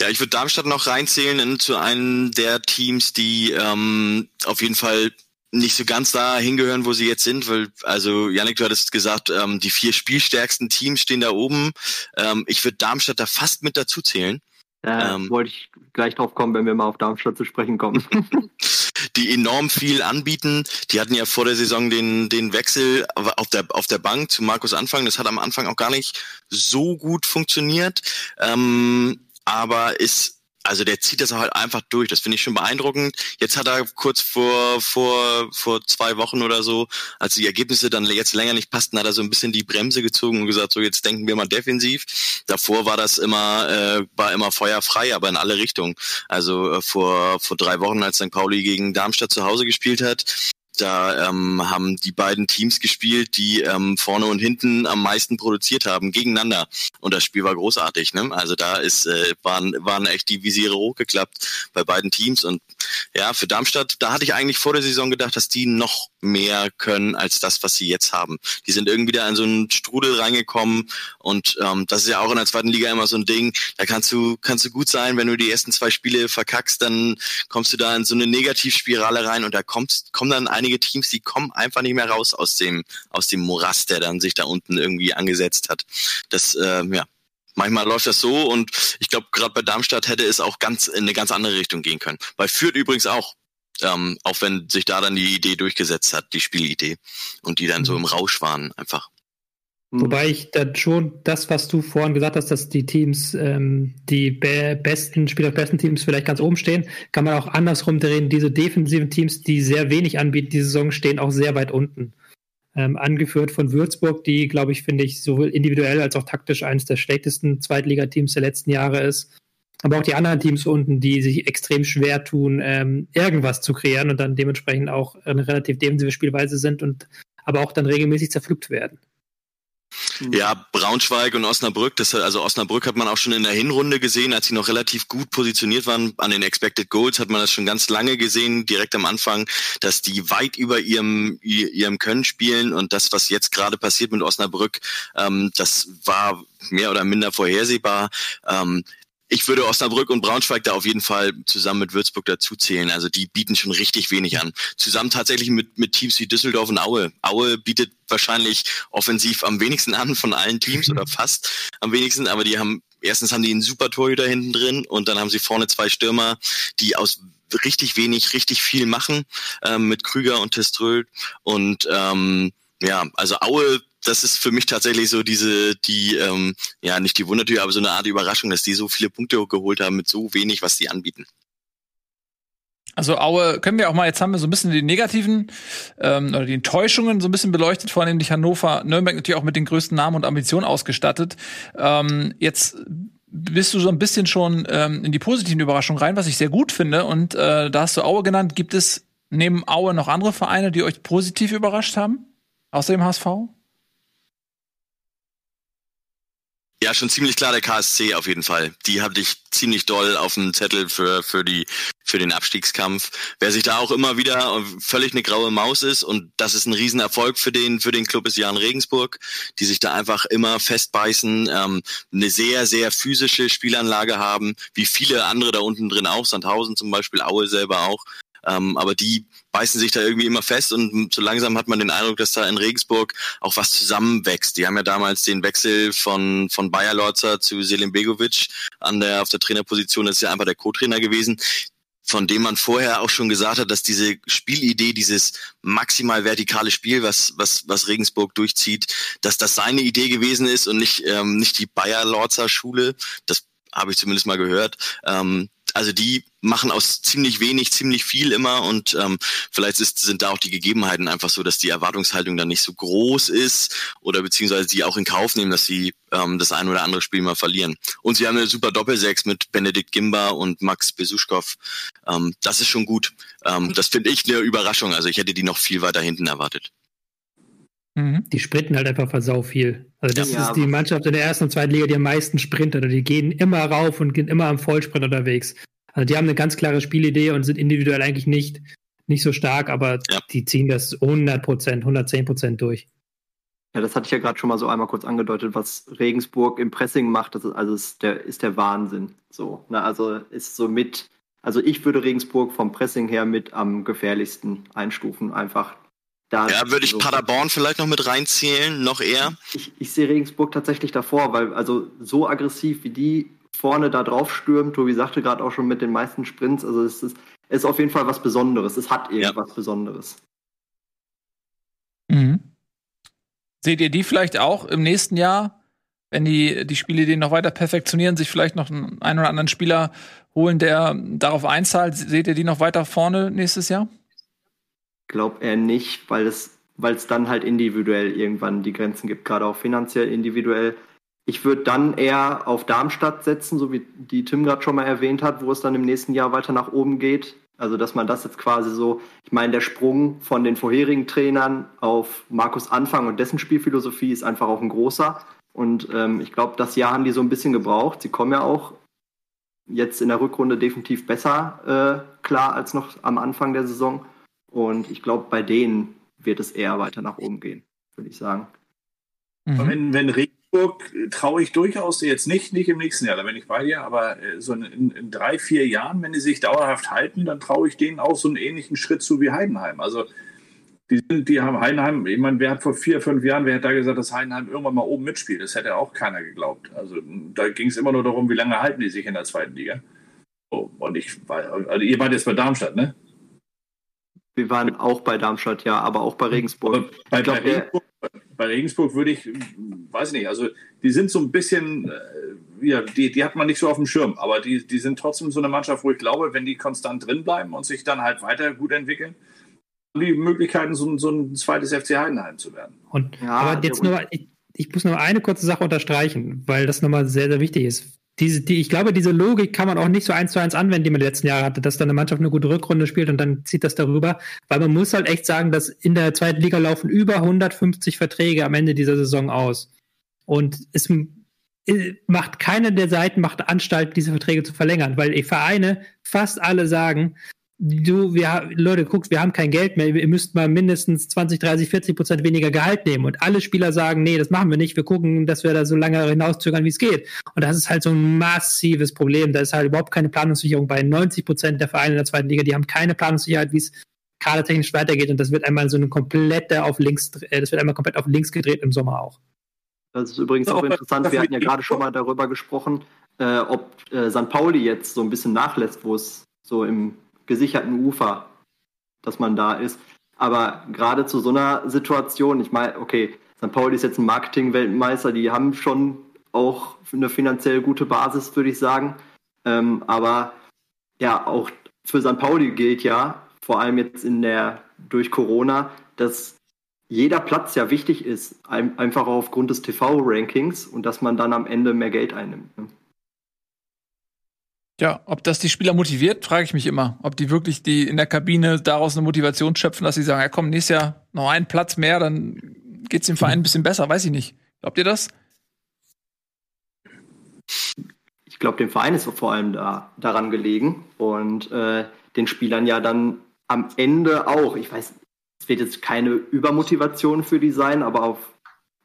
Ja, ich würde Darmstadt noch reinzählen in, zu einem der Teams, die ähm, auf jeden Fall nicht so ganz da hingehören, wo sie jetzt sind, weil, also Janik, du hattest gesagt, ähm, die vier spielstärksten Teams stehen da oben. Ähm, ich würde Darmstadt da fast mit dazu zählen. Da ähm, wollte ich gleich drauf kommen, wenn wir mal auf Darmstadt zu sprechen kommen. [laughs] die enorm viel anbieten. Die hatten ja vor der Saison den, den Wechsel auf der, auf der Bank zu Markus Anfang. Das hat am Anfang auch gar nicht so gut funktioniert. Ähm, aber ist also der zieht das halt einfach durch. Das finde ich schon beeindruckend. Jetzt hat er kurz vor, vor, vor zwei Wochen oder so, als die Ergebnisse dann jetzt länger nicht passten, hat er so ein bisschen die Bremse gezogen und gesagt, so jetzt denken wir mal defensiv. Davor war das immer, äh, war immer feuerfrei, aber in alle Richtungen. Also äh, vor, vor drei Wochen, als St. Pauli gegen Darmstadt zu Hause gespielt hat, da ähm, haben die beiden Teams gespielt, die ähm, vorne und hinten am meisten produziert haben, gegeneinander. Und das Spiel war großartig. Ne? Also da ist, äh, waren, waren echt die Visiere hochgeklappt bei beiden Teams. Und ja, für Darmstadt, da hatte ich eigentlich vor der Saison gedacht, dass die noch mehr können als das, was sie jetzt haben. Die sind irgendwie da in so einen Strudel reingekommen und ähm, das ist ja auch in der zweiten Liga immer so ein Ding. Da kannst du kannst du gut sein, wenn du die ersten zwei Spiele verkackst, dann kommst du da in so eine Negativspirale rein und da kommst kommen dann einige Teams, die kommen einfach nicht mehr raus aus dem aus dem Morast, der dann sich da unten irgendwie angesetzt hat. Das äh, ja Manchmal läuft das so und ich glaube, gerade bei Darmstadt hätte es auch ganz in eine ganz andere Richtung gehen können. Bei Fürth übrigens auch. Ähm, auch wenn sich da dann die Idee durchgesetzt hat, die Spielidee. Und die dann so im mhm. Rausch waren einfach. Mhm. Wobei ich dann schon das, was du vorhin gesagt hast, dass die Teams, ähm, die be besten Spieler, besten Teams vielleicht ganz oben stehen, kann man auch andersrum drehen. Diese defensiven Teams, die sehr wenig anbieten, die Saison stehen auch sehr weit unten ähm, angeführt von Würzburg, die, glaube ich, finde ich, sowohl individuell als auch taktisch eines der schlechtesten Zweitligateams der letzten Jahre ist. Aber auch die anderen Teams unten, die sich extrem schwer tun, ähm, irgendwas zu kreieren und dann dementsprechend auch eine relativ defensive Spielweise sind und aber auch dann regelmäßig zerpflückt werden. Mhm. Ja, Braunschweig und Osnabrück, das, also Osnabrück hat man auch schon in der Hinrunde gesehen, als sie noch relativ gut positioniert waren an den Expected Goals, hat man das schon ganz lange gesehen, direkt am Anfang, dass die weit über ihrem, ihrem Können spielen und das, was jetzt gerade passiert mit Osnabrück, ähm, das war mehr oder minder vorhersehbar. Ähm, ich würde Osnabrück und Braunschweig da auf jeden Fall zusammen mit Würzburg dazu zählen. Also die bieten schon richtig wenig an. Zusammen tatsächlich mit, mit Teams wie Düsseldorf und Aue. Aue bietet wahrscheinlich offensiv am wenigsten an von allen Teams oder fast am wenigsten, aber die haben, erstens haben die einen super Torhüter hinten drin und dann haben sie vorne zwei Stürmer, die aus richtig wenig, richtig viel machen, ähm, mit Krüger und Teströl und ähm, ja, also Aue das ist für mich tatsächlich so diese, die, ähm, ja, nicht die Wundertür, aber so eine Art Überraschung, dass die so viele Punkte geholt haben mit so wenig, was die anbieten. Also Aue können wir auch mal, jetzt haben wir so ein bisschen die negativen ähm, oder die Enttäuschungen so ein bisschen beleuchtet, vornehmlich Hannover, Nürnberg natürlich auch mit den größten Namen und Ambitionen ausgestattet. Ähm, jetzt bist du so ein bisschen schon ähm, in die positiven Überraschungen rein, was ich sehr gut finde. Und äh, da hast du Aue genannt. Gibt es neben Aue noch andere Vereine, die euch positiv überrascht haben? Außer dem HSV? Ja, schon ziemlich klar der KSC auf jeden Fall. Die hatte ich ziemlich doll auf dem Zettel für, für, die, für den Abstiegskampf. Wer sich da auch immer wieder völlig eine graue Maus ist und das ist ein Riesenerfolg für den, für den Club ist Jan Regensburg, die sich da einfach immer festbeißen, ähm, eine sehr, sehr physische Spielanlage haben, wie viele andere da unten drin auch, Sandhausen zum Beispiel, Aue selber auch. Ähm, aber die beißen sich da irgendwie immer fest und so langsam hat man den Eindruck, dass da in Regensburg auch was zusammenwächst. Die haben ja damals den Wechsel von, von Bayer Lorzer zu Selim Begovic an der, auf der Trainerposition, das ist ja einfach der Co-Trainer gewesen von dem man vorher auch schon gesagt hat, dass diese Spielidee, dieses maximal vertikale Spiel, was, was, was Regensburg durchzieht, dass das seine Idee gewesen ist und nicht, ähm, nicht die Bayer-Lorzer Schule. Das habe ich zumindest mal gehört. Ähm, also die machen aus ziemlich wenig ziemlich viel immer und ähm, vielleicht ist, sind da auch die Gegebenheiten einfach so, dass die Erwartungshaltung dann nicht so groß ist oder beziehungsweise sie auch in Kauf nehmen, dass sie ähm, das ein oder andere Spiel mal verlieren. Und sie haben eine super Doppelsechs mit Benedikt Gimba und Max Besuschkow. Ähm, das ist schon gut. Ähm, das finde ich eine Überraschung. Also ich hätte die noch viel weiter hinten erwartet. Mhm. Die sprinten halt einfach versau viel. Also das ja, ist die Mannschaft in der ersten und zweiten Liga, die am meisten sprintet. Oder die gehen immer rauf und gehen immer am Vollsprint unterwegs. Also die haben eine ganz klare Spielidee und sind individuell eigentlich nicht, nicht so stark, aber ja. die ziehen das 100 Prozent, 110 Prozent durch. Ja, das hatte ich ja gerade schon mal so einmal kurz angedeutet, was Regensburg im Pressing macht, das ist, also ist der, ist der Wahnsinn. So, ne, also ist so mit, also ich würde Regensburg vom Pressing her mit am gefährlichsten einstufen, einfach da ja, würde ich so Paderborn vielleicht noch mit reinzählen, noch eher. Ich, ich sehe Regensburg tatsächlich davor, weil also so aggressiv wie die vorne da drauf stürmt. Tobi sagte gerade auch schon mit den meisten Sprints. Also es ist, ist auf jeden Fall was Besonderes. Es hat irgendwas ja. Besonderes. Mhm. Seht ihr die vielleicht auch im nächsten Jahr, wenn die, die Spiele den noch weiter perfektionieren, sich vielleicht noch einen, einen oder anderen Spieler holen, der darauf einzahlt? Seht ihr die noch weiter vorne nächstes Jahr? Glaub er nicht, weil es weil es dann halt individuell irgendwann die Grenzen gibt, gerade auch finanziell individuell. Ich würde dann eher auf Darmstadt setzen, so wie die Tim gerade schon mal erwähnt hat, wo es dann im nächsten Jahr weiter nach oben geht. Also, dass man das jetzt quasi so, ich meine, der Sprung von den vorherigen Trainern auf Markus Anfang und dessen Spielphilosophie ist einfach auch ein großer. Und ähm, ich glaube, das Jahr haben die so ein bisschen gebraucht. Sie kommen ja auch jetzt in der Rückrunde definitiv besser äh, klar als noch am Anfang der Saison. Und ich glaube, bei denen wird es eher weiter nach oben gehen, würde ich sagen. Mhm. Wenn, wenn Regensburg traue ich durchaus jetzt nicht, nicht im nächsten Jahr, da bin ich bei dir, aber äh, so in, in drei, vier Jahren, wenn die sich dauerhaft halten, dann traue ich denen auch so einen ähnlichen Schritt zu wie Heidenheim. Also die, sind, die haben Heidenheim, ich meine, wer hat vor vier, fünf Jahren, wer hat da gesagt, dass Heidenheim irgendwann mal oben mitspielt? Das hätte auch keiner geglaubt. Also da ging es immer nur darum, wie lange halten die sich in der zweiten Liga. Oh, und ich war, also ihr wart jetzt bei Darmstadt, ne? Wir waren auch bei Darmstadt, ja, aber auch bei Regensburg. Bei, glaub, bei, Regensburg, bei, Regensburg, würde ich, weiß nicht, also die sind so ein bisschen, äh, ja, die, die hat man nicht so auf dem Schirm, aber die, die sind trotzdem so eine Mannschaft, wo ich glaube, wenn die konstant drin bleiben und sich dann halt weiter gut entwickeln, haben die Möglichkeiten, so, so ein zweites FC Heidenheim zu werden. Und, ja, aber jetzt nur, ich, ich muss noch eine kurze Sache unterstreichen, weil das nochmal sehr, sehr wichtig ist diese, die, ich glaube, diese Logik kann man auch nicht so eins zu eins anwenden, die man die letzten Jahre hatte, dass dann eine Mannschaft eine gute Rückrunde spielt und dann zieht das darüber. Weil man muss halt echt sagen, dass in der zweiten Liga laufen über 150 Verträge am Ende dieser Saison aus. Und es macht keine der Seiten macht Anstalt, diese Verträge zu verlängern, weil die Vereine fast alle sagen, du, wir, Leute, guckt, wir haben kein Geld mehr, ihr müsst mal mindestens 20, 30, 40 Prozent weniger Gehalt nehmen. Und alle Spieler sagen, nee, das machen wir nicht, wir gucken, dass wir da so lange hinauszögern, wie es geht. Und das ist halt so ein massives Problem. Da ist halt überhaupt keine Planungssicherung bei 90 Prozent der Vereine in der zweiten Liga, die haben keine Planungssicherheit, wie es kadertechnisch weitergeht. Und das wird einmal so eine komplette auf links, äh, das wird einmal komplett auf links gedreht im Sommer auch. Das ist übrigens auch interessant. Wir hatten ja gerade schon mal darüber gesprochen, äh, ob äh, St. Pauli jetzt so ein bisschen nachlässt, wo es so im gesicherten Ufer, dass man da ist. Aber gerade zu so einer Situation, ich meine, okay, St. Pauli ist jetzt ein Marketing-Weltmeister, die haben schon auch eine finanziell gute Basis, würde ich sagen. Ähm, aber ja, auch für St. Pauli gilt ja, vor allem jetzt in der durch Corona, dass jeder Platz ja wichtig ist, einfach aufgrund des TV-Rankings und dass man dann am Ende mehr Geld einnimmt. Ne? Ja, ob das die Spieler motiviert, frage ich mich immer. Ob die wirklich die in der Kabine daraus eine Motivation schöpfen, dass sie sagen, ja komm, nächstes Jahr noch einen Platz mehr, dann geht's dem Verein ein bisschen besser, weiß ich nicht. Glaubt ihr das? Ich glaube, dem Verein ist vor allem da, daran gelegen und äh, den Spielern ja dann am Ende auch. Ich weiß, es wird jetzt keine Übermotivation für die sein, aber auf,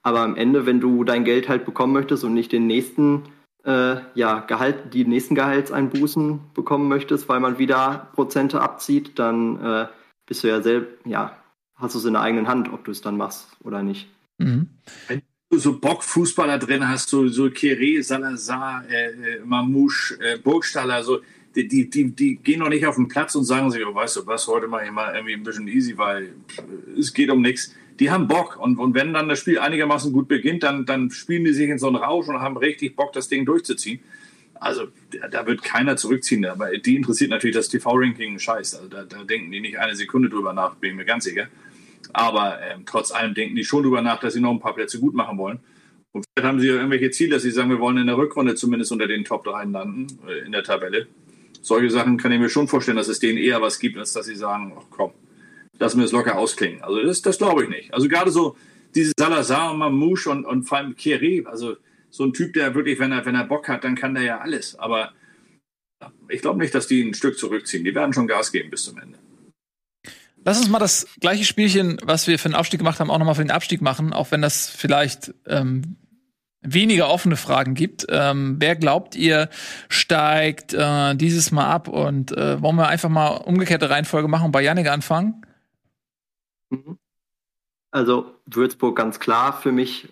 aber am Ende, wenn du dein Geld halt bekommen möchtest und nicht den nächsten äh, ja, Gehalt, die nächsten Gehaltseinbußen bekommen möchtest, weil man wieder Prozente abzieht, dann äh, bist du ja selbst, ja, hast du es in der eigenen Hand, ob du es dann machst oder nicht. Mhm. Wenn du so Bock-Fußballer drin hast, so, so Kere, Salazar, äh, äh, Mamouche, äh, Burgstaller, so, die, die, die, die gehen noch nicht auf den Platz und sagen sich, oh, weißt du was, heute mache ich mal irgendwie ein bisschen easy, weil es geht um nichts die haben Bock. Und, und wenn dann das Spiel einigermaßen gut beginnt, dann, dann spielen die sich in so einen Rausch und haben richtig Bock, das Ding durchzuziehen. Also da wird keiner zurückziehen. Aber die interessiert natürlich das TV-Ranking scheiß. Also da, da, denken die nicht eine Sekunde drüber nach, bin ich mir ganz sicher. Aber ähm, trotz allem denken die schon drüber nach, dass sie noch ein paar Plätze gut machen wollen. Und vielleicht haben sie ja irgendwelche Ziele, dass sie sagen, wir wollen in der Rückrunde zumindest unter den Top 3 landen äh, in der Tabelle. Solche Sachen kann ich mir schon vorstellen, dass es denen eher was gibt, als dass sie sagen, ach komm, lassen wir es locker ausklingen. Also das, das glaube ich nicht. Also gerade so diese Salazar und Mamouche und, und vor allem Kieré, also so ein Typ, der wirklich, wenn er, wenn er Bock hat, dann kann der ja alles. Aber ich glaube nicht, dass die ein Stück zurückziehen. Die werden schon Gas geben bis zum Ende. Lass uns mal das gleiche Spielchen, was wir für den Aufstieg gemacht haben, auch nochmal für den Abstieg machen, auch wenn das vielleicht ähm, weniger offene Fragen gibt. Ähm, wer glaubt ihr steigt äh, dieses Mal ab? Und äh, wollen wir einfach mal umgekehrte Reihenfolge machen und bei Janik anfangen? Mhm. Also Würzburg ganz klar für mich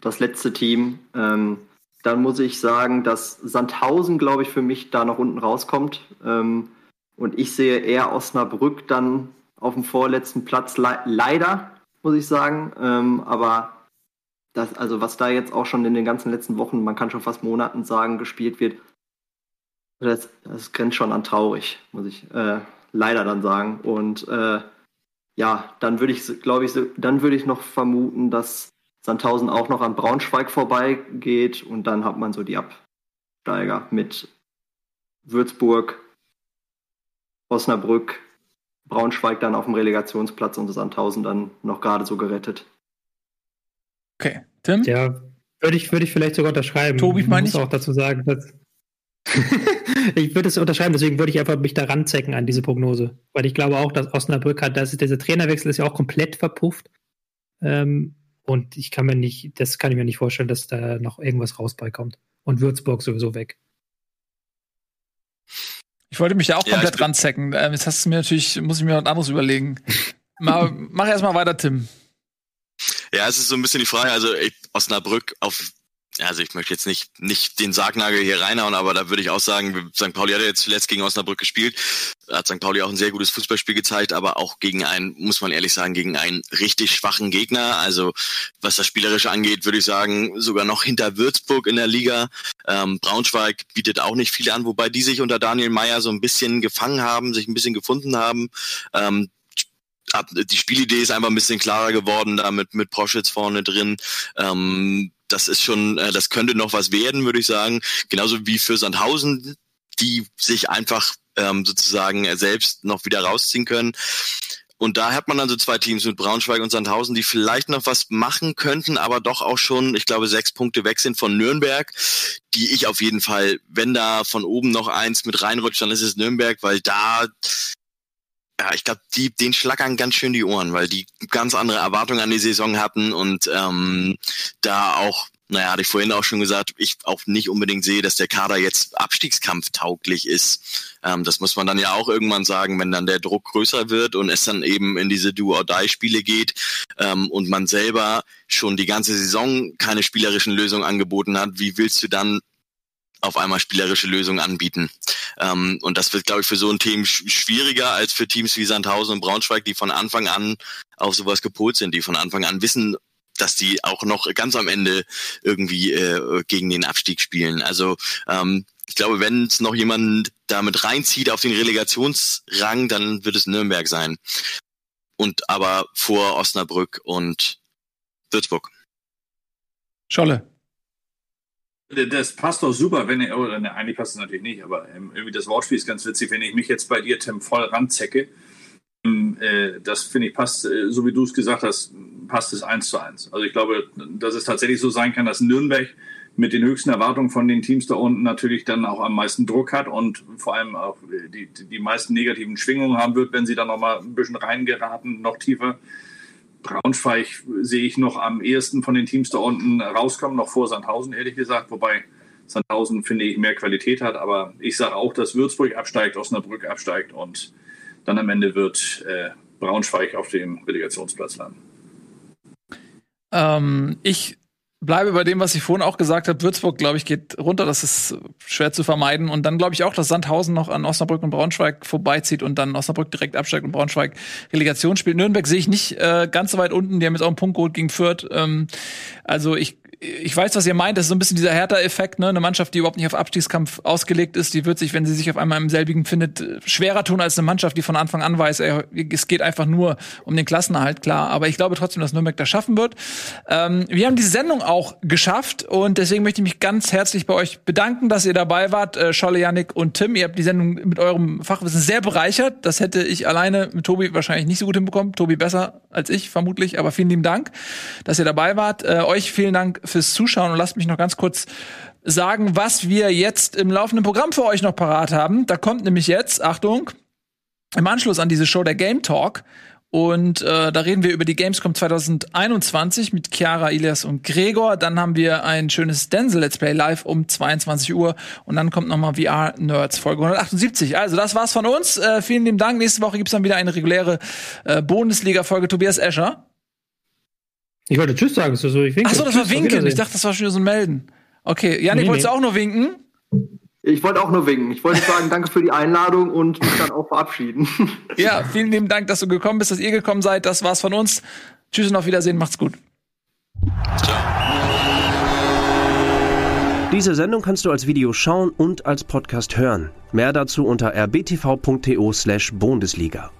das letzte Team. Ähm, dann muss ich sagen, dass Sandhausen, glaube ich, für mich da noch unten rauskommt. Ähm, und ich sehe eher Osnabrück dann auf dem vorletzten Platz. Le leider, muss ich sagen. Ähm, aber das, also was da jetzt auch schon in den ganzen letzten Wochen, man kann schon fast Monaten sagen, gespielt wird, das, das grenzt schon an traurig, muss ich äh, leider dann sagen. Und äh, ja, dann würde ich, glaube ich, dann würde ich noch vermuten, dass Sandhausen auch noch an Braunschweig vorbeigeht und dann hat man so die Absteiger mit Würzburg, Osnabrück, Braunschweig dann auf dem Relegationsplatz und Sandhausen dann noch gerade so gerettet. Okay, Tim? Ja, würde ich, würde ich vielleicht sogar unterschreiben. Tobi, ich meine ich auch dazu sagen, dass [laughs] ich würde es unterschreiben, deswegen würde ich einfach mich da ranzecken an diese Prognose. Weil ich glaube auch, dass Osnabrück hat, dass dieser Trainerwechsel ist ja auch komplett verpufft. Ähm, und ich kann mir nicht, das kann ich mir nicht vorstellen, dass da noch irgendwas raus beikommt. Und Würzburg sowieso weg. Ich wollte mich da auch komplett ja, ranzecken. Ähm, jetzt hast du mir natürlich, muss ich mir was anderes überlegen. [laughs] Mal, mach erst mal weiter, Tim. Ja, es ist so ein bisschen die Frage, also Osnabrück auf also ich möchte jetzt nicht, nicht den Sargnagel hier reinhauen, aber da würde ich auch sagen, St. Pauli hat jetzt zuletzt gegen Osnabrück gespielt, hat St. Pauli auch ein sehr gutes Fußballspiel gezeigt, aber auch gegen einen, muss man ehrlich sagen, gegen einen richtig schwachen Gegner. Also was das Spielerische angeht, würde ich sagen, sogar noch hinter Würzburg in der Liga. Ähm, Braunschweig bietet auch nicht viel an, wobei die sich unter Daniel Meyer so ein bisschen gefangen haben, sich ein bisschen gefunden haben. Ähm, die Spielidee ist einfach ein bisschen klarer geworden, da mit, mit Proschitz vorne drin. Ähm, das ist schon, äh, das könnte noch was werden, würde ich sagen. Genauso wie für Sandhausen, die sich einfach ähm, sozusagen selbst noch wieder rausziehen können. Und da hat man dann so zwei Teams mit Braunschweig und Sandhausen, die vielleicht noch was machen könnten, aber doch auch schon, ich glaube, sechs Punkte weg sind von Nürnberg, die ich auf jeden Fall, wenn da von oben noch eins mit reinrutscht, dann ist es Nürnberg, weil da ja, ich glaube, die, den schlackern ganz schön die Ohren, weil die ganz andere Erwartungen an die Saison hatten und ähm, da auch, naja, hatte ich vorhin auch schon gesagt, ich auch nicht unbedingt sehe, dass der Kader jetzt Abstiegskampf tauglich ist. Ähm, das muss man dann ja auch irgendwann sagen, wenn dann der Druck größer wird und es dann eben in diese Do-or-Die-Spiele geht ähm, und man selber schon die ganze Saison keine spielerischen Lösungen angeboten hat, wie willst du dann auf einmal spielerische Lösungen anbieten. Ähm, und das wird, glaube ich, für so ein Team schwieriger als für Teams wie Sandhausen und Braunschweig, die von Anfang an auf sowas gepolt sind, die von Anfang an wissen, dass die auch noch ganz am Ende irgendwie äh, gegen den Abstieg spielen. Also ähm, ich glaube, wenn es noch jemand damit reinzieht auf den Relegationsrang, dann wird es Nürnberg sein. Und aber vor Osnabrück und Würzburg. Scholle. Das passt doch super, wenn ihr, oder ne, eigentlich passt es natürlich nicht, aber ähm, irgendwie das Wortspiel ist ganz witzig, wenn ich mich jetzt bei dir, Tim, voll ranzecke. Ähm, äh, das finde ich passt, äh, so wie du es gesagt hast, passt es eins zu eins. Also ich glaube, dass es tatsächlich so sein kann, dass Nürnberg mit den höchsten Erwartungen von den Teams da unten natürlich dann auch am meisten Druck hat und vor allem auch die, die meisten negativen Schwingungen haben wird, wenn sie dann noch mal ein bisschen reingeraten, noch tiefer. Braunschweig sehe ich noch am ehesten von den Teams da unten rauskommen, noch vor Sandhausen, ehrlich gesagt. Wobei Sandhausen, finde ich, mehr Qualität hat. Aber ich sage auch, dass Würzburg absteigt, Osnabrück absteigt und dann am Ende wird äh, Braunschweig auf dem Relegationsplatz landen. Ähm, ich bleibe bei dem, was ich vorhin auch gesagt habe. Würzburg, glaube ich, geht runter. Das ist schwer zu vermeiden. Und dann glaube ich auch, dass Sandhausen noch an Osnabrück und Braunschweig vorbeizieht und dann Osnabrück direkt absteigt und Braunschweig Relegation spielt. Nürnberg sehe ich nicht äh, ganz so weit unten. Die haben jetzt auch einen Punkt geholt gegen Fürth. Ähm, also ich ich weiß, was ihr meint. Das ist so ein bisschen dieser Hertha-Effekt, ne? Eine Mannschaft, die überhaupt nicht auf Abstiegskampf ausgelegt ist, die wird sich, wenn sie sich auf einmal im selbigen findet, schwerer tun als eine Mannschaft, die von Anfang an weiß, ey, es geht einfach nur um den Klassenerhalt, klar. Aber ich glaube trotzdem, dass Nürnberg das schaffen wird. Ähm, wir haben diese Sendung auch geschafft und deswegen möchte ich mich ganz herzlich bei euch bedanken, dass ihr dabei wart, äh, Scholle, Yannick und Tim. Ihr habt die Sendung mit eurem Fachwissen sehr bereichert. Das hätte ich alleine mit Tobi wahrscheinlich nicht so gut hinbekommen. Tobi besser als ich, vermutlich. Aber vielen lieben Dank, dass ihr dabei wart. Äh, euch vielen Dank fürs Zuschauen und lasst mich noch ganz kurz sagen, was wir jetzt im laufenden Programm für euch noch parat haben. Da kommt nämlich jetzt, Achtung, im Anschluss an diese Show der Game Talk. Und äh, da reden wir über die Gamescom 2021 mit Chiara, Ilias und Gregor. Dann haben wir ein schönes Denzel Let's Play live um 22 Uhr. Und dann kommt nochmal VR Nerds Folge 178. Also das war's von uns. Äh, vielen lieben Dank. Nächste Woche gibt's dann wieder eine reguläre äh, Bundesliga-Folge. Tobias Escher. Ich wollte Tschüss sagen. So, ich winke. Ach so, das war Winken. Ich dachte, das war schon so ein Melden. Okay, Janik, nee, wolltest du auch nur winken? Ich wollte auch nur winken. Ich wollte sagen, danke für die Einladung und mich dann auch verabschieden. [laughs] Ja, vielen lieben Dank, dass du gekommen bist, dass ihr gekommen seid. Das war's von uns. Tschüss und auf Wiedersehen. Macht's gut. Ciao. Diese Sendung kannst du als Video schauen und als Podcast hören. Mehr dazu unter rbtv.to/bundesliga.